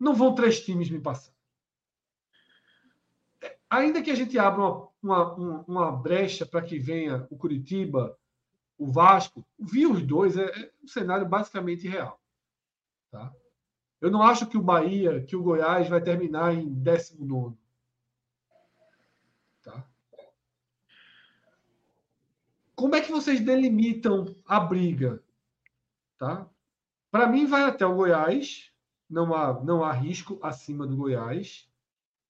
Speaker 1: não vão três times me passar. Ainda que a gente abra uma, uma, uma brecha para que venha o Curitiba, o Vasco, vi os dois, é, é um cenário basicamente real. Tá? Eu não acho que o Bahia, que o Goiás vai terminar em 19. Tá? Como é que vocês delimitam a briga? Tá? Para mim, vai até o Goiás, não há, não há risco acima do Goiás.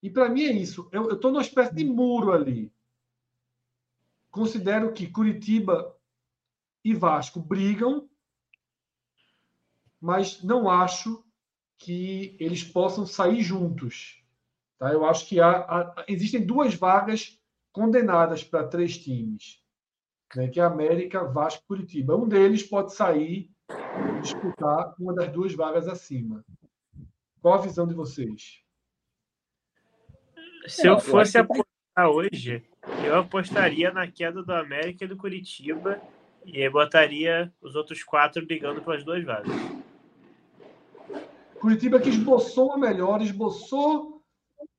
Speaker 1: E para mim é isso. Eu estou numa espécie de muro ali. Considero que Curitiba e Vasco brigam mas não acho que eles possam sair juntos. Tá? Eu acho que há, há existem duas vagas condenadas para três times, né? que é América, Vasco e Curitiba. Um deles pode sair e disputar uma das duas vagas acima. Qual a visão de vocês?
Speaker 2: Se eu fosse apostar hoje, eu apostaria na queda do América e do Curitiba e botaria os outros quatro brigando pelas duas vagas.
Speaker 1: Curitiba que esboçou uma melhor, esboçou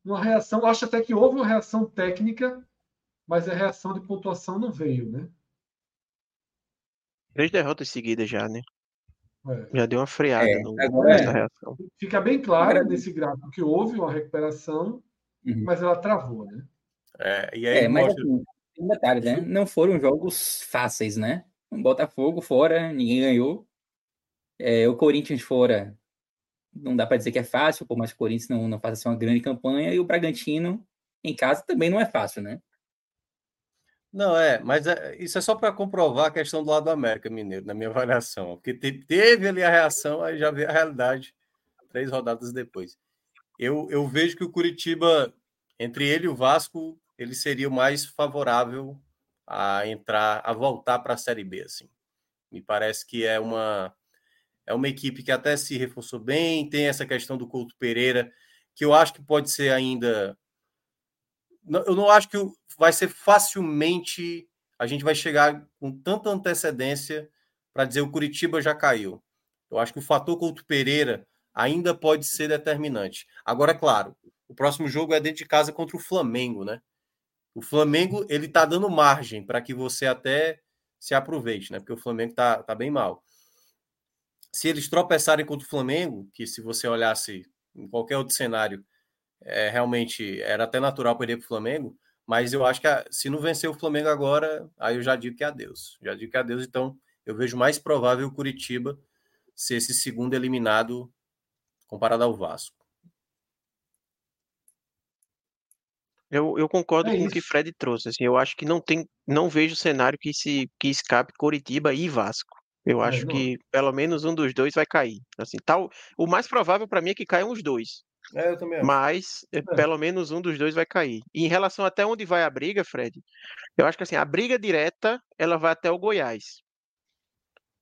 Speaker 1: uma reação, acho até que houve uma reação técnica, mas a reação de pontuação não veio, né?
Speaker 5: Três derrotas seguidas já, né? É. Já deu uma freada
Speaker 1: é,
Speaker 5: no,
Speaker 1: nessa é. reação. Fica bem claro nesse gráfico que houve uma recuperação, uhum. mas ela travou, né?
Speaker 4: É, e aí é, mas mostra... assim, detalhe, né? Não foram jogos fáceis, né? O Botafogo fora, ninguém ganhou. É, o Corinthians fora, não dá para dizer que é fácil, por mais que o Corinthians não, não faça assim, uma grande campanha, e o Bragantino em casa também não é fácil, né?
Speaker 3: Não, é, mas é, isso é só para comprovar a questão do lado do América Mineiro, na minha avaliação. Porque te, teve ali a reação, aí já vê a realidade três rodadas depois. Eu, eu vejo que o Curitiba, entre ele e o Vasco, ele seria o mais favorável a entrar, a voltar para a Série B, assim. Me parece que é uma é uma equipe que até se reforçou bem, tem essa questão do Couto Pereira, que eu acho que pode ser ainda. Eu não acho que vai ser facilmente. A gente vai chegar com tanta antecedência para dizer o Curitiba já caiu. Eu acho que o fator Couto Pereira ainda pode ser determinante. Agora, claro, o próximo jogo é dentro de casa contra o Flamengo, né? O Flamengo ele tá dando margem para que você até se aproveite, né? Porque o Flamengo tá, tá bem mal se eles tropeçarem contra o Flamengo, que se você olhasse em qualquer outro cenário, é, realmente era até natural perder para o Flamengo, mas eu acho que a, se não vencer o Flamengo agora, aí eu já digo que é adeus. Já digo que é adeus, então eu vejo mais provável o Curitiba ser esse segundo eliminado comparado ao Vasco.
Speaker 5: Eu, eu concordo é com o que Fred trouxe. Assim, eu acho que não tem, não vejo cenário que se que escape Curitiba e Vasco. Eu é, acho não. que pelo menos um dos dois vai cair. Assim, tal, o mais provável para mim é que caiam os dois.
Speaker 3: É, eu também acho.
Speaker 5: Mas eh, é. pelo menos um dos dois vai cair. E em relação até onde vai a briga, Fred, eu acho que assim, a briga direta, ela vai até o Goiás.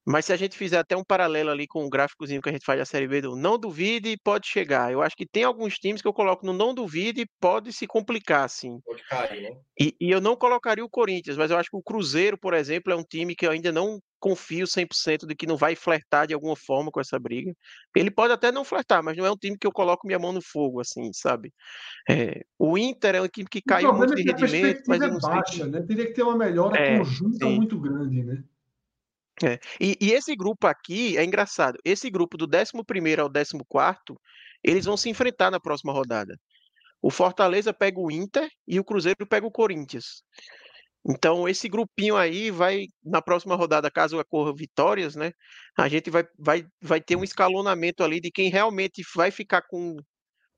Speaker 5: Mas se a gente fizer até um paralelo ali com o gráficozinho que a gente faz da Série B do não duvide, pode chegar. Eu acho que tem alguns times que eu coloco no não duvide, pode se complicar, assim.
Speaker 3: Pode cair, né?
Speaker 5: E, e eu não colocaria o Corinthians, mas eu acho que o Cruzeiro, por exemplo, é um time que eu ainda não confio 100% de que não vai flertar de alguma forma com essa briga. Ele pode até não flertar, mas não é um time que eu coloco minha mão no fogo, assim, sabe? É, o Inter é um time que caiu muito de é rendimento, mas
Speaker 1: é baixa, né? Teria que ter uma melhora é, conjunta sim. muito grande, né?
Speaker 5: É. E, e, esse grupo aqui é engraçado. Esse grupo do 11 ao 14, eles vão se enfrentar na próxima rodada. O Fortaleza pega o Inter e o Cruzeiro pega o Corinthians. Então, esse grupinho aí vai, na próxima rodada, caso ocorra vitórias, né? A gente vai, vai, vai ter um escalonamento ali de quem realmente vai ficar com,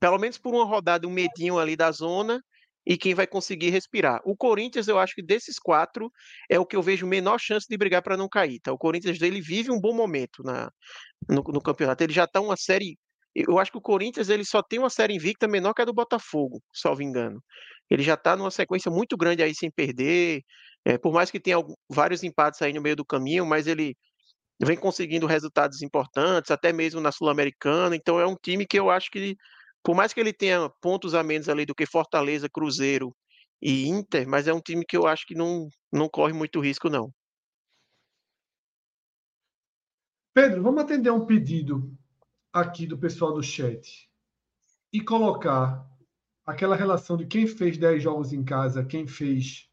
Speaker 5: pelo menos por uma rodada, um medinho ali da zona e quem vai conseguir respirar. O Corinthians, eu acho que desses quatro é o que eu vejo menor chance de brigar para não cair. Tá? O Corinthians ele vive um bom momento na, no, no campeonato. Ele já está uma série. Eu acho que o Corinthians ele só tem uma série invicta menor que a do Botafogo, salvo engano. Ele já está numa sequência muito grande aí sem perder. É, por mais que tenha algum, vários empates aí no meio do caminho, mas ele vem conseguindo resultados importantes, até mesmo na Sul-Americana. Então é um time que eu acho que por mais que ele tenha pontos a menos ali do que Fortaleza, Cruzeiro e Inter, mas é um time que eu acho que não, não corre muito risco, não.
Speaker 1: Pedro, vamos atender um pedido aqui do pessoal do chat e colocar aquela relação de quem fez 10 jogos em casa, quem fez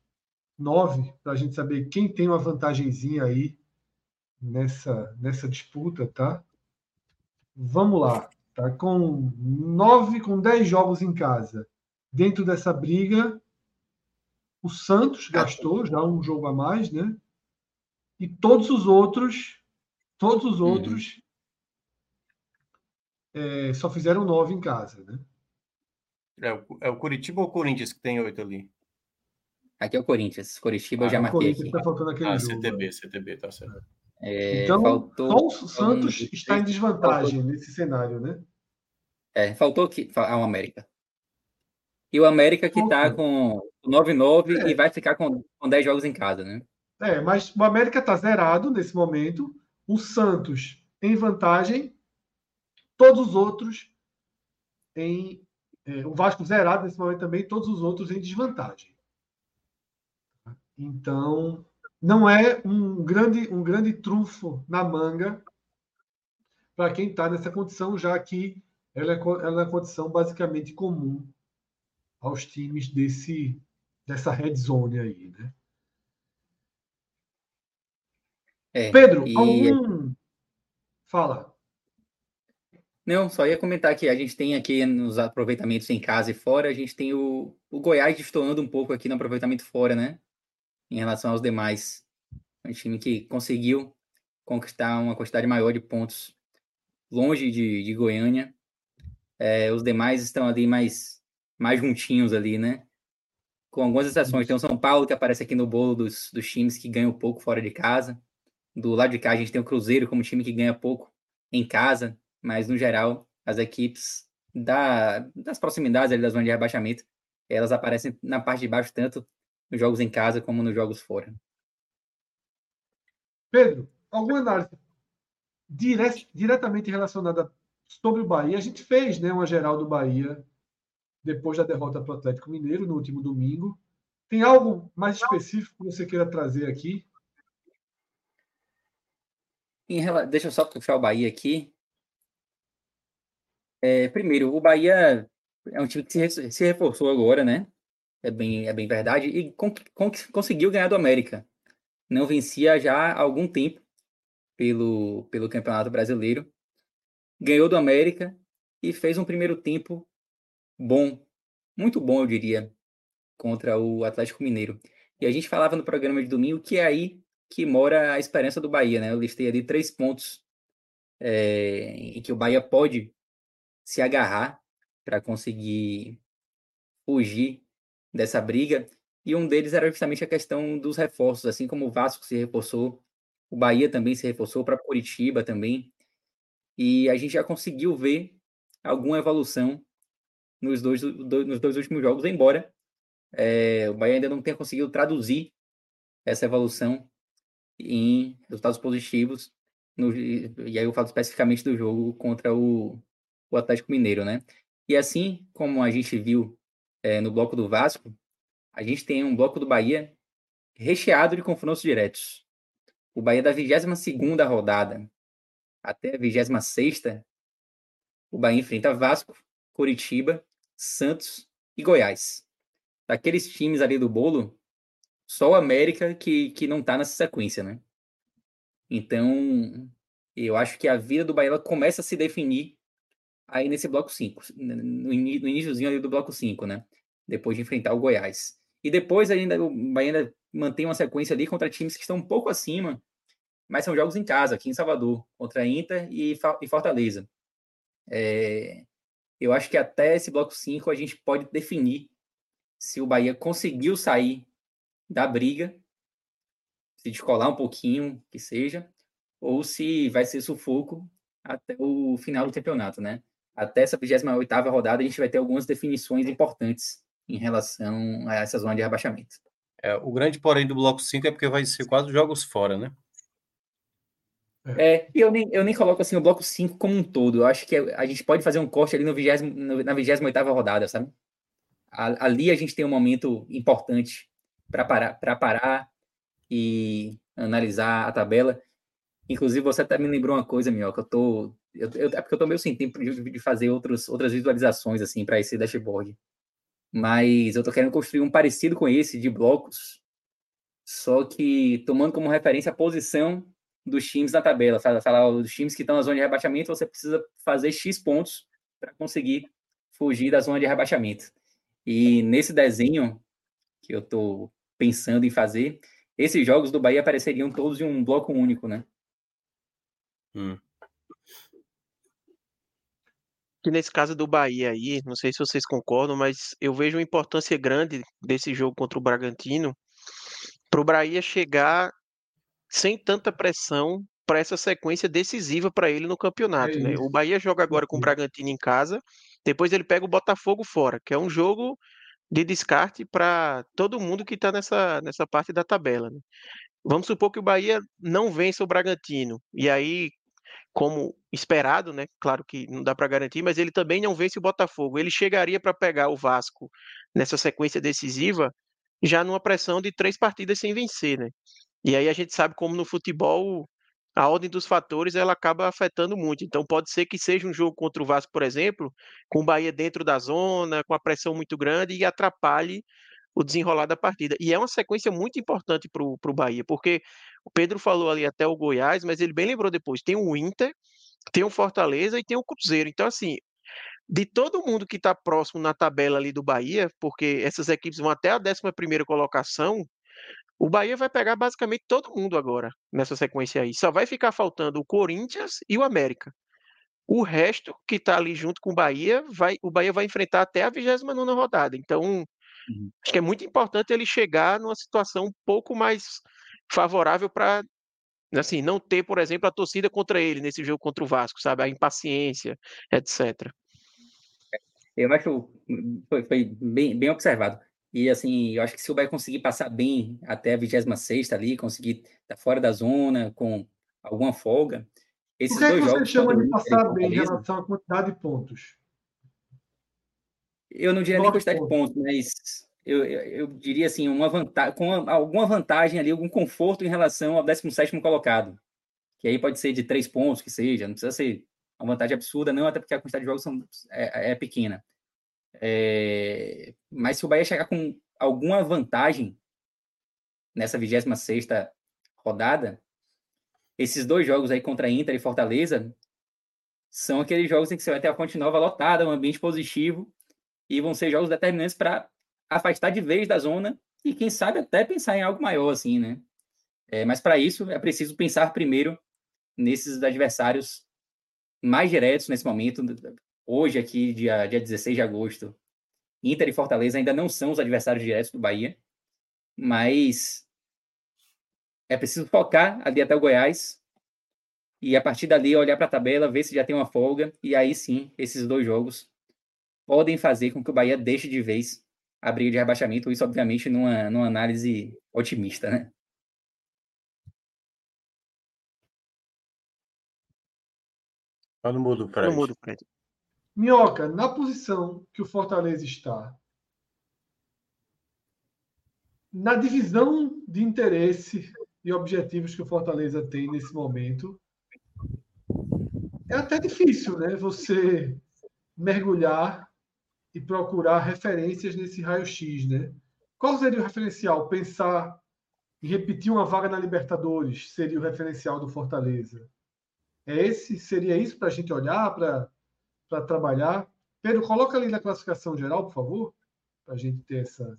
Speaker 1: 9, para a gente saber quem tem uma vantagenzinha aí nessa, nessa disputa, tá? Vamos lá. Tá? Com nove, com dez jogos em casa. Dentro dessa briga, o Santos gastou já um jogo a mais, né? E todos os outros, todos os uhum. outros. É, só fizeram nove em casa, né?
Speaker 3: É o, é o Curitiba ou o Corinthians que tem oito ali?
Speaker 4: Aqui é o Corinthians. Curitiba ah, eu já marquei aqui.
Speaker 1: Tá faltando aquele
Speaker 3: ah,
Speaker 1: jogo,
Speaker 3: CTB, né? CTB, tá certo.
Speaker 4: É,
Speaker 1: então, faltou só o Santos está em desvantagem faltou. nesse cenário, né?
Speaker 4: É, faltou aqui a o América. E o América que está com 9-9 é. e vai ficar com, com 10 jogos em casa, né?
Speaker 1: É, mas o América está zerado nesse momento. O Santos em vantagem. Todos os outros em. É, o Vasco zerado nesse momento também. Todos os outros em desvantagem. Então, não é um grande, um grande trunfo na manga para quem está nessa condição, já que ela é, ela é uma condição basicamente comum aos times desse, dessa red zone aí, né? É, Pedro, e... algum... Fala.
Speaker 4: Não, só ia comentar que a gente tem aqui nos aproveitamentos em casa e fora, a gente tem o, o Goiás destoando um pouco aqui no aproveitamento fora, né? Em relação aos demais. Um time que conseguiu conquistar uma quantidade maior de pontos longe de, de Goiânia é, os demais estão ali mais, mais juntinhos ali, né? Com algumas exceções. Tem o São Paulo que aparece aqui no bolo dos, dos times que ganham pouco fora de casa. Do lado de cá a gente tem o Cruzeiro como time que ganha pouco em casa, mas no geral as equipes da, das proximidades ali da zona de rebaixamento, elas aparecem na parte de baixo tanto nos jogos em casa como nos jogos fora.
Speaker 1: Pedro, alguma análise dire diretamente relacionada sobre o Bahia, a gente fez né, uma geral do Bahia depois da derrota para o Atlético Mineiro no último domingo. Tem algo mais específico que você queira trazer aqui?
Speaker 4: Deixa eu só puxar o Bahia aqui. É, primeiro, o Bahia é um time que se, reforçou agora, né? É bem, é bem verdade. E con, con, conseguiu ganhar do América. Não vencia já há algum tempo pelo, pelo Campeonato Brasileiro ganhou do América e fez um primeiro tempo bom, muito bom, eu diria, contra o Atlético Mineiro. E a gente falava no programa de domingo que é aí que mora a esperança do Bahia, né? Eu listei ali três pontos é, em que o Bahia pode se agarrar para conseguir fugir dessa briga. E um deles era justamente a questão dos reforços, assim como o Vasco se reforçou, o Bahia também se reforçou, para Curitiba também. E a gente já conseguiu ver alguma evolução nos dois, nos dois últimos jogos, embora é, o Bahia ainda não tenha conseguido traduzir essa evolução em resultados positivos. No, e aí eu falo especificamente do jogo contra o, o Atlético Mineiro, né? E assim como a gente viu é, no bloco do Vasco, a gente tem um bloco do Bahia recheado de confrontos diretos. O Bahia da 22 segunda rodada até a 26 o Bahia enfrenta Vasco, Curitiba, Santos e Goiás. Daqueles times ali do bolo, só o América que, que não está nessa sequência, né? Então, eu acho que a vida do Bahia começa a se definir aí nesse bloco 5, no, iníciozinho ali do bloco 5, né? Depois de enfrentar o Goiás. E depois ainda o Bahia ainda manter uma sequência ali contra times que estão um pouco acima, mas são jogos em casa, aqui em Salvador, contra Inter e, e Fortaleza. É, eu acho que até esse bloco 5 a gente pode definir se o Bahia conseguiu sair da briga, se descolar um pouquinho, que seja, ou se vai ser sufoco até o final do campeonato, né? Até essa 28ª rodada a gente vai ter algumas definições importantes em relação a essa zona de rebaixamento.
Speaker 3: É, o grande porém do bloco 5 é porque vai ser quatro jogos fora, né?
Speaker 4: É, e eu nem, eu nem coloco assim o bloco 5 como um todo. Eu acho que a gente pode fazer um corte ali no 20, no, na 28 rodada, sabe? ali a gente tem um momento importante para parar, parar e analisar a tabela. Inclusive, você até me lembrou uma coisa, Minhoca. Eu tô. Eu, eu, é porque eu tô meio sem tempo de, de fazer outros, outras visualizações assim para esse dashboard. Mas eu tô querendo construir um parecido com esse de blocos, só que tomando como referência a posição dos times na tabela. Falar, dos times que estão na zona de rebaixamento, você precisa fazer X pontos para conseguir fugir da zona de rebaixamento. E nesse desenho que eu estou pensando em fazer, esses jogos do Bahia apareceriam todos em um bloco único, né?
Speaker 5: Hum. Que nesse caso do Bahia aí, não sei se vocês concordam, mas eu vejo uma importância grande desse jogo contra o Bragantino para o Bahia chegar sem tanta pressão para essa sequência decisiva para ele no campeonato. É né? O Bahia joga agora com o Bragantino em casa, depois ele pega o Botafogo fora, que é um jogo de descarte para todo mundo que está nessa, nessa parte da tabela. Né? Vamos supor que o Bahia não vença o Bragantino, e aí, como esperado, né? Claro que não dá para garantir, mas ele também não vence o Botafogo. Ele chegaria para pegar o Vasco nessa sequência decisiva já numa pressão de três partidas sem vencer, né? E aí a gente sabe como no futebol a ordem dos fatores ela acaba afetando muito. Então pode ser que seja um jogo contra o Vasco, por exemplo, com o Bahia dentro da zona, com a pressão muito grande e atrapalhe o desenrolar da partida. E é uma sequência muito importante para o Bahia, porque o Pedro falou ali até o Goiás, mas ele bem lembrou depois, tem o Inter, tem o Fortaleza e tem o Cruzeiro. Então, assim, de todo mundo que está próximo na tabela ali do Bahia, porque essas equipes vão até a 11 primeira colocação, o Bahia vai pegar basicamente todo mundo agora nessa sequência aí. Só vai ficar faltando o Corinthians e o América. O resto que está ali junto com o Bahia, vai, o Bahia vai enfrentar até a 29 rodada. Então, uhum. acho que é muito importante ele chegar numa situação um pouco mais favorável para assim, não ter, por exemplo, a torcida contra ele nesse jogo contra o Vasco, sabe? A impaciência, etc.
Speaker 4: Eu acho foi, foi bem, bem observado. E assim, eu acho que se o Bahia conseguir passar bem até a 26 ali, conseguir estar tá fora da zona com alguma folga, esses
Speaker 1: o que
Speaker 4: dois
Speaker 1: é que
Speaker 4: jogos.
Speaker 1: Você chama de passar bem em relação à quantidade de pontos?
Speaker 4: Eu não diria nem quantidade pontos. de pontos, mas eu, eu, diria assim, uma vantagem, com alguma vantagem ali, algum conforto em relação ao 17 colocado. Que aí pode ser de três pontos, que seja, não precisa ser uma vantagem absurda, não, até porque a quantidade de jogos são, é, é pequena. É, mas se o Bahia chegar com alguma vantagem nessa 26 rodada, esses dois jogos aí contra Inter e Fortaleza são aqueles jogos em que você vai ter a Fonte Nova lotada, um ambiente positivo, e vão ser jogos determinantes para afastar de vez da zona e, quem sabe, até pensar em algo maior, assim, né? É, mas para isso é preciso pensar primeiro nesses adversários mais diretos nesse momento, hoje, aqui, dia, dia 16 de agosto, Inter e Fortaleza ainda não são os adversários diretos do Bahia, mas é preciso focar ali até o Goiás e a partir dali olhar para a tabela, ver se já tem uma folga e aí sim esses dois jogos podem fazer com que o Bahia deixe de vez a briga de rebaixamento, isso obviamente numa, numa análise otimista, né?
Speaker 3: Tá no mudo, Fred.
Speaker 5: Tá no mudo, Fred.
Speaker 1: Minhoca, na posição que o Fortaleza está, na divisão de interesse e objetivos que o Fortaleza tem nesse momento, é até difícil, né? Você mergulhar e procurar referências nesse raio-x, né? Qual seria o referencial? Pensar em repetir uma vaga na Libertadores seria o referencial do Fortaleza. É esse? Seria isso para a gente olhar para trabalhar. Pedro, coloca ali na classificação geral, por favor, para a gente ter essa,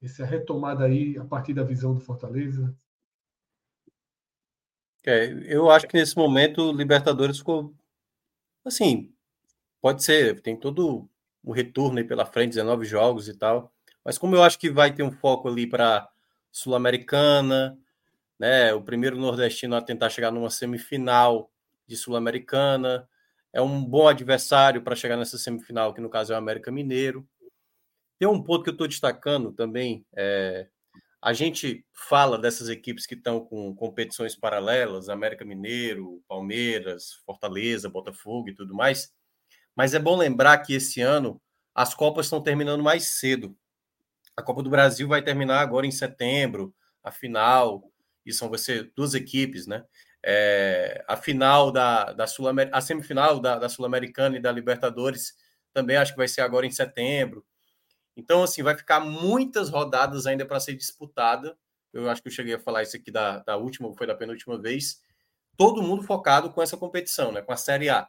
Speaker 1: essa retomada aí a partir da visão do Fortaleza?
Speaker 3: É, eu acho que nesse momento o Libertadores ficou assim, pode ser, tem todo o retorno aí pela frente, 19 jogos e tal. Mas como eu acho que vai ter um foco ali para Sul-Americana, né? O primeiro nordestino a tentar chegar numa semifinal de Sul-Americana, é um bom adversário para chegar nessa semifinal, que no caso é o América Mineiro. Tem um ponto que eu estou destacando também, é, a gente fala dessas equipes que estão com competições paralelas, América Mineiro, Palmeiras, Fortaleza, Botafogo e tudo mais, mas é bom lembrar que esse ano as Copas estão terminando mais cedo. A Copa do Brasil vai terminar agora em setembro, a final, e são ser duas equipes, né? É, a final da, da Sul a semifinal da, da Sul-Americana e da Libertadores também acho que vai ser agora em setembro. Então, assim, vai ficar muitas rodadas ainda para ser disputada. Eu acho que eu cheguei a falar isso aqui da, da última, foi da penúltima vez. Todo mundo focado com essa competição, né? Com a Série A.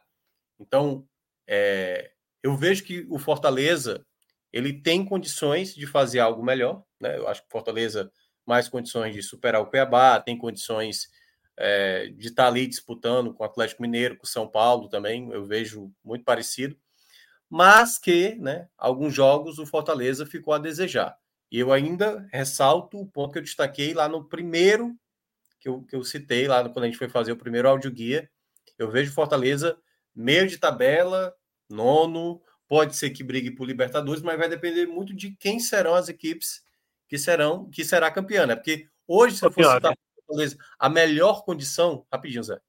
Speaker 3: Então, é, eu vejo que o Fortaleza ele tem condições de fazer algo melhor, né? Eu acho que o Fortaleza mais condições de superar o Cuiabá, tem condições é, de estar tá ali disputando com o Atlético Mineiro, com o São Paulo também, eu vejo muito parecido, mas que, né, alguns jogos o Fortaleza ficou a desejar. E eu ainda ressalto o ponto que eu destaquei lá no primeiro que eu, que eu citei, lá quando a gente foi fazer o primeiro áudio guia, eu vejo Fortaleza meio de tabela, nono, pode ser que brigue por Libertadores, mas vai depender muito de quem serão as equipes que serão que será campeã, né? Porque hoje, se eu fosse citar a melhor condição, rapidinho, Zé,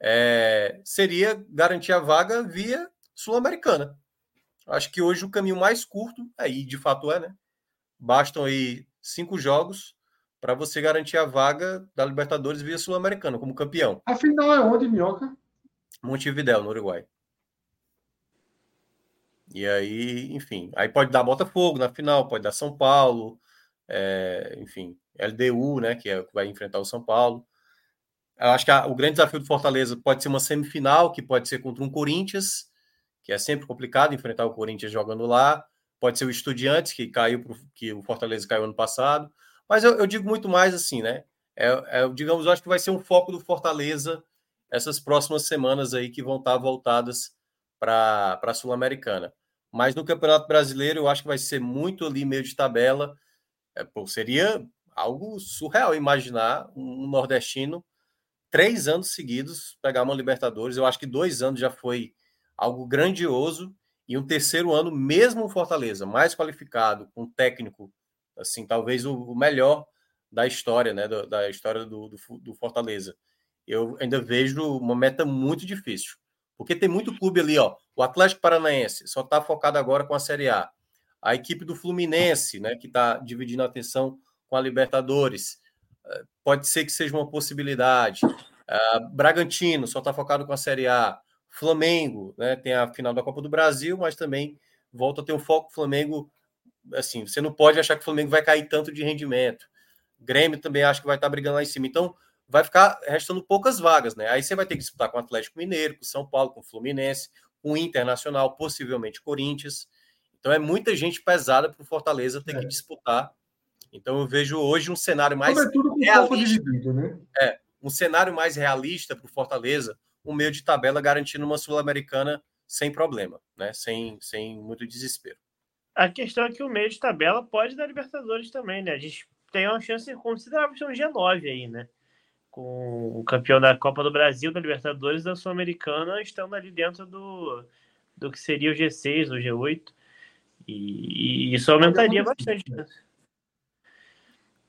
Speaker 3: é, seria garantir a vaga via Sul-Americana. Acho que hoje o caminho mais curto, aí de fato é, né? Bastam aí cinco jogos para você garantir a vaga da Libertadores via Sul-Americana como campeão.
Speaker 1: A final é onde, Minhoca?
Speaker 3: Montevidéu, no Uruguai. E aí, enfim, aí pode dar Botafogo na final, pode dar São Paulo, é, enfim, LDU, né, que, é, vai enfrentar o São Paulo. Eu acho que a, o grande desafio do Fortaleza pode ser uma semifinal, que pode ser contra um Corinthians, que é sempre complicado enfrentar o Corinthians jogando lá. Pode ser o Estudiantes, que caiu, pro, que o Fortaleza caiu ano passado. Mas eu, eu digo muito mais assim, né? É, é, digamos, eu acho que vai ser um foco do Fortaleza essas próximas semanas aí que vão estar voltadas para a Sul-Americana. Mas no Campeonato Brasileiro eu acho que vai ser muito ali meio de tabela. É, pô, seria algo surreal imaginar um nordestino três anos seguidos pegar uma Libertadores. Eu acho que dois anos já foi algo grandioso e um terceiro ano mesmo Fortaleza mais qualificado, com um técnico assim talvez o melhor da história, né, da, da história do, do, do Fortaleza eu ainda vejo uma meta muito difícil. Porque tem muito clube ali, ó. O Atlético Paranaense só está focado agora com a Série A. A equipe do Fluminense, né, que está dividindo a atenção com a Libertadores, eh, pode ser que seja uma possibilidade. Uh, Bragantino só está focado com a Série A. Flamengo, né, tem a final da Copa do Brasil, mas também volta a ter um foco. Flamengo, assim, você não pode achar que o Flamengo vai cair tanto de rendimento. Grêmio também acho que vai estar tá brigando lá em cima. Então, vai ficar restando poucas vagas, né? Aí você vai ter que disputar com o Atlético Mineiro, com São Paulo, com o Fluminense, com o Internacional, possivelmente Corinthians. Então é muita gente pesada para o Fortaleza ter é. que disputar. Então eu vejo hoje um cenário mais
Speaker 1: realista, né?
Speaker 3: É, um cenário mais realista para o Fortaleza, um meio de tabela garantindo uma sul-americana sem problema, né? Sem, sem muito desespero.
Speaker 2: A questão é que o meio de tabela pode dar Libertadores também, né? A gente tem uma chance considerável de um G9 aí, né? Com o campeão da Copa do Brasil, da Libertadores da Sul-Americana, estando ali dentro do, do que seria o G6 ou G8. E, e isso aumentaria bastante. Né?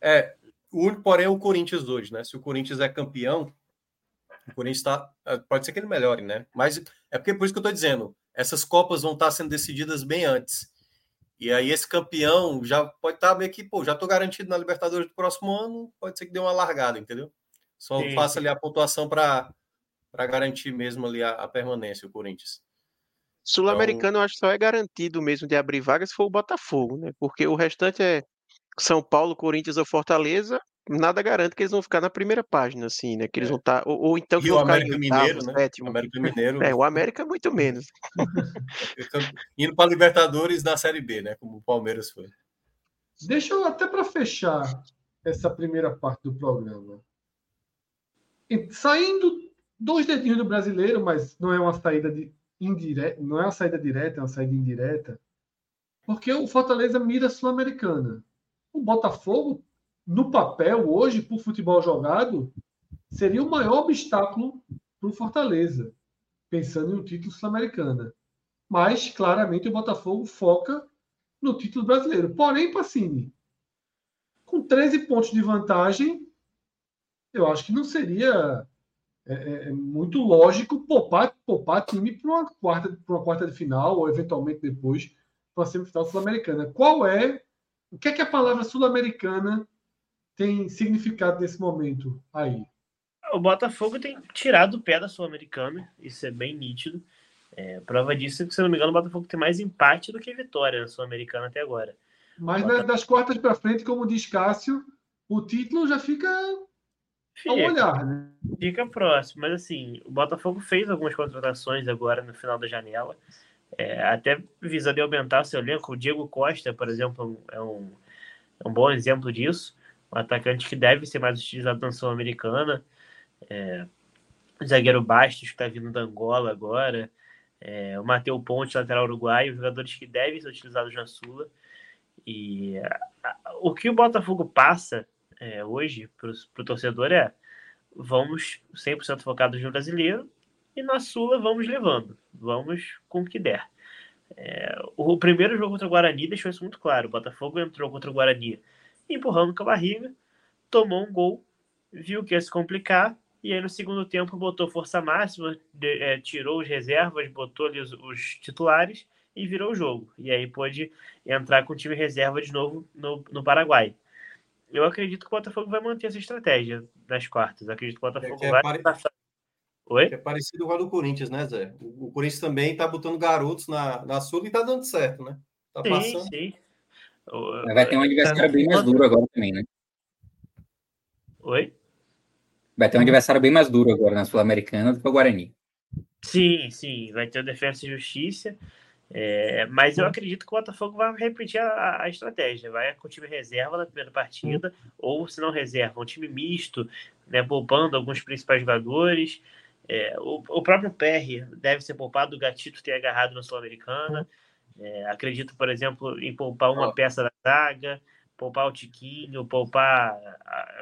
Speaker 3: É, o único, porém, é o Corinthians hoje, né? Se o Corinthians é campeão, o Corinthians está. É, pode ser que ele melhore, né? Mas é porque por isso que eu estou dizendo, essas Copas vão estar sendo decididas bem antes. E aí esse campeão já pode estar meio que, pô, já estou garantido na Libertadores do próximo ano, pode ser que dê uma largada, entendeu? Só sim, faça ali a pontuação para garantir mesmo ali a, a, permanência, o Corinthians.
Speaker 5: Sul-Americano, então... eu acho que só é garantido mesmo de abrir vagas se for o Botafogo, né? Porque o restante é São Paulo, Corinthians ou Fortaleza, nada garante que eles vão ficar na primeira página, assim, né? Que eles é. vão estar. Tá, ou, ou, então que
Speaker 3: e
Speaker 5: vão
Speaker 3: ficar América Mineiro, né?
Speaker 5: sétimo.
Speaker 3: América Mineiro.
Speaker 5: É, o América muito menos. [LAUGHS]
Speaker 3: Indo para Libertadores na Série B, né? Como o Palmeiras foi.
Speaker 1: Deixa eu até para fechar essa primeira parte do programa. Saindo dois dedinhos do brasileiro, mas não é uma saída de indireta, não é uma saída direta, é uma saída indireta, porque o Fortaleza mira sul-americana. O Botafogo, no papel hoje, por futebol jogado, seria o maior obstáculo para o Fortaleza, pensando em um título sul-americana. Mas claramente o Botafogo foca no título brasileiro. Porém, Pacini, com 13 pontos de vantagem, eu acho que não seria é, é, é muito lógico poupar, poupar time para uma, quarta, uma quarta de final, ou eventualmente depois para a semifinal sul-americana. Qual é, o que é que a palavra sul-americana tem significado nesse momento aí?
Speaker 2: O Botafogo tem tirado o pé da Sul-Americana, isso é bem nítido. É, prova disso é que, se não me engano, o Botafogo tem mais empate do que vitória na Sul-Americana até agora.
Speaker 1: Mas Botafogo... das quartas para frente, como diz Cássio, o título já fica fica, olhar, né?
Speaker 2: Fica próximo, mas assim, o Botafogo fez algumas contratações agora no final da janela, é, até visando aumentar o seu elenco. O Diego Costa, por exemplo, é um, é um bom exemplo disso. Um atacante que deve ser mais utilizado na Sul-Americana. É, o zagueiro Bastos, que está vindo da Angola agora é, o Mateu Ponte, lateral uruguaio, jogadores que devem ser utilizados na Sula. E a, a, o que o Botafogo passa é, hoje para o torcedor é vamos 100% focados no brasileiro e na Sula vamos levando, vamos com o que der. É, o primeiro jogo contra o Guarani deixou isso muito claro. O Botafogo entrou contra o Guarani empurrando com a barriga, tomou um gol, viu que ia se complicar e aí no segundo tempo botou força máxima, de, é, tirou os reservas, botou ali os, os, titulares e virou o jogo. E aí pôde entrar com o time reserva de novo no, no Paraguai. Eu acredito que o Botafogo vai manter essa estratégia nas quartas. Eu acredito que o Botafogo é, vai pare... passar.
Speaker 3: Oi? É parecido com o do Corinthians, né, Zé? O, o Corinthians também está botando garotos na, na Sul e está dando certo, né? Tá
Speaker 2: sim, passando. sim.
Speaker 4: Vai ter um adversário bem mais duro agora também, né?
Speaker 2: Oi?
Speaker 4: Vai ter um adversário bem mais duro agora na Sul-Americana do que o Guarani.
Speaker 2: Sim, sim. Vai ter o Defesa e Justiça. É, mas eu acredito que o Botafogo vai repetir a, a, estratégia. Vai com o time reserva na primeira partida, ou se não reserva, um time misto, né, poupando alguns principais jogadores. É, o, o, próprio PR deve ser poupado, o Gatito ter agarrado na Sul-Americana. É, acredito, por exemplo, em poupar uma peça da zaga poupar o Tiquinho, poupar.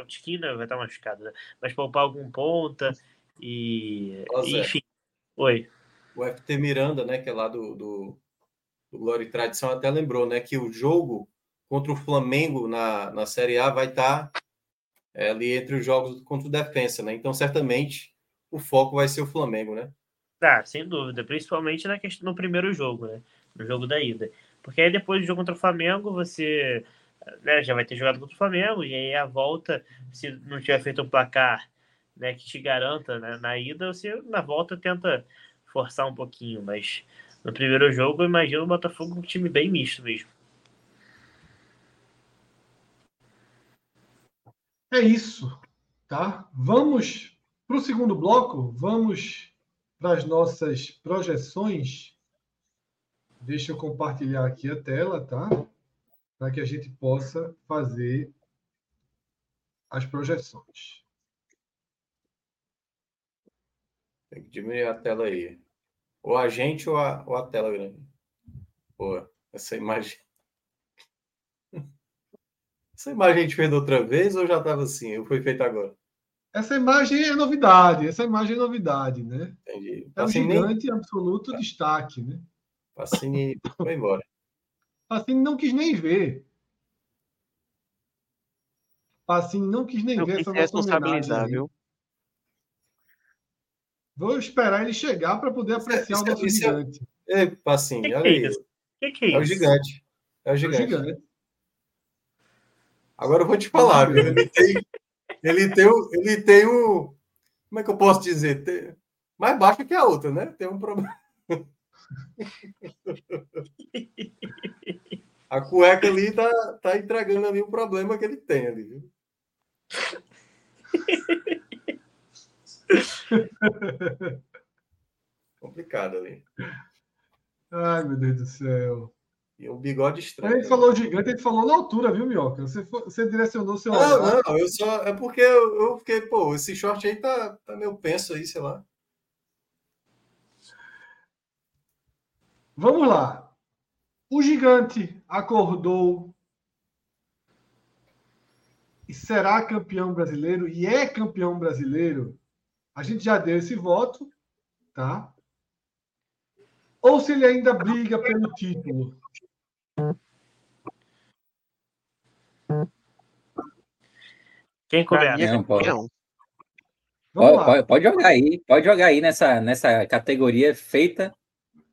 Speaker 2: O Tiquinho vai estar machucado, né? Mas poupar algum ponta e. Nossa, enfim. Oi.
Speaker 3: O FT Miranda, né, que é lá do, do, do Glória e Tradição, até lembrou, né, que o jogo contra o Flamengo na, na Série A vai estar é, ali entre os jogos contra o Defensa, né? Então, certamente, o foco vai ser o Flamengo, né?
Speaker 2: Tá, sem dúvida. Principalmente na questão, no primeiro jogo, né? No jogo da ida. Porque aí depois do jogo contra o Flamengo, você né, já vai ter jogado contra o Flamengo, e aí a volta, se não tiver feito um placar né, que te garanta né, na ida, você na volta tenta forçar um pouquinho, mas no primeiro jogo eu imagino o Botafogo um time bem misto mesmo.
Speaker 1: É isso, tá? Vamos para o segundo bloco, vamos para as nossas projeções. Deixa eu compartilhar aqui a tela, tá? para que a gente possa fazer as projeções.
Speaker 3: Tem que diminuir a tela aí. Ou a gente ou a, ou a tela grande. Pô, essa imagem. [LAUGHS] Essa imagem a gente fez outra vez ou já estava assim? Ou foi feita agora?
Speaker 1: Essa imagem é novidade. Essa imagem é novidade, né?
Speaker 3: Entendi.
Speaker 1: É um gigante absoluto destaque, né?
Speaker 3: Pacini [LAUGHS] foi embora.
Speaker 1: Pacini não quis nem ver. Pacini não quis nem
Speaker 5: Eu
Speaker 1: ver essa
Speaker 5: responsabilizar, viu?
Speaker 1: Vou esperar ele chegar para poder apreciar isso, o nosso isso, é- gigante.
Speaker 3: É, Pacini, que olha aí. Que que é, é, o gigante. É o gigante. É o gigante. Agora eu vou te falar, viu? Ele tem, ele tem, ele tem um. Como é que eu posso dizer? Tem, mais baixo que a outra, né? Tem um problema. A cueca ali tá, tá entregando ali o problema que ele tem ali, viu? Complicado ali.
Speaker 1: Ai, meu Deus do céu.
Speaker 3: E um bigode estranho.
Speaker 1: Ele falou gigante, ele falou na altura, viu, Minhoca? Você, você direcionou seu
Speaker 3: Não,
Speaker 1: olhar.
Speaker 3: não, eu só. É porque eu, eu fiquei, pô, esse short aí tá, tá meio penso aí, sei lá.
Speaker 1: Vamos lá. O gigante acordou e será campeão brasileiro e é campeão brasileiro. A gente já deu esse voto, tá? Ou se ele ainda briga pelo título.
Speaker 2: Quem começa?
Speaker 4: Não, pode. Pode, pode- pode jogar aí, pode jogar aí nessa, nessa categoria feita.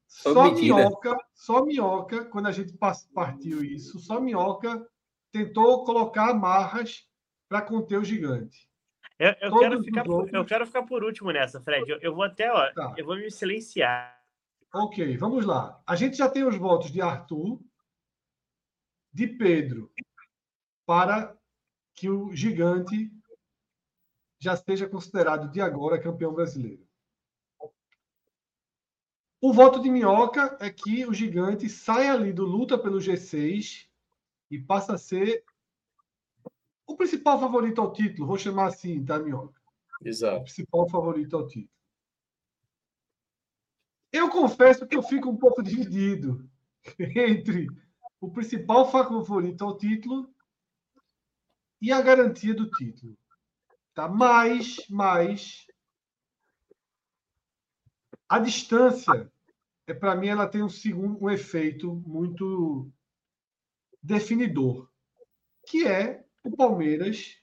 Speaker 4: sob
Speaker 1: Só
Speaker 4: medida.
Speaker 1: minhoca, só minhoca, quando a gente partiu isso, só minhoca tentou colocar amarras para conter o gigante.
Speaker 2: Eu, eu quero ficar por,
Speaker 1: outros-
Speaker 2: eu quero ficar por último nessa, Fred. Eu, eu vou até, ó,
Speaker 1: Tá.
Speaker 2: eu vou me silenciar.
Speaker 1: Ok, vamos lá. A gente já tem os votos de Arthur, de Pedro, para que o gigante já seja considerado de agora campeão brasileiro. O voto de Minhoca é que o gigante sai ali do luta pelo G6 e passa a ser o principal favorito ao título. Vou chamar assim, tá, Minhoca? o
Speaker 3: Exato.
Speaker 1: principal favorito ao título. Eu confesso que eu fico um pouco [LAUGHS] dividido entre o principal favorito ao título e a garantia do título. Tá? Mas, mas a distância é para mim ela tem um segundo um efeito muito definidor, que é o Palmeiras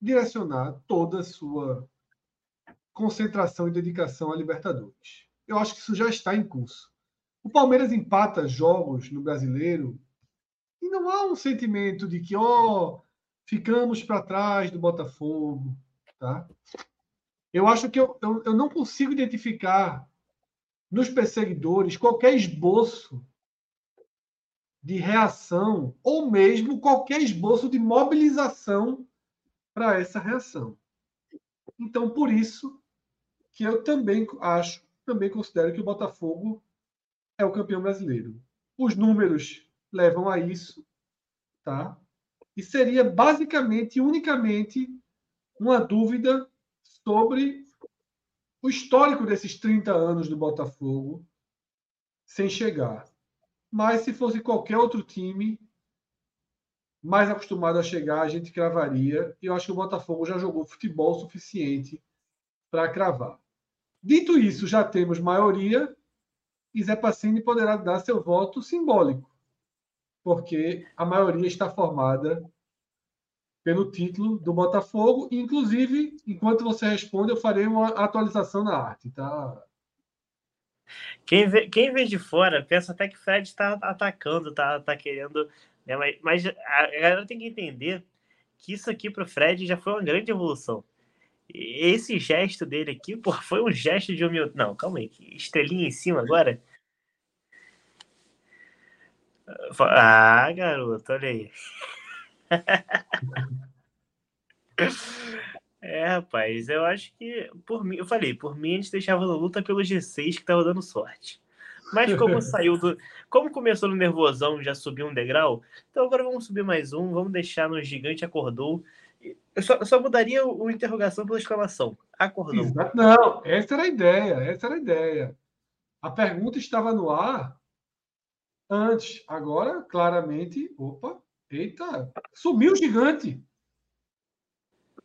Speaker 1: direcionar toda a sua concentração e dedicação à Libertadores. Eu acho que isso já está em curso. O Palmeiras empata jogos no Brasileiro e não há um sentimento de que, ó, ficamos para trás do Botafogo, tá? Eu acho que eu, eu, eu não consigo identificar nos perseguidores qualquer esboço de reação ou mesmo qualquer esboço de mobilização para essa reação. Então, por isso que eu também acho, também considero que o Botafogo é o campeão brasileiro. Os números levam a isso, tá? E seria basicamente, unicamente, uma dúvida sobre o histórico desses 30 anos do Botafogo sem chegar. Mas se fosse qualquer outro time mais acostumado a chegar, a gente cravaria. E eu acho que o Botafogo já jogou futebol suficiente para cravar. Dito isso, já temos maioria e Zé Passini poderá dar seu voto simbólico, porque a maioria está formada pelo título do Botafogo. Inclusive, enquanto você responde, eu farei uma atualização na arte, tá?
Speaker 2: Quem vê, quem vê de fora pensa até que o Fred está atacando, tá, tá querendo. Né? Mas, mas a galera tem que entender que isso aqui para o Fred já foi uma grande evolução. E Esse gesto dele aqui, pô, foi um gesto de humildade. Não, calma aí. Estrelinha em cima agora. Ah, garoto, olha aí. [LAUGHS] É, rapaz, eu acho que por mim, eu falei, por mim a gente deixava na luta pelo G6 que tava dando sorte. Mas como [LAUGHS] saiu do. Como começou no nervosão, já subiu um degrau, então agora vamos subir mais um, vamos deixar no gigante acordou. Eu só, eu só mudaria o, o interrogação pela exclamação. Acordou.
Speaker 1: Exato. Não, essa era a ideia, essa era a ideia. A pergunta estava no ar antes. Agora, claramente, opa, eita, sumiu o gigante.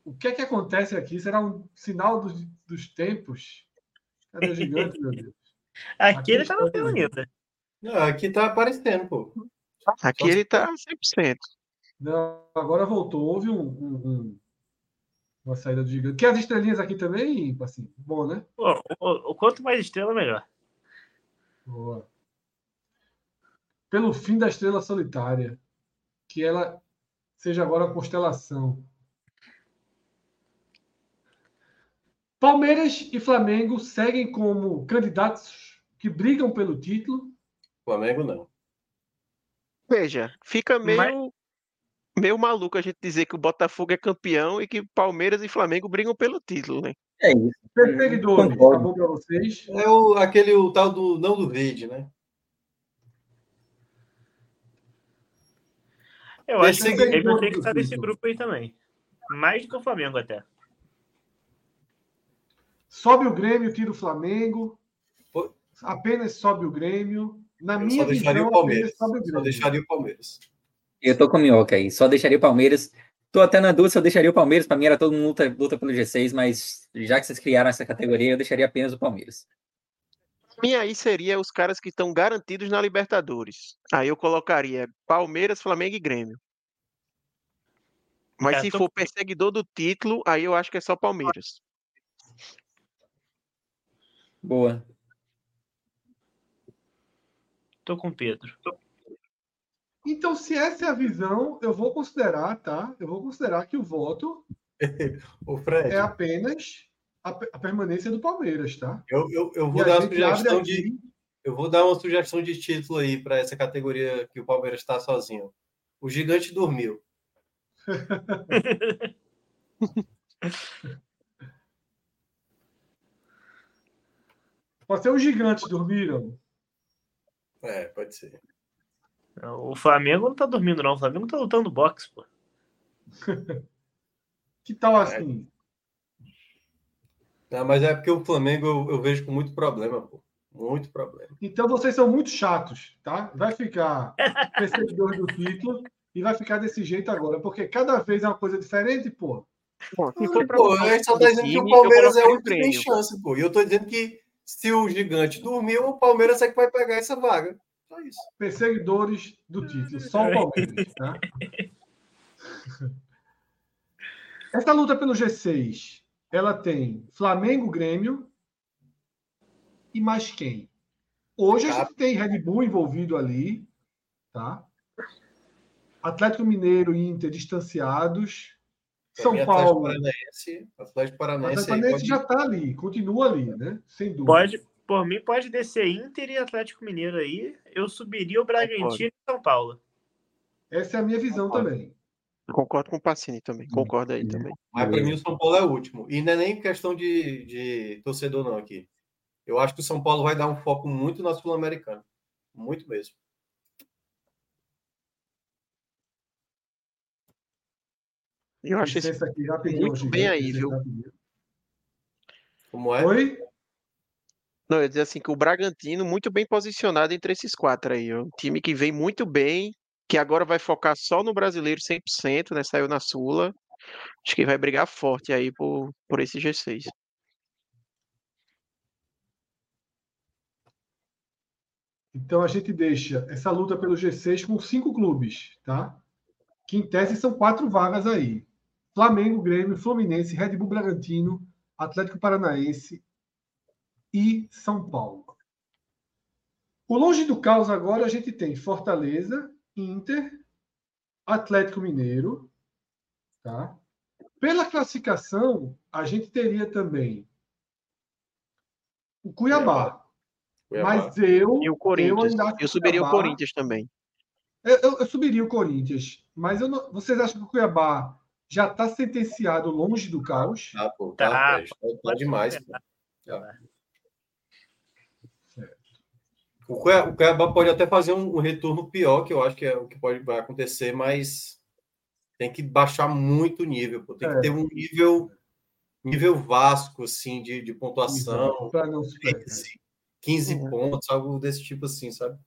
Speaker 1: O que é que acontece aqui? Será um sinal dos, dos tempos? Cadê o gigante, meu Deus? [LAUGHS]
Speaker 2: Aqui ele
Speaker 1: Aqui
Speaker 2: no
Speaker 1: está ele.
Speaker 2: ainda.
Speaker 3: Não, aqui tá aparecendo, pô.
Speaker 5: Aqui ele tá 100%.
Speaker 1: Não, agora voltou. Houve um, um- um- uma saída do gigante. Quer as estrelinhas aqui também, assim? Bom, né?
Speaker 2: Pô, o, o quanto mais estrela, melhor.
Speaker 1: Boa. Pelo fim da estrela solitária. Que ela seja agora a constelação. Palmeiras e Flamengo seguem como candidatos que brigam pelo título.
Speaker 3: Flamengo não.
Speaker 5: Veja, fica meio,
Speaker 2: Mas-
Speaker 5: meio maluco a gente dizer que o Botafogo é campeão e que Palmeiras e Flamengo brigam pelo título, né?
Speaker 4: É isso.
Speaker 1: Perseguidores, tá bom para vocês?
Speaker 3: É o, aquele o tal do não duvide, né?
Speaker 2: Eu acho que ele vai ter que estar nesse grupo aí também. Mais do que o Flamengo até.
Speaker 1: Sobe o Grêmio, tira o Flamengo. Apenas sobe o Grêmio. Na
Speaker 3: Eu
Speaker 1: minha
Speaker 3: só deixaria
Speaker 1: visão,
Speaker 3: o Palmeiras.
Speaker 1: apenas sobe o
Speaker 3: Só
Speaker 1: Grêmio.
Speaker 3: deixaria o Palmeiras.
Speaker 4: Eu tô com o Minhoca aí. Só deixaria o Palmeiras. Tô até na dúvida se eu deixaria o Palmeiras. Pra mim era todo mundo luta, luta pelo G6, mas já que vocês criaram essa categoria, eu deixaria apenas o Palmeiras.
Speaker 5: Minha aí seria os caras que estão garantidos na Libertadores. Aí eu colocaria Palmeiras, Flamengo e Grêmio. Mas
Speaker 2: É,
Speaker 5: se
Speaker 2: tô-
Speaker 5: for perseguidor do título, aí eu acho que é só Palmeiras.
Speaker 4: Boa.
Speaker 2: Tô com o Pedro.
Speaker 1: Então, se essa é a visão, eu vou considerar, tá? Eu vou considerar que o voto [LAUGHS]
Speaker 3: Ô, Fred,
Speaker 1: é apenas a, a permanência do Palmeiras, tá?
Speaker 3: eu, eu, eu
Speaker 1: E
Speaker 3: vou
Speaker 1: a
Speaker 3: dar uma sugestão
Speaker 1: aqui-
Speaker 3: de. Eu vou dar uma sugestão de título aí para essa categoria que o Palmeiras está sozinho. O gigante dormiu. [LAUGHS] [LAUGHS]
Speaker 1: Pode ser os gigantes dormiram.
Speaker 3: É, pode ser.
Speaker 2: O Flamengo não tá dormindo, não. O Flamengo tá lutando boxe, pô. [LAUGHS]
Speaker 1: Que tal assim?
Speaker 3: Não, mas é porque o Flamengo eu, eu vejo com muito problema, pô. Muito problema.
Speaker 1: Então vocês são muito chatos, tá? Vai ficar [LAUGHS] perseguidor do título e vai ficar desse jeito agora, porque cada vez é uma coisa diferente, pô.
Speaker 5: Bom, se for pra
Speaker 3: Pô, a gente só tá dizendo que o Palmeiras é o único que tem chance, pô. E eu tô dizendo que se o gigante dormiu, o Palmeiras é que vai pegar essa vaga. Só isso.
Speaker 1: Perseguidores do título, só o Palmeiras, tá? [LAUGHS] Essa luta pelo G6, ela tem Flamengo, Grêmio e mais quem? Hoje a
Speaker 3: Tá.
Speaker 1: gente tem Red Bull envolvido ali, tá? Atlético Mineiro e Inter distanciados. São
Speaker 3: mim, Atlético
Speaker 1: Paulo.
Speaker 3: Paranaense, Atlético
Speaker 1: O
Speaker 3: Paranaense,
Speaker 1: Atlético
Speaker 3: aí
Speaker 1: Paranaense
Speaker 3: pode-
Speaker 1: já está ali, continua ali, né? Sem dúvida.
Speaker 2: Pode, por mim, pode descer Inter e Atlético Mineiro aí. Eu subiria o Bragantino e São Paulo.
Speaker 1: Essa é a minha visão
Speaker 3: Concordo.
Speaker 1: também.
Speaker 5: Concordo com o Pacini também. Concordo aí também.
Speaker 3: Mas para mim o São Paulo é o último. E não é nem questão de, de torcedor, não, aqui. Eu acho que o São Paulo vai dar um foco muito na Sul-Americana. Muito mesmo.
Speaker 5: Eu acho esse
Speaker 1: Licença aqui, rapidinho,
Speaker 5: muito
Speaker 1: gigante,
Speaker 5: bem aí,
Speaker 1: licença
Speaker 5: viu?
Speaker 1: rapidinho.
Speaker 3: Como é?
Speaker 1: Oi?
Speaker 5: Não, eu ia dizer assim que o Bragantino muito bem posicionado entre esses quatro aí. Um time que vem muito bem, que agora vai focar só no brasileiro 100%, né? Saiu na Sula. Acho que vai brigar forte aí por, por esse G6.
Speaker 1: Então a gente deixa essa luta pelo G6 com cinco clubes, tá? Que em tese são quatro vagas aí: Flamengo, Grêmio, Fluminense, Red Bull Bragantino, Atlético Paranaense e São Paulo. O longe do caos agora a gente tem Fortaleza, Inter, Atlético Mineiro, tá? Pela classificação, a gente teria também o Cuiabá.
Speaker 3: Cuiabá.
Speaker 1: Mas eu.
Speaker 5: E o Corinthians. Eu,
Speaker 1: que
Speaker 5: subiria o
Speaker 1: Cuiabá-
Speaker 5: Corinthians também.
Speaker 1: Eu, eu- eu subiria o Corinthians. Mas eu não- vocês acham que o Cuiabá já está sentenciado longe do caos?
Speaker 3: Tá, pô,
Speaker 2: Tá,
Speaker 3: tá, Fred. tá, tá demais. pô. O Cuiabá, o Cuiabá pode até fazer um, um retorno pior, que eu acho que é o que pode vai acontecer, mas tem que baixar muito o nível, pô. Tem
Speaker 1: É.
Speaker 3: que ter um nível nível Vasco, assim, de, de pontuação,
Speaker 1: não perder.
Speaker 3: 15, 15
Speaker 5: Uhum.
Speaker 3: pontos, algo desse tipo assim, sabe?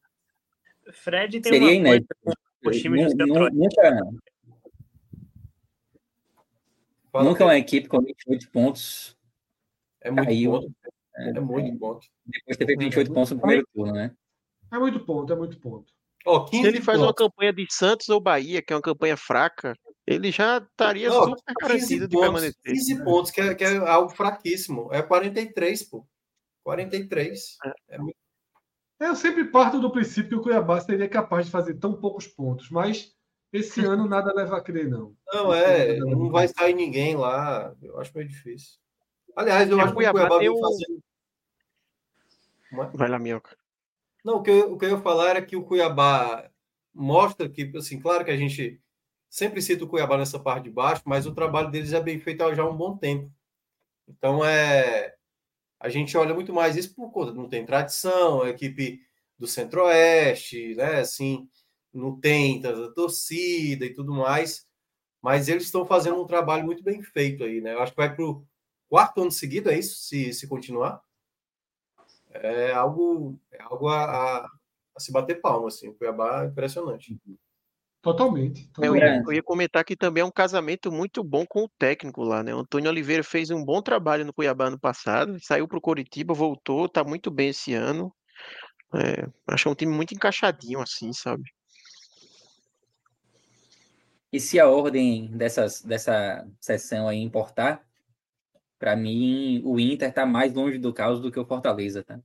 Speaker 2: Fred tem
Speaker 4: Seria
Speaker 2: uma
Speaker 4: inédito.
Speaker 2: coisa do
Speaker 4: nu-
Speaker 2: Centro.
Speaker 4: Nunca,
Speaker 3: Fala,
Speaker 4: nunca
Speaker 3: Pedro.
Speaker 4: uma equipe com 28 pontos
Speaker 3: é muito
Speaker 4: caiu.
Speaker 3: ponto. É muito ponto.
Speaker 4: depois feito 28 pontos no primeiro turno, né?
Speaker 1: É muito ponto, é muito ponto.
Speaker 3: 15
Speaker 5: Se ele faz uma
Speaker 3: pontos.
Speaker 5: campanha de Santos ou Bahia, que é uma campanha fraca, ele já estaria
Speaker 3: Não,
Speaker 5: super
Speaker 3: 15
Speaker 5: garantido de permanecer.
Speaker 3: 15 pontos, que é, que é algo fraquíssimo. É 43, pô. 43. É muito
Speaker 1: Eu sempre parto do princípio que o Cuiabá seria capaz de fazer tão poucos pontos, mas esse ano nada leva a crer, não.
Speaker 3: Não, é, não vai sair ninguém lá. Eu acho meio difícil. Aliás, eu
Speaker 5: o
Speaker 3: acho que o
Speaker 5: Cuiabá o-
Speaker 3: fazendo.
Speaker 5: Vai lá, Minhoca.
Speaker 3: Não, o que, eu, o que eu ia falar era que o Cuiabá mostra que, assim, claro que a gente sempre cita o Cuiabá nessa parte de baixo, mas o trabalho deles é bem feito há já um bom tempo. Então, é, a gente olha muito mais isso por conta, não tem tradição, a equipe do Centro-Oeste, né, assim, não tem tanta torcida e tudo mais, mas eles estão fazendo um trabalho muito bem feito aí, né? Eu acho que vai para o quarto ano seguido, é isso? Se, se continuar? É algo, é algo a, a, a se bater palma, assim. O Cuiabá é impressionante.
Speaker 1: Totalmente.
Speaker 5: Eu
Speaker 1: totalmente.
Speaker 5: ia, eu ia comentar que também é um casamento muito bom com o técnico lá, né? O Antônio Oliveira fez um bom trabalho no Cuiabá no passado, saiu para o Coritiba, voltou, tá muito bem esse ano. É, acho que é um time muito encaixadinho, assim, sabe?
Speaker 4: E se a ordem dessas, dessa sessão aí importar, para mim o Inter tá mais longe do caos do que o Fortaleza, tá?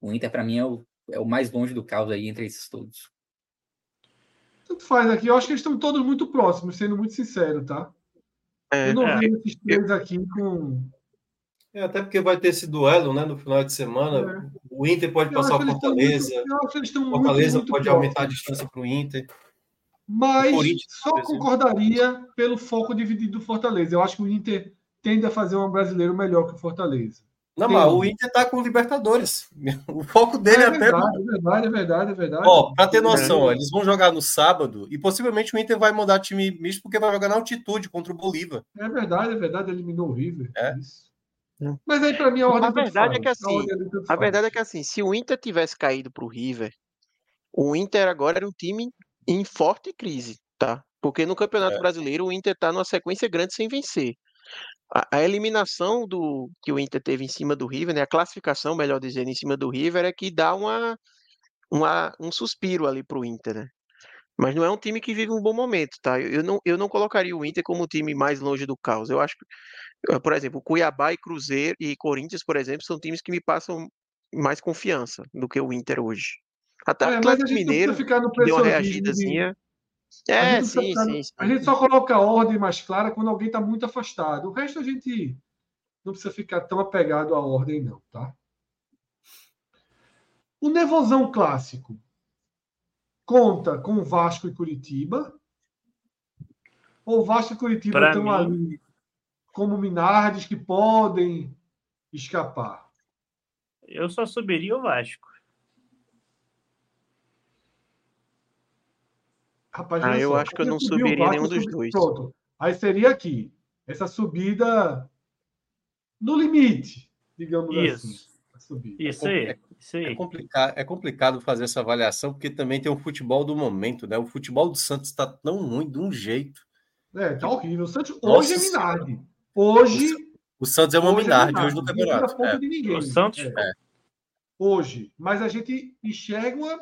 Speaker 4: O Inter para mim é o, é o mais longe do caos aí entre esses todos.
Speaker 1: Tanto faz aqui. Eu acho que eles estão todos muito próximos, sendo muito sincero, tá?
Speaker 5: É,
Speaker 1: Eu não
Speaker 2: é.
Speaker 1: vi esses três aqui com.
Speaker 3: É, até porque vai ter esse duelo, né, no final de semana. O Inter pode
Speaker 1: Eu
Speaker 3: passar o Fortaleza.
Speaker 1: muito- eu acho que eles estão
Speaker 3: O
Speaker 1: muito,
Speaker 3: Fortaleza
Speaker 1: muito
Speaker 3: pode
Speaker 1: próximos.
Speaker 3: aumentar a distância para o Inter.
Speaker 1: Mas só concordaria pelo foco dividido do Fortaleza. Eu acho que o Inter tende a fazer um brasileiro melhor que o Fortaleza.
Speaker 3: Não, mas o Inter tá com o Libertadores. [LAUGHS] O foco dele
Speaker 1: é
Speaker 3: é até.
Speaker 1: verdade, é verdade, é verdade, é verdade.
Speaker 3: Ó, pra ter noção, ó, eles vão jogar no sábado e possivelmente o Inter vai mudar time misto porque vai jogar na altitude contra o Bolívar.
Speaker 1: É verdade, é verdade, eliminou o River.
Speaker 3: É.
Speaker 1: Isso.
Speaker 5: É.
Speaker 1: Mas aí, para mim, a ordem
Speaker 5: A
Speaker 1: tanto
Speaker 5: verdade
Speaker 1: faz.
Speaker 5: é que assim,
Speaker 1: tanto
Speaker 5: A
Speaker 1: faz.
Speaker 5: verdade é que assim, se o Inter tivesse caído para o River, o Inter agora era um time em forte crise, tá? Porque no Campeonato
Speaker 3: É.
Speaker 5: Brasileiro o Inter tá numa sequência grande sem vencer. A, a eliminação do que o Inter teve em cima do River, né? A classificação, melhor dizendo, em cima do River é que dá uma, uma um suspiro ali pro Inter, né? Mas não é um time que vive um bom momento, tá? Eu, eu não, eu não colocaria o Inter como o time mais longe do caos. Eu acho que, por exemplo, Cuiabá e Cruzeiro e Corinthians, por exemplo, são times que me passam mais confiança do que o Inter hoje. Até o
Speaker 1: É,
Speaker 5: Atlético Mineiro
Speaker 1: precisa ficar no
Speaker 5: deu uma
Speaker 1: de-
Speaker 5: reagidazinha. É, sim,
Speaker 1: ficar
Speaker 5: sim, sim.
Speaker 1: A gente só coloca a ordem mais clara quando alguém está muito afastado. O resto a gente não precisa ficar tão apegado à ordem, não, tá? O Nevozão clássico conta com Vasco e Curitiba? Ou Vasco e Curitiba
Speaker 2: Pra
Speaker 1: estão
Speaker 2: mim-
Speaker 1: ali como Minardes que podem escapar?
Speaker 2: Eu só subiria o Vasco.
Speaker 1: Rapaz,
Speaker 5: Ah, eu
Speaker 1: só,
Speaker 5: acho que eu não
Speaker 1: subir o
Speaker 5: subiria nenhum dos dois.
Speaker 1: Pronto. Aí seria aqui. Essa subida no limite, digamos assim.
Speaker 2: Isso.
Speaker 1: a subida.
Speaker 2: Isso aí. Isso
Speaker 3: É
Speaker 2: aí.
Speaker 3: complicado, é complicado fazer essa avaliação, porque também tem o futebol do momento, né? O futebol do Santos está tão ruim de um jeito.
Speaker 1: É, tá horrível. O Santos
Speaker 3: Nossa
Speaker 1: hoje é Minardi. Hoje.
Speaker 3: O Santos é uma
Speaker 1: hoje
Speaker 3: Minardi hoje no campeonato. É.
Speaker 2: O Santos-
Speaker 1: É. Hoje. Mas a gente enxerga uma,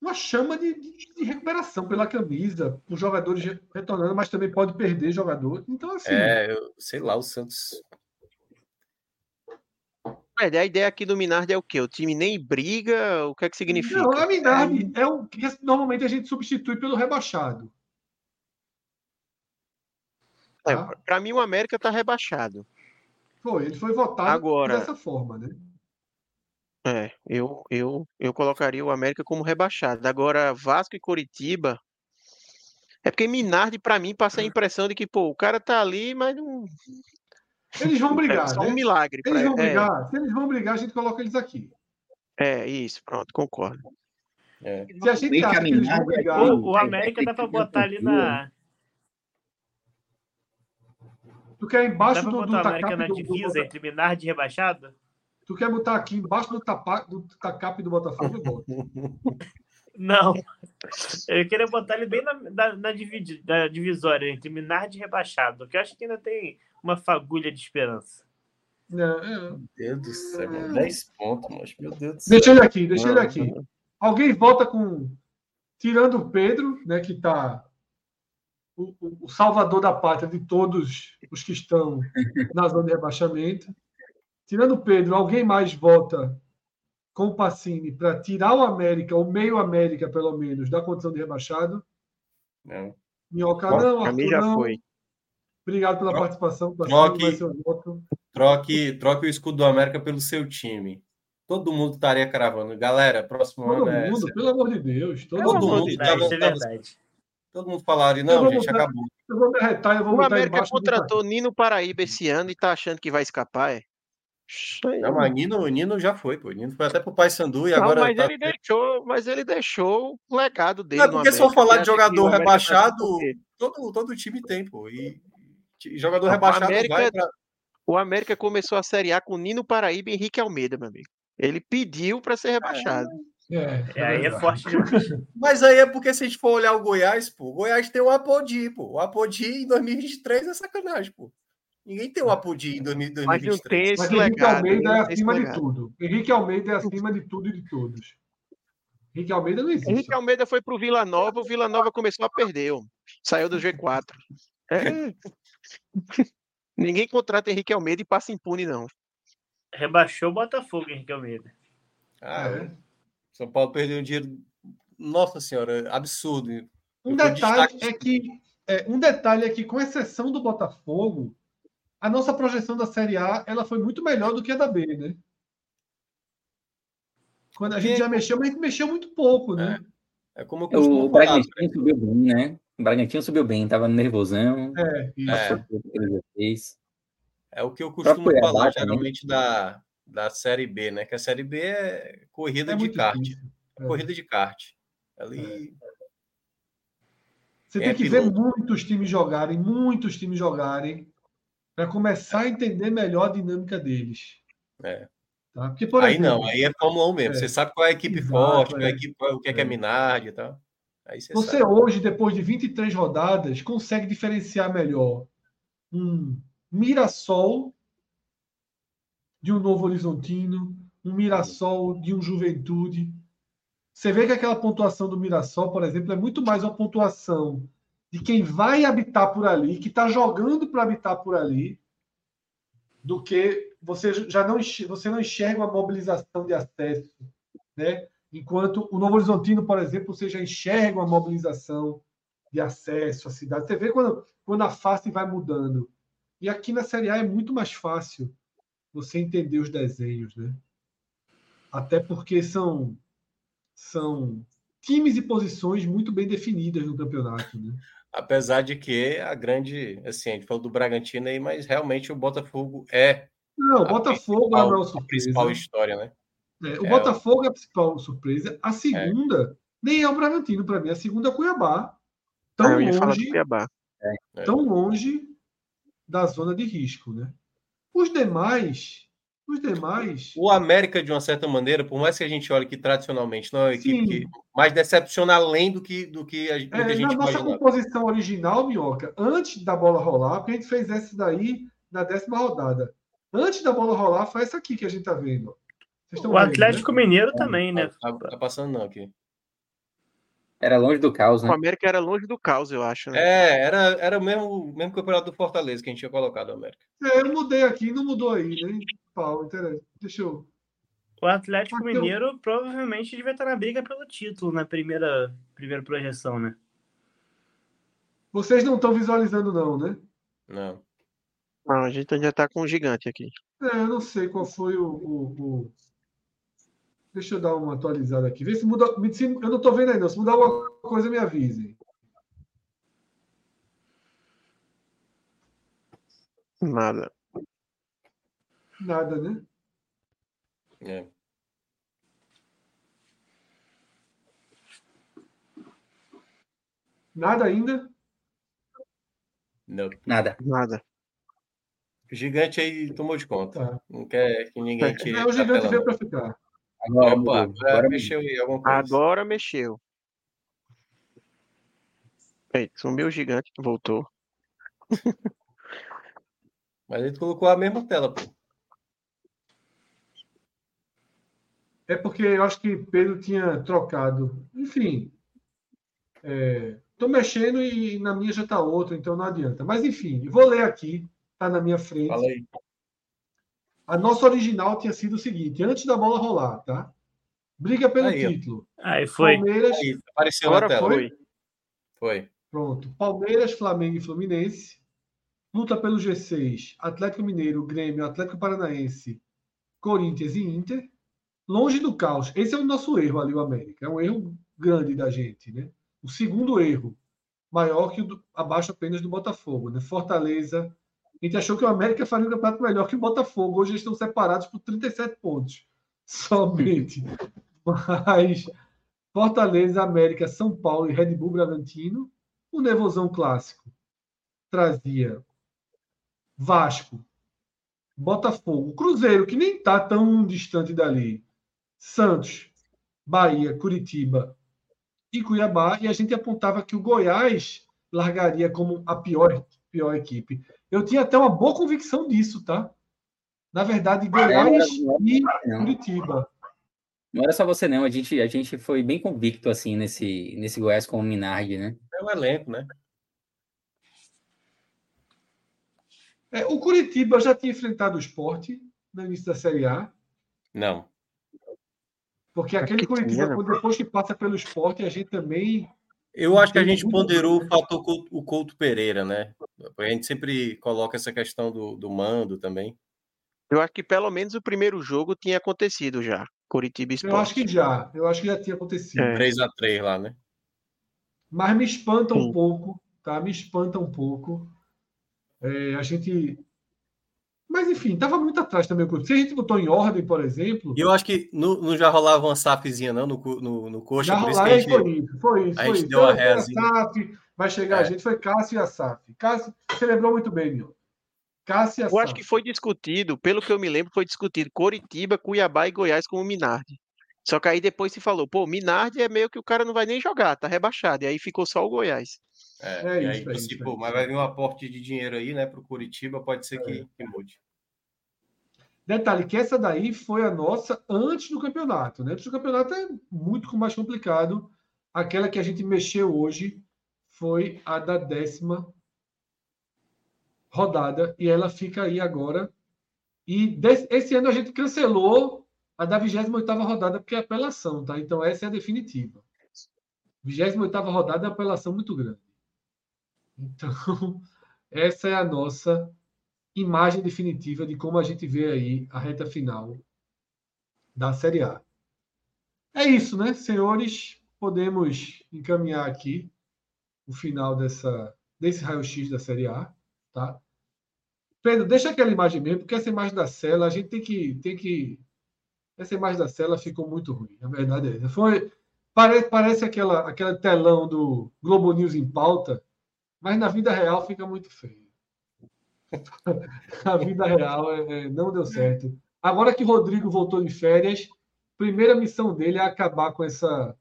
Speaker 1: uma chama de, de- de recuperação pela camisa, os jogadores re- retornando, mas também pode perder jogador. Então, assim.
Speaker 3: É, eu- sei lá, o Santos.
Speaker 5: É, a ideia aqui do Minardi é o quê? O time nem briga? O que é que significa?
Speaker 1: Não, a Minardi é o que normalmente a gente substitui pelo rebaixado.
Speaker 5: É,
Speaker 1: tá?
Speaker 5: pra mim o América tá rebaixado.
Speaker 1: Foi, ele foi votado
Speaker 5: Agora-
Speaker 1: dessa forma, né?
Speaker 5: É, eu, eu, eu colocaria o América como rebaixado. Agora, Vasco e Coritiba. É porque Minardi, pra mim, passa a impressão de que, pô, o cara tá ali, mas não.
Speaker 1: Eles vão
Speaker 5: É
Speaker 1: brigar,
Speaker 5: só
Speaker 1: né?
Speaker 5: um milagre.
Speaker 1: Eles
Speaker 5: pra-
Speaker 1: vão
Speaker 5: é,
Speaker 1: brigar. Se eles vão brigar, a gente coloca eles aqui.
Speaker 5: é, isso, pronto, concordo.
Speaker 3: É.
Speaker 1: Se a gente acha que eles vão brigar,
Speaker 2: O, o América dá pra botar ali na.
Speaker 1: tu quer
Speaker 2: Dá
Speaker 1: embaixo
Speaker 2: pra
Speaker 1: do, do
Speaker 2: botar o América na
Speaker 1: do, do
Speaker 2: divisa entre Minardi e rebaixado?
Speaker 1: Tu quer botar aqui embaixo do, tapa, do tacape do Botafogo? Eu boto. [LAUGHS]
Speaker 2: Não. Eu queria botar ele bem na, na, na dividi- na divisória entre Minardi e rebaixado, que eu acho que ainda tem uma fagulha de esperança.
Speaker 1: Não, é.
Speaker 3: Meu Deus do céu, mano. 10 pontos, mas meu Deus do céu.
Speaker 1: Deixa ele aqui, deixa ele aqui. Alguém volta com. Tirando o Pedro, né, que está o, o- o salvador da pátria de todos os que estão na zona de rebaixamento. Tirando o Pedro, alguém mais vota com o Pacini para tirar o América, o meio América, pelo menos, da condição de rebaixado?
Speaker 3: Não.
Speaker 1: Minhoca
Speaker 5: Bom,
Speaker 1: não, Arthur
Speaker 5: já
Speaker 1: não.
Speaker 5: foi.
Speaker 1: Obrigado pela
Speaker 3: Tro-
Speaker 1: participação.
Speaker 3: Troque-. Troque, troque o escudo do América pelo seu time. Todo mundo estaria cravando. Galera, próximo
Speaker 1: Todo
Speaker 3: ano é.
Speaker 1: mundo, pelo amor de Deus. Todo
Speaker 3: Todo
Speaker 1: mundo.
Speaker 2: Isso
Speaker 3: tava-
Speaker 2: é verdade.
Speaker 3: Todo mundo falaria, não, gente,
Speaker 1: botar-
Speaker 3: acabou.
Speaker 1: Eu vou me arretar, eu vou
Speaker 5: O América contratou Nino Paraíba esse ano e tá achando que vai escapar, é?
Speaker 3: Não, mas Nino, Nino já foi, pô. Nino foi até pro Paysandu e não, agora.
Speaker 5: Mas,
Speaker 3: tá...
Speaker 5: ele deixou, mas ele deixou o legado dele.
Speaker 3: Não é porque se for falar de jogador rebaixado, todo, todo time tem, pô. E jogador rebaixado
Speaker 5: América,
Speaker 3: vai pra...
Speaker 5: O América começou a Série A com Nino Paraíba e Henrique Almeida, meu amigo. Ele pediu para ser rebaixado.
Speaker 2: É, é, aí é forte demais. [LAUGHS]
Speaker 3: Mas aí é porque se a gente for olhar o Goiás, pô, o Goiás tem o Apodi, pô. O Apodi em 2023 é sacanagem, pô. Ninguém tem o Apodi em 2023. Mas não tem
Speaker 1: esse Mas Henrique Almeida é acima de tudo. Henrique Almeida é acima de tudo e de todos. Henrique Almeida não existe.
Speaker 5: Henrique Almeida foi pro Vila Nova, o Vila Nova começou a perder. Saiu do G4. É. Ninguém contrata Henrique Almeida e passa impune, não.
Speaker 2: Rebaixou o Botafogo, Henrique Almeida.
Speaker 3: Ah, é. São Paulo perdeu um dinheiro. Nossa senhora, absurdo.
Speaker 1: Um detalhe é que é, um detalhe é que, com exceção do Botafogo, a nossa projeção da Série A ela foi muito melhor do que a da B, né? Quando a gente já mexeu, mas a gente mexeu muito pouco, né?
Speaker 4: É, é como eu costumo o falar. Bragantino subiu bem, né? O Bragantino subiu bem, tava nervosão.
Speaker 1: É,
Speaker 3: isso. É. é o que eu costumo falar geralmente da, da Série B, né? Que a Série B é corrida é de kart. É. Corrida de kart. Ali.
Speaker 1: É. Você tem que piloto. ver muitos times jogarem, muitos times jogarem, para começar a entender melhor a dinâmica deles.
Speaker 3: É.
Speaker 1: Tá? Porque,
Speaker 3: aí exemplo, não, aí é Fórmula 1 mesmo. É. Você sabe qual é a equipe Exato, forte, qual é a equipe, o que é, que é Minardi e tal. Aí você,
Speaker 1: você hoje, depois de 23 rodadas, consegue diferenciar melhor um Mirassol de um Novo Horizontino, um Mirassol de um Juventude. Você vê que aquela pontuação do Mirassol, por exemplo, é muito mais uma pontuação de quem vai habitar por ali, que está jogando para habitar por ali, do que você já não você não enxerga uma mobilização de acesso, né? Enquanto o Novo Horizontino, por exemplo, você já enxerga uma mobilização de acesso à cidade. Você vê quando, quando a face vai mudando. E aqui na Série A é muito mais fácil você entender os desenhos, né? Até porque são, são times e posições muito bem definidas no campeonato, né?
Speaker 3: Apesar de que a grande, assim, a gente falou do Bragantino aí, mas realmente o Botafogo é.
Speaker 1: Não, o Botafogo é a, a
Speaker 3: principal história, né?
Speaker 1: É, o é, Botafogo é a principal surpresa. A segunda é. nem é o Bragantino para mim. A segunda é Cuiabá. Tão ah, longe,
Speaker 5: Cuiabá.
Speaker 1: É. tão longe da zona de risco, né? Os demais, os demais.
Speaker 3: O América, de uma certa maneira, por mais que a gente olhe que tradicionalmente não é uma equipe que mais decepciona além do que, do que a, é, a gente
Speaker 1: Na nossa composição original, Minhoca, antes da bola rolar, porque a gente fez essa daí na décima rodada. Antes da bola rolar, foi essa aqui que a gente tá vendo
Speaker 2: o Atlético vendo, né? Mineiro também, né?
Speaker 3: Tá, tá, passando não aqui.
Speaker 4: Era longe do caos, né?
Speaker 5: O América era longe do caos, eu acho. Né?
Speaker 3: É, era, era o mesmo, mesmo campeonato do Fortaleza que a gente tinha colocado o América.
Speaker 1: É, eu mudei aqui, não mudou aí, né? Interessa. Deixa eu.
Speaker 2: O Atlético Mineiro provavelmente devia estar na briga pelo título na primeira, primeira projeção, né?
Speaker 1: Vocês não estão visualizando, não, né?
Speaker 3: Não.
Speaker 5: Não, a gente já está com um gigante aqui.
Speaker 1: É, eu não sei qual foi o, o, o Deixa eu dar uma atualizada aqui. Vê se muda. Se, eu não estou vendo ainda. Se mudar alguma coisa, me avise.
Speaker 5: Nada.
Speaker 1: Nada, né?
Speaker 3: É.
Speaker 1: Nada ainda?
Speaker 3: Não.
Speaker 4: Nada.
Speaker 5: Nada.
Speaker 3: O gigante aí tomou de conta. Tá. Não quer que ninguém tire.
Speaker 1: É, o gigante veio para ficar.
Speaker 5: Agora, Opa, agora, agora mexeu aí alguma coisa. Agora mexeu. Ei, sumiu o gigante, voltou.
Speaker 3: Mas ele colocou a mesma tela, pô.
Speaker 1: É porque eu acho que Pedro tinha trocado. Enfim. Estou é, mexendo e na minha já está outra, então não adianta. Mas enfim, vou ler aqui, está na minha frente.
Speaker 3: Fala aí.
Speaker 1: A nossa original tinha sido o seguinte: antes da bola rolar, tá? Briga pelo aí, título.
Speaker 2: Aí foi.
Speaker 1: Palmeiras.
Speaker 3: Aí, apareceu Agora na tela. Foi? Foi.
Speaker 1: Pronto. Palmeiras, Flamengo e Fluminense. Luta pelo G6. Atlético Mineiro, Grêmio, Atlético Paranaense, Corinthians e Inter. Longe do caos. Esse é o nosso erro ali, o América. É um erro grande da gente, né? O segundo erro, maior que o do, abaixo apenas do Botafogo, né? Fortaleza, A gente achou que o América faria um campeonato melhor que o Botafogo. Hoje eles estão separados por 37 pontos. [LAUGHS] Somente. Mas Fortaleza, América, São Paulo e Red Bull Bragantino. O Nevozão Clássico trazia Vasco, Botafogo, Cruzeiro, que nem está tão distante dali, Santos, Bahia, Curitiba e Cuiabá, e a gente apontava que o Goiás largaria como a pior, pior equipe. Eu tinha até uma boa convicção disso, tá? Na verdade, Goiás e Curitiba.
Speaker 4: Não era só você, não. A gente, a gente foi bem convicto, assim, nesse, nesse Goiás com o Minardi, né?
Speaker 3: É o elenco, né?
Speaker 1: É, o Curitiba já tinha enfrentado o esporte no início da Série A.
Speaker 3: Não.
Speaker 1: Porque aquele Curitiba, quando depois que passa pelo esporte, a gente também.
Speaker 3: Eu acho que a gente ponderou o fator o Couto Pereira, né? A gente sempre coloca essa questão do, do mando também.
Speaker 5: Eu acho que pelo menos o primeiro jogo tinha acontecido já. Curitiba Esporte.
Speaker 1: Eu acho que já. Eu acho que já tinha acontecido.
Speaker 3: É. 3x3 lá, né?
Speaker 1: Mas me espanta Sim. um pouco, tá? Me espanta um pouco é, a gente. Mas, enfim, estava muito atrás também o clube. Se a gente botou em ordem, por exemplo.
Speaker 3: E eu acho que não, não já rolava uma SAFzinha, não, no, no, no coxa.
Speaker 1: Já rolava, gente, foi isso. Foi isso.
Speaker 3: A
Speaker 1: foi
Speaker 3: gente isso. deu a
Speaker 1: reazinha. SAF, vai chegar é. a gente, foi Cássio e a SAF. Cássio, você lembrou muito bem, meu. Cássio e a
Speaker 5: Eu acho que foi discutido, pelo que eu me lembro, foi discutido Coritiba, Cuiabá e Goiás como Minardi. Só que aí depois se falou, pô, Minardi é meio que o cara não vai nem jogar, tá rebaixado. E aí ficou só o Goiás.
Speaker 3: É, é aí, isso, assim, é pô, mas vai vir um aporte de dinheiro aí, né, para o Curitiba, pode ser que, é. que mude.
Speaker 1: Detalhe que essa daí foi a nossa antes do campeonato, né? Antes do campeonato é muito mais complicado. Aquela que a gente mexeu hoje foi a da décima rodada e ela fica aí agora. E desse, esse ano a gente cancelou a da 28 rodada porque é apelação, tá? Então essa é a definitiva. 28 rodada é apelação muito grande. Então, [LAUGHS] essa é a nossa imagem definitiva de como a gente vê aí a reta final da Série A. É isso, né, senhores? Podemos encaminhar aqui o final dessa, desse raio-x da Série A, tá? Pedro, deixa aquela imagem mesmo, porque essa imagem da cela, a gente tem que, tem que. Essa imagem da cela ficou muito ruim, a verdade é. Foi, parece, parece aquela, aquela telão do Globo News em pauta, mas na vida real fica muito feio. [LAUGHS] a vida real é, é, não deu certo. Agora que Rodrigo voltou de férias, primeira missão dele é acabar com essa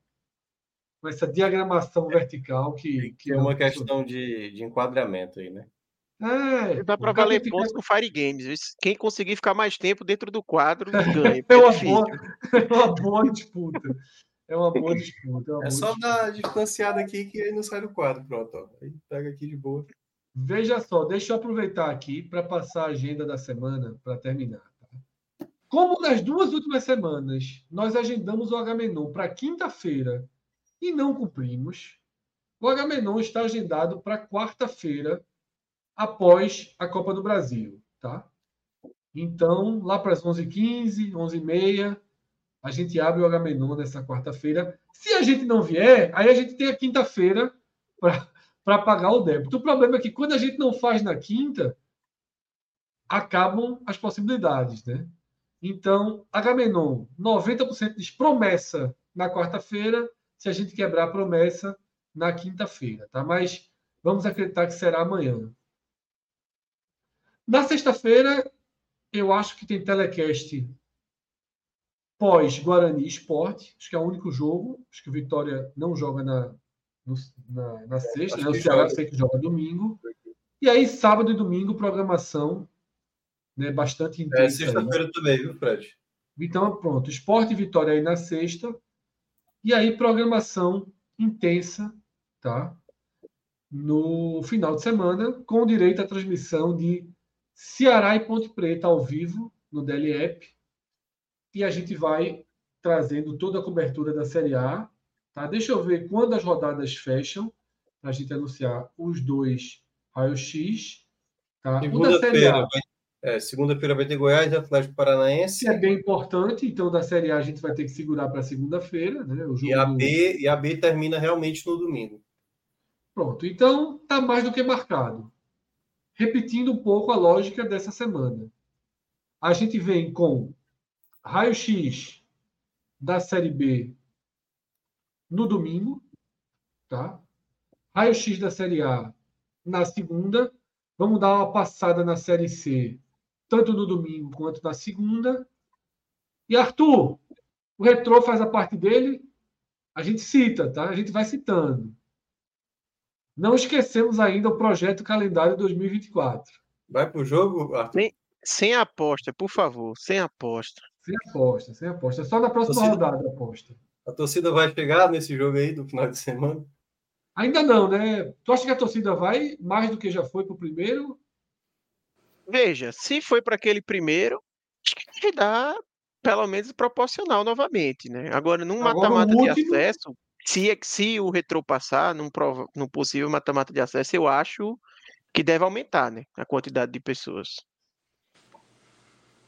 Speaker 1: com essa diagramação vertical que,
Speaker 3: que é uma questão de, de enquadramento aí, né?
Speaker 5: É, dá para valer fica... pontos com Fire Games. Quem conseguir ficar mais tempo dentro do quadro [LAUGHS] ganha.
Speaker 1: É uma, boa, é uma boa disputa. É uma boa disputa. É, uma
Speaker 3: é
Speaker 1: boa
Speaker 3: só
Speaker 1: disputa.
Speaker 3: dar distanciada aqui que aí não sai do quadro. Pronto, ó. Aí pega aqui de boa.
Speaker 1: Veja só, deixa eu aproveitar aqui para passar a agenda da semana para terminar. Tá? Como nas duas últimas semanas nós agendamos o Agamenon para quinta-feira e não cumprimos, o Agamenon está agendado para quarta-feira após a Copa do Brasil, tá? Então, lá para as 11h15, 11h30, a gente abre o Agamenon nessa quarta-feira. Se a gente não vier, aí a gente tem a quinta-feira para pagar o débito. O problema é que quando a gente não faz na quinta, acabam as possibilidades, né? Então, Agamenon, 90% diz promessa na quarta-feira, se a gente quebrar a promessa na quinta-feira, tá? Mas vamos acreditar que será amanhã. Na sexta-feira, eu acho que tem telecast pós Guarani Esporte, acho que é o único jogo, acho que o Vitória não joga na, no, na, na, sexta, né? o Ceará sei que joga domingo. E aí, sábado e domingo, programação né, bastante intensa.
Speaker 3: É, sexta-feira também, viu, Fred?
Speaker 1: Então, pronto, Esporte e Vitória aí na sexta. E aí, programação intensa, tá? No final de semana, com direito à transmissão de Ceará e Ponte Preta ao vivo no DLEP e a gente vai trazendo toda a cobertura da Série A. Tá? Deixa eu ver quando as rodadas fecham, para a gente anunciar os dois raio-x. Tá?
Speaker 3: Segunda-feira vai, é, segunda vai ter Goiás e Atlético Paranaense.
Speaker 1: Que é bem importante, então da Série A a gente vai ter que segurar para segunda-feira. Né?
Speaker 3: e, a B, e a B termina realmente no domingo.
Speaker 1: Pronto, então tá mais do que marcado. repetindo um pouco a lógica dessa semana. A gente vem com raio-x da Série B no domingo, tá? Raio-x da Série A na segunda. Vamos dar uma passada na Série C, tanto no domingo quanto na segunda. E Arthur, o Retrô faz a parte dele, a gente cita, tá? A gente vai citando. Não esquecemos ainda o projeto calendário 2024.
Speaker 3: Vai pro jogo, Arthur?
Speaker 5: Sem, sem aposta, por favor, sem aposta.
Speaker 1: Sem aposta, sem aposta. Só na próxima torcida, rodada aposta.
Speaker 3: A torcida vai chegar nesse jogo aí do final de semana?
Speaker 1: Ainda não, né? Tu acha que a torcida vai mais do que já foi para o primeiro?
Speaker 5: Veja, se foi para aquele primeiro, acho que dar pelo menos proporcional novamente, né? Agora, num mata-mata de acesso, se, é se o retrô passar num, prova, num possível mata-mata de acesso, eu acho que deve aumentar, né? A quantidade de pessoas.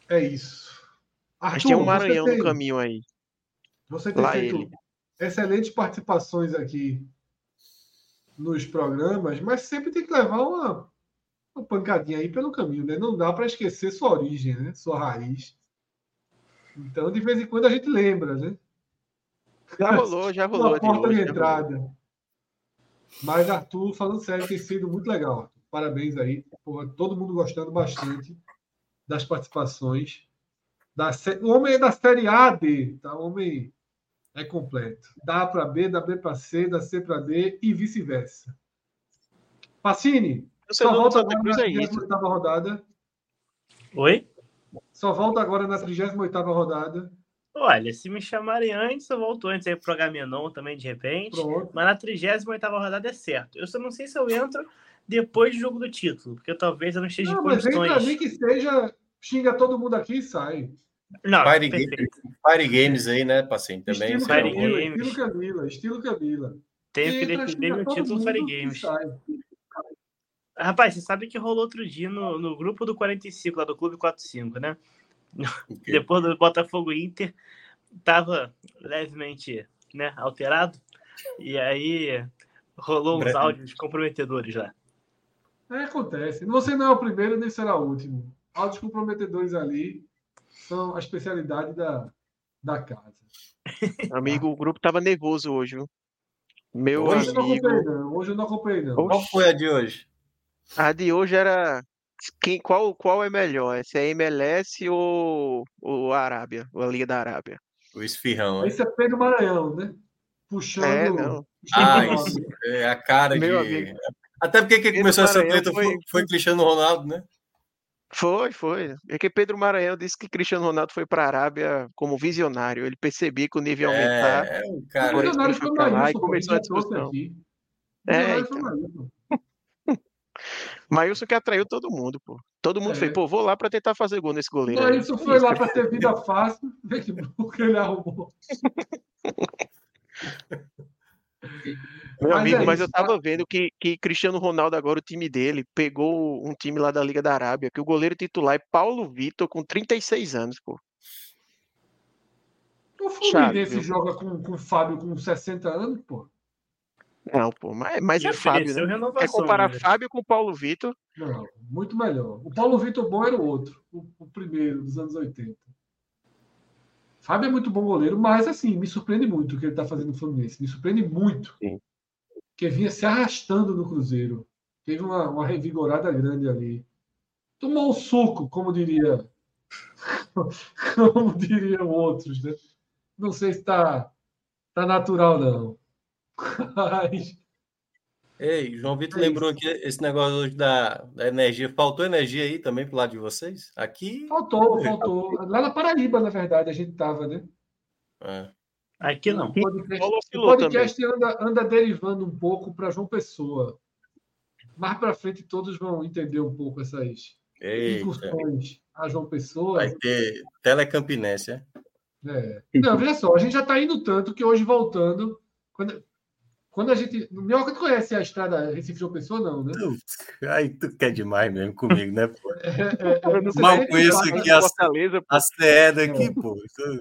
Speaker 1: É isso.
Speaker 5: Arthur, Mas tem um Maranhão tem, no caminho aí.
Speaker 1: Você tem Lá feito ele. excelentes participações aqui nos programas, mas sempre tem que levar uma, uma pancadinha aí pelo caminho, né? Não dá para esquecer sua origem, né? Sua raiz. Então, de vez em quando a gente lembra, né?
Speaker 5: Já [LAUGHS] rolou, já rolou.
Speaker 1: Uma porta de, de entrada. Mas, Arthur, falando sério, tem sido muito legal. Parabéns aí. Porra, todo mundo gostando bastante das participações. Da, o homem é da Série A D, tá? O homem é completo. Da A para B, da B para C, da C para D e vice-versa. Pacini, só volta agora na 38 rodada.
Speaker 2: Oi?
Speaker 1: Só volta agora na 38 rodada.
Speaker 2: Olha, se me chamarem antes, eu volto antes aí pro Agamenon também, de repente. Pronto. Mas na 38 rodada é certo. Eu só não sei se eu entro depois do jogo do título, porque talvez eu não esteja não, em condições. Mas
Speaker 1: entra ali que seja, xinga todo mundo aqui e sai.
Speaker 3: Não, Fire, Games, Fire Games aí, né, paciente? Também.
Speaker 1: Estilo Games. Estilo Camila, estilo Camila.
Speaker 2: Tenho que defender meu título Fire Games. Rapaz, você sabe que rolou outro dia no, no grupo do 45, lá do Clube 45, né? Okay. Depois do Botafogo Inter, tava levemente né, alterado. E aí rolou uns áudios comprometedores lá.
Speaker 1: É, acontece. Você não é o primeiro, nem será o último. Áudios comprometedores ali são a especialidade da, da casa.
Speaker 5: Amigo, o grupo tava nervoso hoje, viu? Meu
Speaker 1: hoje
Speaker 5: amigo.
Speaker 1: Eu não não. Hoje eu não acompanhei, não.
Speaker 3: Qual foi a de hoje?
Speaker 5: A de hoje era. Quem, qual, qual é melhor? Se é MLS ou, ou a Arábia? Ou a Liga da Arábia?
Speaker 3: O esfirrão.
Speaker 1: Esse é Pedro Maranhão, né? Puxando. É,
Speaker 5: não.
Speaker 3: Ah, isso. É a cara Meu de. Amigo. Até porque quem começou essa treta foi, foi Cristiano Ronaldo, né?
Speaker 5: Foi, foi. É que Pedro Maranhão disse que Cristiano Ronaldo foi para a Arábia como visionário. Ele percebia que o nível ia aumentar.
Speaker 3: É, o cara.
Speaker 1: O visionário foi lá e começou a discussão.
Speaker 5: É, então. [LAUGHS] Maílson que atraiu todo mundo, pô. Todo mundo é. fez, pô, vou lá para tentar fazer gol nesse goleiro.
Speaker 1: Maílson [LAUGHS] foi lá para ter vida fácil, [LAUGHS] vê que ele arrumou.
Speaker 5: Meu mas amigo, é mas eu tava tá? vendo que, que Cristiano Ronaldo, agora o time dele, pegou um time lá da Liga da Arábia, que o goleiro titular é Paulo Vitor, com 36 anos, pô.
Speaker 1: O Fluminense joga com, com o Fábio com 60 anos, pô.
Speaker 5: Não, pô, mas, mas é Fábio, né? É comparar né? Fábio com Paulo Vitor.
Speaker 1: Não, muito melhor. O Paulo Vitor bom era o outro, o, o primeiro dos anos 80. Fábio é muito bom goleiro, mas assim, me surpreende muito o que ele está fazendo no Fluminense. Me surpreende muito. Sim. Que vinha se arrastando no Cruzeiro. Teve uma, uma revigorada grande ali. Tomou um suco, como diria. [LAUGHS] como diriam outros, né? Não sei se está tá natural, não. [LAUGHS] Mas
Speaker 3: Ei, João Vitor é lembrou aqui esse negócio hoje da, da, energia. Faltou energia aí também pro lado de vocês? Aqui.
Speaker 1: Faltou, faltou. Lá na Paraíba, na verdade, a gente tava, né?
Speaker 2: É. Aqui não.
Speaker 1: O podcast, o podcast anda, anda, derivando um pouco para João Pessoa. Mais para frente, todos vão entender um pouco essas Eita. incursões a João Pessoa.
Speaker 3: Vai ter telecampinense, é?
Speaker 1: é? Não, veja só, a gente já está indo tanto que hoje voltando. Quando, quando a gente. No Minhoca, tu conhece a estrada Recife João Pessoa, não, né?
Speaker 3: Aí tu quer demais mesmo comigo, né, pô? [LAUGHS] É, é, é, Mal conheço aqui a, a CE daqui, é. pô.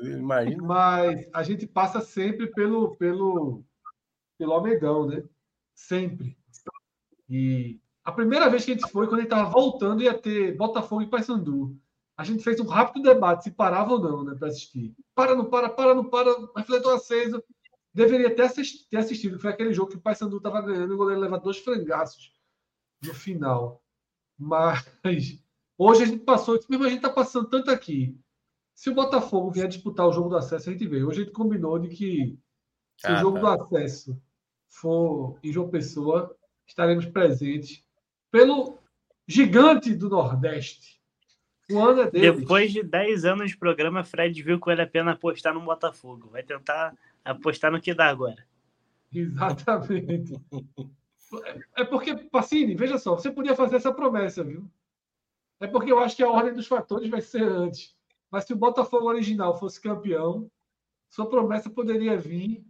Speaker 3: Imagina.
Speaker 1: Mas a gente passa sempre pelo, pelo, pelo Almegão, né? Sempre. E A primeira vez que a gente foi, quando a gente estava voltando, ia ter Botafogo e Paysandu. A gente fez um rápido debate se parava ou não, né, para assistir. Para, não para, para, não para, refletor aceso. Deveria ter assistido, ter assistido. Foi aquele jogo que o Paysandu estava ganhando e o goleiro leva dois frangaços no final. Mas hoje a gente passou, mesmo a gente está passando tanto aqui. Se o Botafogo vier disputar o jogo do acesso, a gente vê. Hoje a gente combinou de que se ah, o jogo tá. do acesso for em João Pessoa, estaremos presentes pelo gigante do Nordeste. O ano é.
Speaker 2: Depois de 10 anos de programa, Fred viu que vale a pena apostar no Botafogo. Vai tentar apostar no que dá agora.
Speaker 1: Exatamente. é porque, Pacini, veja só, você podia fazer essa promessa, viu? É porque eu acho que a ordem dos fatores vai ser antes. Mas se o Botafogo original fosse campeão, sua promessa poderia vir.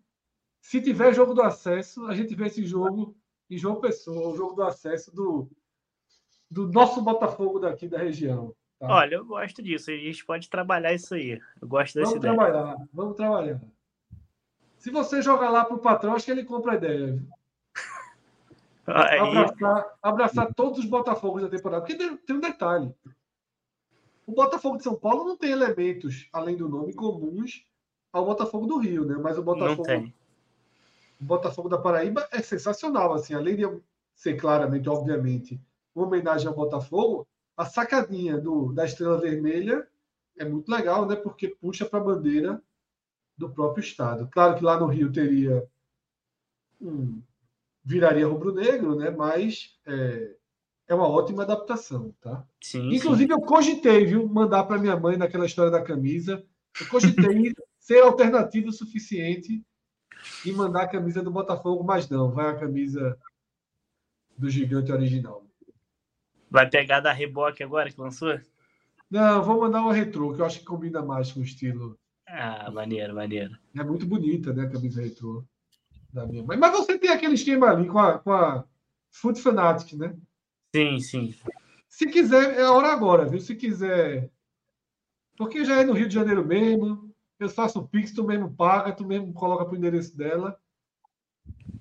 Speaker 1: Se tiver jogo do acesso, a gente vê esse jogo em João Pessoa, o jogo do acesso do, do nosso Botafogo daqui da região.
Speaker 2: Tá? Olha, eu gosto disso. A gente pode trabalhar isso aí. Eu gosto dessa
Speaker 1: vamos
Speaker 2: ideia.
Speaker 1: Vamos trabalhar, vamos trabalhar. Se você jogar lá para o patrão, acho que ele compra a ideia. Aí... Abraçar, abraçar todos os Botafogos da temporada. Porque tem um detalhe. O Botafogo de São Paulo não tem elementos, além do nome, comuns ao Botafogo do Rio, né? Mas o Botafogo, o Botafogo da Paraíba é sensacional, assim, além de ser claramente, obviamente, uma homenagem ao Botafogo, a sacadinha do, da Estrela Vermelha é muito legal, né? Porque puxa para a bandeira do próprio estado. Claro que lá no Rio teria um, viraria rubro-negro, né? Mas é, é, uma ótima adaptação, tá?
Speaker 2: Sim,
Speaker 1: Inclusive
Speaker 2: sim.
Speaker 1: eu cogitei, viu, mandar para minha mãe naquela história da camisa. Eu cogitei [LAUGHS] ser alternativo o suficiente e mandar a camisa do Botafogo, mas não, vai a camisa do gigante original.
Speaker 2: Vai pegar da reboque agora que lançou?
Speaker 1: Não, vou mandar uma retrô, que eu acho que combina mais com o estilo.
Speaker 2: Ah, maneiro, maneiro.
Speaker 1: É muito bonita, né, a camisa retrô da minha mãe. Mas você tem aquele esquema ali com a, com a Foot Fanatic, né?
Speaker 2: Sim, sim.
Speaker 1: Se quiser, é a hora agora, viu? Se quiser. Porque já é no Rio de Janeiro mesmo. Eu faço o Pix, tu mesmo paga, tu mesmo coloca para o endereço dela.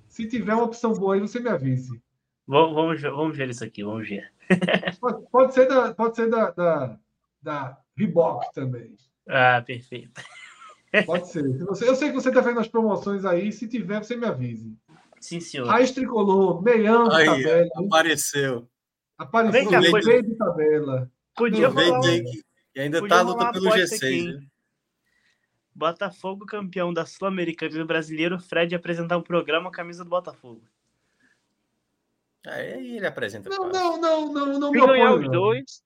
Speaker 1: Se tiver uma opção boa aí, você me avise.
Speaker 2: Vamos, vamos, vamos ver isso aqui, vamos ver. [LAUGHS]
Speaker 1: Pode, pode ser da, pode ser da, da, da Reebok também.
Speaker 2: Ah, perfeito.
Speaker 1: Pode ser. Eu sei que você está vendo as promoções aí. Se tiver, você me avise.
Speaker 2: Sim, senhor.
Speaker 1: Raiz tricolor, meião
Speaker 3: de tabela. Apareceu.
Speaker 1: Apareceu
Speaker 2: cá,
Speaker 1: no meio de tabela.
Speaker 2: Podia falar.
Speaker 3: E ainda está lutando pelo G6.
Speaker 2: Botafogo campeão da Sul-Americana e do Brasileiro, Fred apresentar um programa camisa do Botafogo.
Speaker 3: Aí ele apresenta.
Speaker 1: Não, não, não, não, não.
Speaker 5: Se ganhar os dois.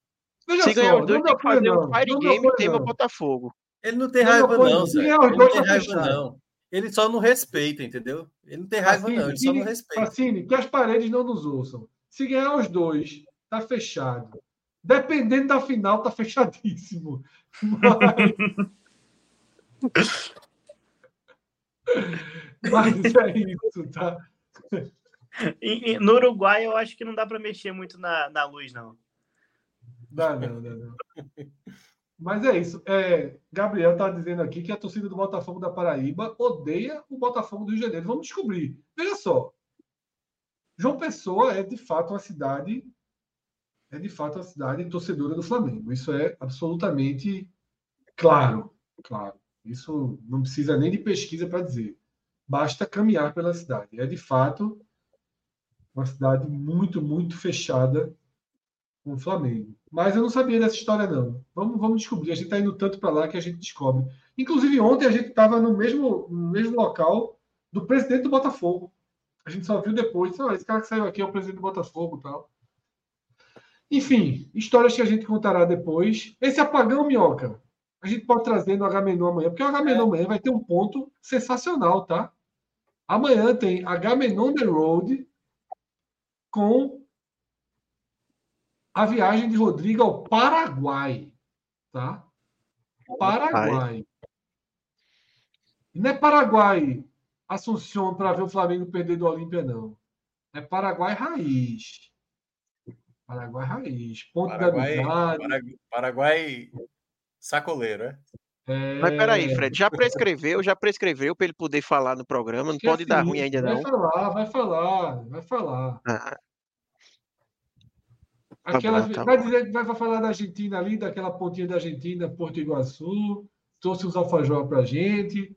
Speaker 5: Veja se ganhar os dois, tem que fazer um Fire Game tema Botafogo.
Speaker 3: Ele não tem raiva, não, não Zé. Ele não tem raiva, não. Ele só não respeita, entendeu? Ele não tem raiva, não. Ele só não respeita.
Speaker 1: Facine, que as paredes não nos ouçam. Se ganhar os dois, tá fechado. Dependendo da final, tá [LAUGHS] fechadíssimo. Mas... [LAUGHS] Mas é isso, tá? [LAUGHS]
Speaker 2: No Uruguai, eu acho que não dá para mexer muito na, na luz, não.
Speaker 1: Dá, não, dá, não. [LAUGHS] Mas é isso. É, Gabriel está dizendo aqui que a torcida do Botafogo da Paraíba odeia o Botafogo do Rio de Janeiro. Vamos descobrir. Veja só. João Pessoa é de fato uma cidade é de fato uma cidade torcedora do Flamengo. Isso é absolutamente claro, claro. Isso não precisa nem de pesquisa para dizer. Basta caminhar pela cidade. É de fato uma cidade muito, muito fechada com o Flamengo. Mas eu não sabia dessa história, não. Vamos, vamos descobrir. A gente está indo tanto para lá que a gente descobre. Inclusive, ontem a gente estava no mesmo, no mesmo local do presidente do Botafogo. A gente só viu depois. Oh, esse cara que saiu aqui é o presidente do Botafogo tal. Enfim, histórias que a gente contará depois. Esse apagão, Minhoca, a gente pode trazer no H-Menu amanhã, porque o H-Menu é. amanhã vai ter um ponto sensacional, tá? Amanhã tem H-Menu on the Road com a viagem de Rodrigo ao Paraguai, tá? Paraguai. Não é Paraguai, Assunção para ver o Flamengo perder do Olímpia, não. É Paraguai raiz. Paraguai raiz. Ponto Paraguai,
Speaker 3: da Paraguai, Paraguai sacoleiro, é?
Speaker 5: É... Mas peraí, Fred, já prescreveu, já prescreveu para ele poder falar no programa, não pode assim, dar ruim ainda
Speaker 1: vai
Speaker 5: não.
Speaker 1: Vai falar, vai falar, vai falar. Ah. Aquela, tá vai, dizer, vai falar da Argentina ali, daquela pontinha da Argentina, Porto Iguaçu, trouxe os alfajor para a gente.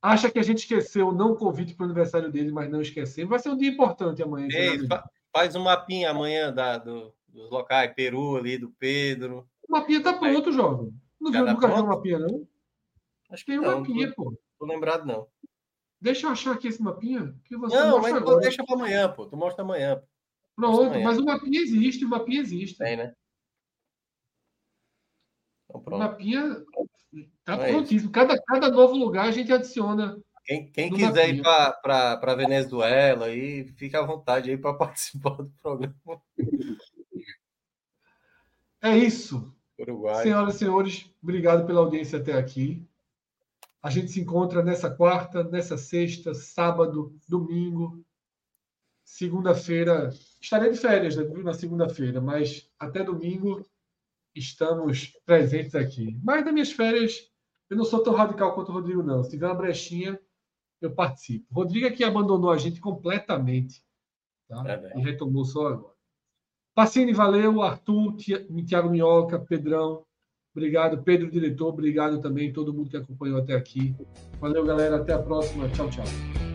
Speaker 1: Acha que a gente esqueceu não convite para o aniversário dele, mas não esquecemos. Vai ser um dia importante amanhã.
Speaker 3: Ei, faz um mapinha amanhã da, do, dos locais, Peru ali, do Pedro.
Speaker 1: O mapinha está pronto, jovem. Não viu, nunca viu o mapinha, não?
Speaker 3: Acho que Tem um mapinha, tô, pô. Tô lembrado, não.
Speaker 1: Deixa eu achar aqui esse mapinha. Que
Speaker 3: você não, mas agora. deixa para amanhã, pô. Tu mostra amanhã. Pô.
Speaker 1: Pronto, mas o mapinha existe, o mapinha existe.
Speaker 3: Tem, né?
Speaker 1: Então, o mapinha tá é prontíssimo. Cada, cada novo lugar a gente adiciona.
Speaker 3: Quem, quem quiser mapinha. ir para Venezuela, aí, fica à vontade aí para [LAUGHS] participar do programa.
Speaker 1: É isso. Uruguai. Senhoras e senhores, obrigado pela audiência até aqui. A gente se encontra nessa quarta, nessa sexta, sábado, domingo, segunda-feira. Estarei de férias né, na segunda-feira, mas até domingo estamos presentes aqui. Mas nas minhas férias, eu não sou tão radical quanto o Rodrigo, não. Se tiver uma brechinha, eu participo. Rodrigo é que abandonou a gente completamente. Tá? É e retomou só agora. Pacini, valeu. Arthur, Tiago Minhoca, Pedrão. Obrigado, Pedro, diretor. Obrigado também todo mundo que acompanhou até aqui. Valeu, galera. Até a próxima. Tchau, tchau.